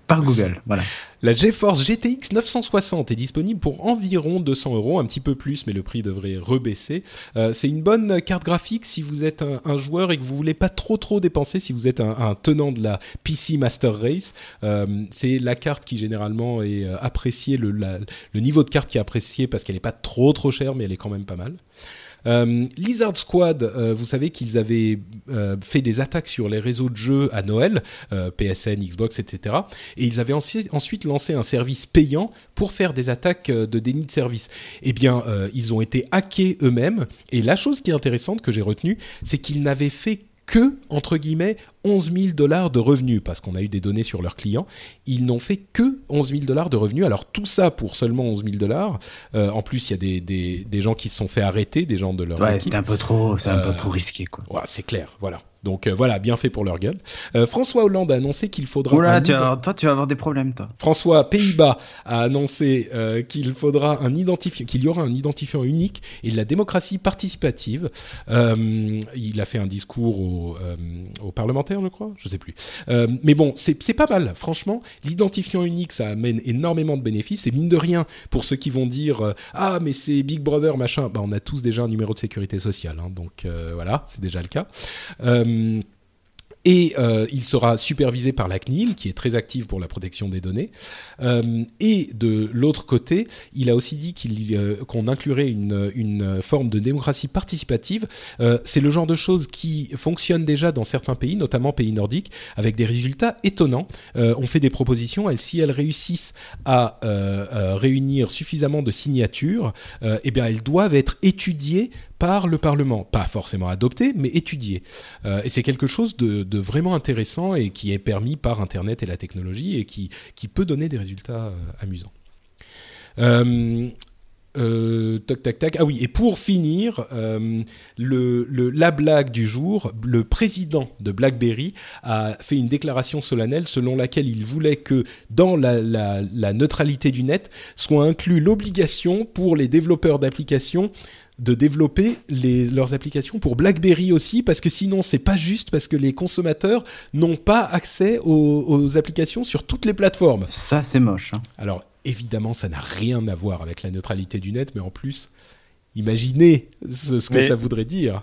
Par Google, voilà. La GeForce GTX 960 est disponible pour environ 200 euros, un petit peu plus, mais le prix devrait rebaisser. Euh, c'est une bonne carte graphique si vous êtes un, joueur et que vous voulez pas trop trop dépenser, si vous êtes un, tenant de la PC Master Race. Euh, c'est la carte qui généralement est euh, appréciée, le, le niveau de carte qui est apprécié parce qu'elle n'est pas trop trop chère, mais elle est quand même pas mal. Euh, Lizard Squad, euh, vous savez qu'ils avaient euh, fait des attaques sur les réseaux de jeux à Noël, PSN, Xbox, etc. Et ils avaient ensuite lancé un service payant pour faire des attaques de déni de service. Eh bien, ils ont été hackés eux-mêmes. Et la chose qui est intéressante que j'ai retenue, c'est qu'ils n'avaient fait que, entre guillemets, 11 000 dollars de revenus, parce qu'on a eu des données sur leurs clients. Ils n'ont fait que 11 000 dollars de revenus. Alors tout ça pour seulement 11 000 dollars. Euh, en plus, il y a des, des, des, gens qui se sont fait arrêter, des gens de leur ouais, c'est un peu trop, c'est un peu trop risqué, quoi. Ouais, c'est clair, voilà. Donc euh, voilà, bien fait pour leur gueule. Euh, François Hollande a annoncé qu'il faudra. Oula, tu toi, tu vas avoir des problèmes, toi. François Pays-Bas a annoncé euh, qu'il faudra un identifiant, qu'il y aura un identifiant unique et de la démocratie participative. il a fait un discours aux au parlementaires, je crois, je sais plus. mais bon, c'est pas mal, franchement. L'identifiant unique, ça amène énormément de bénéfices. Et mine de rien, pour ceux qui vont dire ah mais c'est Big Brother machin, bah on a tous déjà un numéro de sécurité sociale, hein, donc voilà, c'est déjà le cas. Euh, et euh, il sera supervisé par la CNIL, qui est très active pour la protection des données. Euh, et de l'autre côté, il a aussi dit qu'il qu'on inclurait une, forme de démocratie participative. c'est le genre de choses qui fonctionnent déjà dans certains pays, notamment pays nordiques, avec des résultats étonnants. on fait des propositions, et si elles réussissent à réunir suffisamment de signatures, eh bien elles doivent être étudiées par le Parlement, pas forcément adopté, mais étudié. Euh, et c'est quelque chose de, vraiment intéressant et qui est permis par Internet et la technologie et qui, peut donner des résultats euh, amusants. Euh, tac, tac, tac. Ah oui, et pour finir, la blague du jour, le président de BlackBerry a fait une déclaration solennelle selon laquelle il voulait que dans la, la neutralité du net soit inclus l'obligation pour les développeurs d'applications de développer les, leurs applications pour BlackBerry aussi, parce que sinon c'est pas juste, parce que les consommateurs n'ont pas accès aux, applications sur toutes les plateformes. Ça c'est moche. Hein. Alors évidemment, ça n'a rien à voir avec la neutralité du net, mais en plus, imaginez ce, que ça voudrait dire.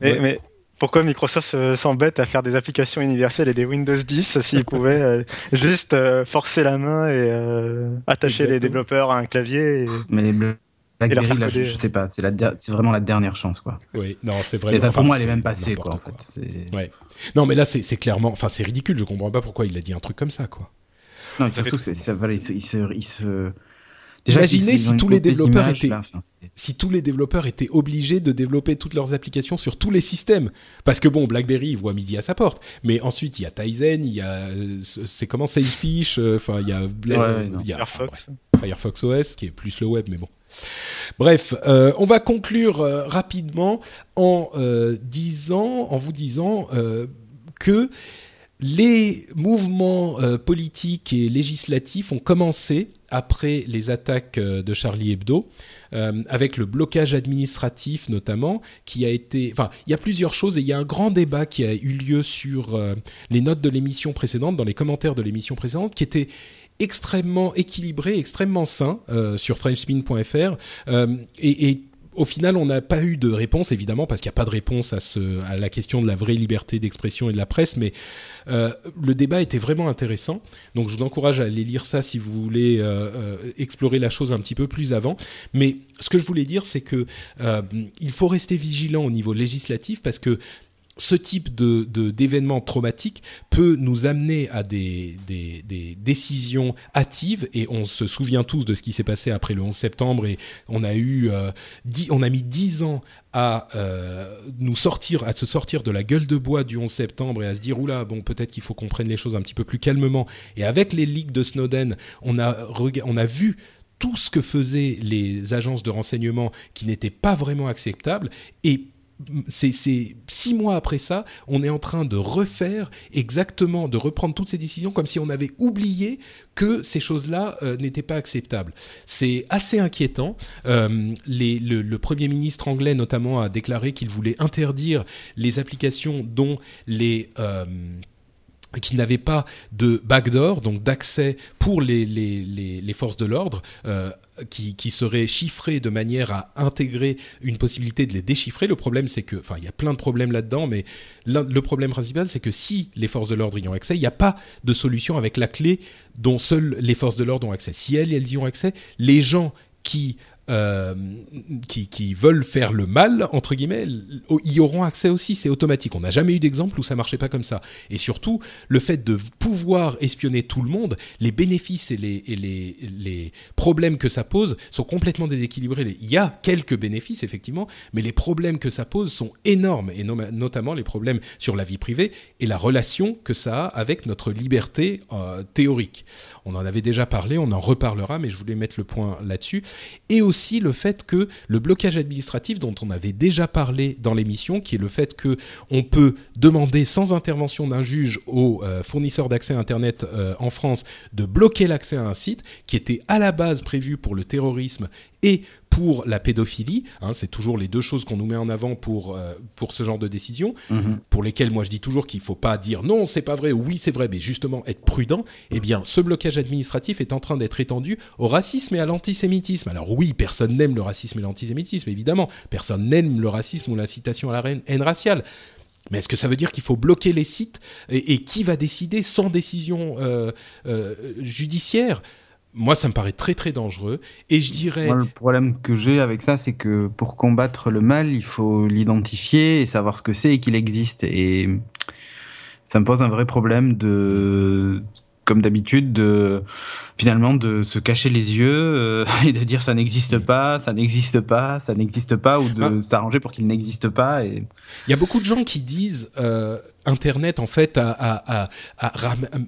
Mais, pourquoi Microsoft s'embête à faire des applications universelles et des Windows 10 s'ils pouvaient euh, juste euh, forcer la main et euh, attacher les développeurs à un clavier Mais les BlackBerry, là, je, sais pas, c'est vraiment la dernière chance, quoi. Oui, non, c'est vraiment. pour moi, elle est même passée, quoi. ouais. Non, mais là, c'est clairement, enfin, c'est ridicule. Je comprends pas pourquoi il a dit un truc comme ça, quoi. Non, surtout, ça, il, se, il se Imaginez si tous les développeurs étaient, si tous les développeurs étaient obligés de développer toutes leurs applications sur tous les systèmes. Parce que bon, BlackBerry il voit midi à sa porte, mais ensuite il y a Tizen, il y a, c'est comment Sailfish, euh, enfin il y a, il y a Firefox. Firefox OS qui est plus le web, mais bon. Bref, euh, on va conclure euh, rapidement en disant, en vous disant que les mouvements politiques et législatifs ont commencé après les attaques euh, de Charlie Hebdo, euh, avec le blocage administratif notamment, qui a été... Enfin, il y a plusieurs choses et il y a un grand débat qui a eu lieu sur euh, les notes de l'émission précédente, dans les commentaires de l'émission précédente, qui était extrêmement équilibré, extrêmement sain sur frenchspin.fr et, et au final, on n'a pas eu de réponse, évidemment, parce qu'il n'y a pas de réponse à, la question de la vraie liberté d'expression et de la presse, mais euh, le débat était vraiment intéressant. Donc, je vous encourage à aller lire ça si vous voulez euh, euh, explorer la chose un petit peu plus avant. Mais ce que je voulais dire, c'est que il faut rester vigilant au niveau législatif, parce que ce type de, d'événement traumatique peut nous amener à des, des, décisions hâtives et on se souvient tous de ce qui s'est passé après le 11 septembre et on a eu euh, on a mis dix ans à euh, nous sortir à se sortir de la gueule de bois du 11 septembre et à se dire oula bon peut-être qu'il faut qu'on prenne les choses un petit peu plus calmement. Et avec les leaks de Snowden on a on a vu tout ce que faisaient les agences de renseignement qui n'était pas vraiment acceptable et c'est six mois après ça, on est en train de refaire exactement, de reprendre toutes ces décisions comme si on avait oublié que ces choses-là euh, n'étaient pas acceptables. C'est assez inquiétant. Euh, le, Premier ministre anglais notamment a déclaré qu'il voulait interdire les applications dont les... Euh, qui n'avaient pas de backdoor, donc d'accès pour les, forces de l'ordre, qui, qui seraient chiffrés de manière à intégrer une possibilité de les déchiffrer. Le problème, c'est que, enfin, il y a plein de problèmes là-dedans, mais le problème principal, c'est que si les forces de l'ordre y ont accès, il n'y a pas de solution avec la clé dont seules les forces de l'ordre ont accès. Si elles, elles y ont accès, les gens qui euh, qui, veulent faire le mal, entre guillemets, y auront accès aussi, c'est automatique. On n'a jamais eu d'exemple où ça marchait pas comme ça. Et surtout, le fait de pouvoir espionner tout le monde, les bénéfices et les problèmes que ça pose sont complètement déséquilibrés. Il y a quelques bénéfices, effectivement, mais les problèmes que ça pose sont énormes, et notamment les problèmes sur la vie privée et la relation que ça a avec notre liberté euh, théorique. On en avait déjà parlé, on en reparlera, mais je voulais mettre le point là-dessus. Et aussi le fait que le blocage administratif dont on avait déjà parlé dans l'émission, qui est le fait que on peut demander sans intervention d'un juge aux euh, fournisseurs d'accès à Internet euh, en France de bloquer l'accès à un site qui était à la base prévu pour le terrorisme et pour la pédophilie. Hein, c'est toujours les deux choses qu'on nous met en avant pour, euh, pour ce genre de décision, mhm. pour lesquelles moi je dis toujours qu'il ne faut pas dire non, c'est pas vrai, oui, c'est vrai, mais justement être prudent. Eh bien, ce blocage administratif est en train d'être étendu au racisme et à l'antisémitisme. Alors oui, personne n'aime le racisme et l'antisémitisme, évidemment. Personne n'aime le racisme ou l'incitation à la haine raciale. Mais est-ce que ça veut dire qu'il faut bloquer les sites et, qui va décider sans décision euh, euh, judiciaire? Moi, ça me paraît très très dangereux. Et je dirais. le problème que j'ai avec ça, c'est que pour combattre le mal, il faut l'identifier et savoir ce que c'est et qu'il existe. Et ça me pose un vrai problème de comme d'habitude, de finalement de se cacher les yeux euh, et de dire ça n'existe pas, ça n'existe pas, ça n'existe pas, ou de ah. s'arranger pour qu'il n'existe pas. Et... Il y a beaucoup de gens qui disent euh, Internet en fait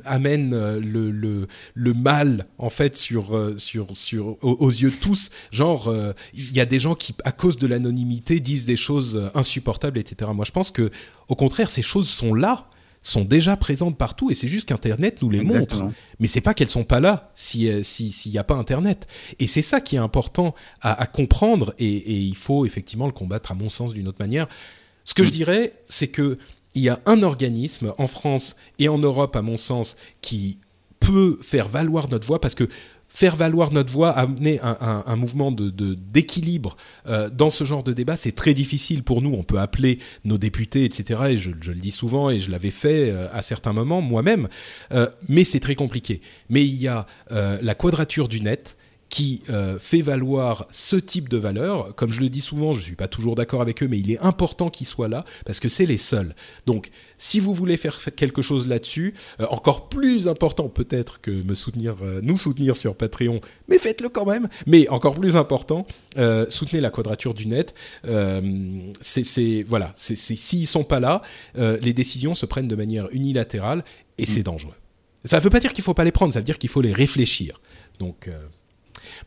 amène euh, le, le, le, mal en fait sur sur sur aux, yeux de tous. Genre il y a des gens qui à cause de l'anonymité disent des choses insupportables, etc. Moi je pense que au contraire ces choses sont là sont déjà présentes partout et c'est juste qu'Internet nous les montre. Mais c'est pas qu'elles sont pas là si euh, s'il n'y a pas Internet. Et c'est ça qui est important à, comprendre et, il faut effectivement le combattre à mon sens d'une autre manière. Ce que je dirais, c'est que il y a un organisme en France et en Europe, à mon sens, qui peut faire valoir notre voix parce que faire valoir notre voix, amener un, mouvement de, d'équilibre euh, dans ce genre de débat, c'est très difficile pour nous. On peut appeler nos députés, etc. Et je, le dis souvent, et je l'avais fait euh, à certains moments moi-même, euh, mais c'est très compliqué. Mais il y a la quadrature du net qui euh, fait valoir ce type de valeur. Comme je le dis souvent, je ne suis pas toujours d'accord avec eux, mais il est important qu'ils soient là parce que c'est les seuls. Donc, si vous voulez faire quelque chose là-dessus, euh, encore plus important peut-être que me soutenir, euh, nous soutenir sur Patreon, mais faites-le quand même. Mais encore plus important, soutenez la Quadrature du Net. c'est voilà, c'est s'ils sont pas là, les décisions se prennent de manière unilatérale et c'est mm. dangereux. Ça ne veut pas dire qu'il faut pas les prendre, ça veut dire qu'il faut les réfléchir. Donc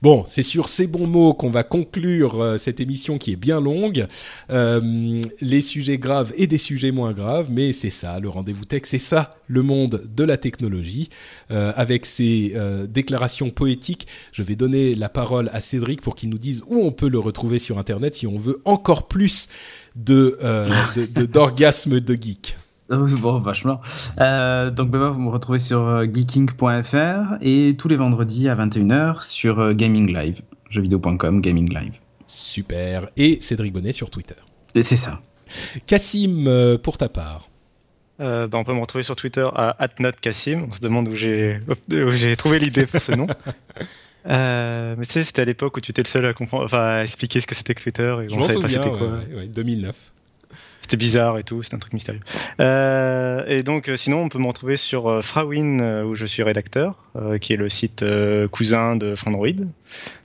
Bon, c'est sur ces bons mots qu'on va conclure euh, cette émission qui est bien longue. Euh, les sujets graves et des sujets moins graves, mais c'est ça, le rendez-vous tech, c'est ça, le monde de la technologie. Euh, avec ces déclarations poétiques, je vais donner la parole à Cédric pour qu'il nous dise où on peut le retrouver sur Internet si on veut encore plus de d'orgasme de geek. Oui, bon, vachement. Euh, donc, ben, vous me retrouvez sur euh, geeking.fr et tous les vendredis à 21h sur euh, Gaming Live, jeuxvideo.com, Gaming Live. Super. Et Cédric Bonnet sur Twitter. Et c'est ça. Cassim, pour ta part. Ben, on peut me retrouver sur Twitter à @notcassim. On se demande où j'ai j'ai trouvé l'idée pour ce nom. mais tu sais, c'était à l'époque où tu étais le seul à comprendre, enfin, à expliquer ce que c'était que Twitter et on savait pas c'était quoi. Ouais, 2009 c'était bizarre et tout, c'était un truc mystérieux. Euh, et donc, euh, sinon, on peut me retrouver sur euh, Frawin, où je suis rédacteur, qui est le site cousin de Frandroid,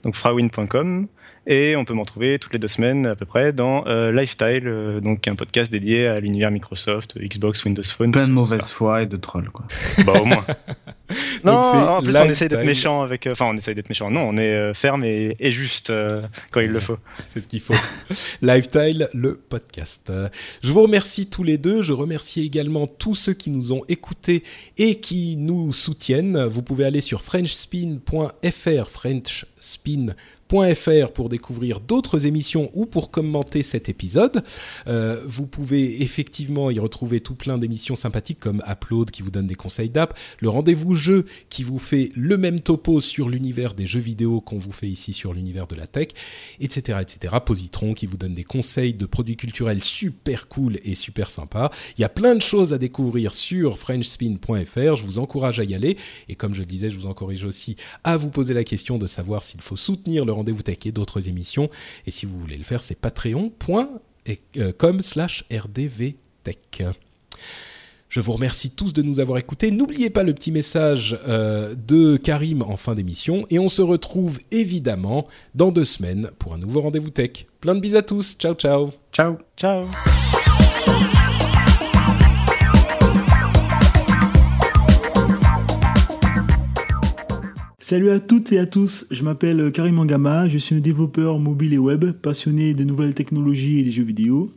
donc frawin.com. Et on peut m'en retrouver toutes les deux semaines à peu près dans euh, Lifestyle, euh, donc un podcast dédié à l'univers Microsoft, Xbox, Windows Phone. Plein de mauvaise foi et de trolls, quoi. bah au moins. non, en plus on essaye d'être méchant avec. Euh, enfin, on essaye d'être méchant. Non, on est ferme et, juste quand il le faut. C'est ce qu'il faut. Lifestyle, le podcast. Je vous remercie tous les deux. Je remercie également tous ceux qui nous ont écoutés et qui nous soutiennent. Vous pouvez aller sur frenchspin.fr, frenchspin.fr pour découvrir d'autres émissions ou pour commenter cet épisode. Euh, vous pouvez effectivement y retrouver tout plein d'émissions sympathiques comme Upload qui vous donne des conseils d'app, le rendez-vous jeu qui vous fait le même topo sur l'univers des jeux vidéo qu'on vous fait ici sur l'univers de la tech, etc., etc. Positron qui vous donne des conseils de produits culturels super cool et super sympa. Il y a plein de choses à découvrir sur frenchspin.fr. Je vous encourage à y aller. Et comme je le disais, je vous encourage aussi à vous poser la question de savoir s'il faut soutenir le rendez-vous tech et d'autres émissions. Et si vous voulez le faire, c'est patreon.com slash rdvtech. Je vous remercie tous de nous avoir écoutés. N'oubliez pas le petit message euh, de Karim en fin d'émission. Et on se retrouve évidemment dans deux semaines pour un nouveau rendez-vous tech. Plein de bisous à tous. Ciao, ciao. Ciao. Ciao. Salut à toutes et à tous, je m'appelle Karim Angama, je suis un développeur mobile et web passionné des nouvelles technologies et des jeux vidéo.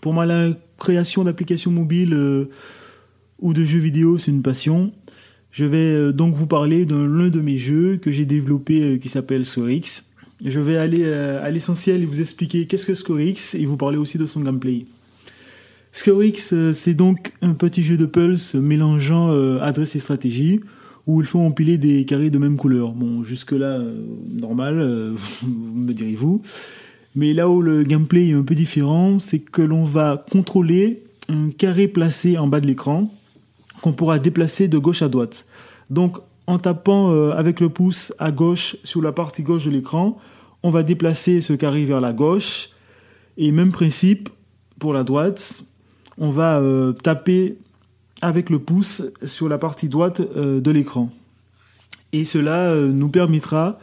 Pour moi, la création d'applications mobiles euh, ou de jeux vidéo, c'est une passion. Je vais euh, donc vous parler d'un l'un de mes jeux que j'ai développé euh, qui s'appelle Scorix. Je vais aller à l'essentiel et vous expliquer qu'est-ce que Scorix et vous parler aussi de son gameplay. Scorix, euh, c'est donc un petit jeu de pulse mélangeant adresse et stratégie où il faut empiler des carrés de même couleur. Bon, jusque-là, euh, normal, euh, me direz-vous. Mais là où le gameplay est un peu différent, c'est que l'on va contrôler un carré placé en bas de l'écran qu'on pourra déplacer de gauche à droite. Donc, en tapant euh, avec le pouce à gauche sur la partie gauche de l'écran, on va déplacer ce carré vers la gauche. Et même principe pour la droite, on va taper avec le pouce sur la partie droite euh, de l'écran. Et cela euh, nous permettra,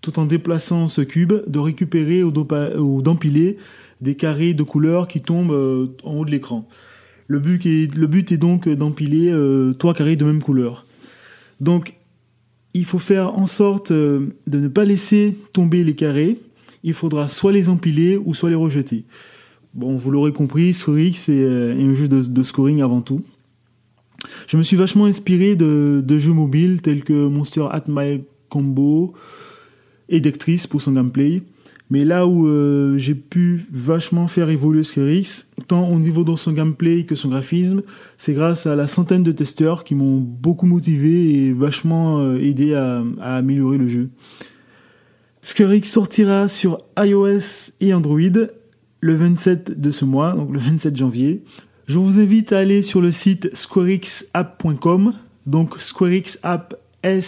tout en déplaçant ce cube, de récupérer ou d'empiler des carrés de couleur qui tombent euh, en haut de l'écran. Le but est, donc d'empiler trois carrés de même couleur. Donc, il faut faire en sorte de ne pas laisser tomber les carrés. Il faudra soit les empiler ou soit les rejeter. Bon, vous l'aurez compris, Scoring, c'est un jeu de scoring avant tout. Je me suis vachement inspiré de, jeux mobiles tels que Monster at My Combo et Dectris pour son gameplay. Mais là où euh, j'ai pu vachement faire évoluer Scorix, tant au niveau de son gameplay que son graphisme, c'est grâce à la centaine de testeurs qui m'ont beaucoup motivé et vachement euh, aidé à, améliorer le jeu. Scorix sortira sur iOS et Android le 27 de ce mois, donc le 27 janvier. Je vous invite à aller sur le site squarexapp.com, donc squarexapp E.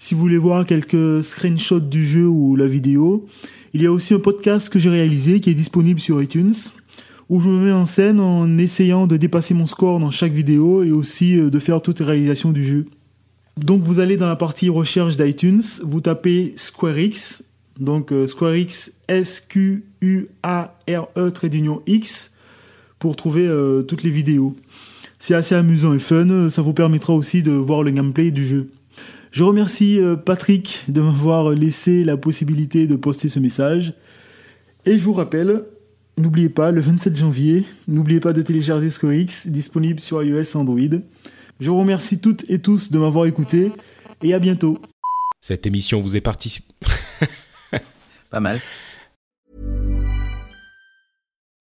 Si vous voulez voir quelques screenshots du jeu ou la vidéo, il y a aussi un podcast que j'ai réalisé qui est disponible sur iTunes où je me mets en scène en essayant de dépasser mon score dans chaque vidéo et aussi euh, de faire toutes les réalisations du jeu. Donc vous allez dans la partie recherche d'iTunes, vous tapez SquareX, donc euh, SquareX S-Q-U-A-R-E trait d'union X pour trouver euh, toutes les vidéos. C'est assez amusant et fun, ça vous permettra aussi de voir le gameplay du jeu. Je remercie euh, Patrick de m'avoir laissé la possibilité de poster ce message. Et je vous rappelle, n'oubliez pas, le 27 janvier, n'oubliez pas de télécharger SquareX, disponible sur iOS et Android. Je vous remercie toutes et tous de m'avoir écouté et à bientôt. Cette émission vous est partie. Pas mal.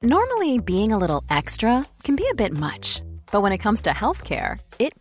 Normally, being a little extra can be a bit much, but when it comes to healthcare, it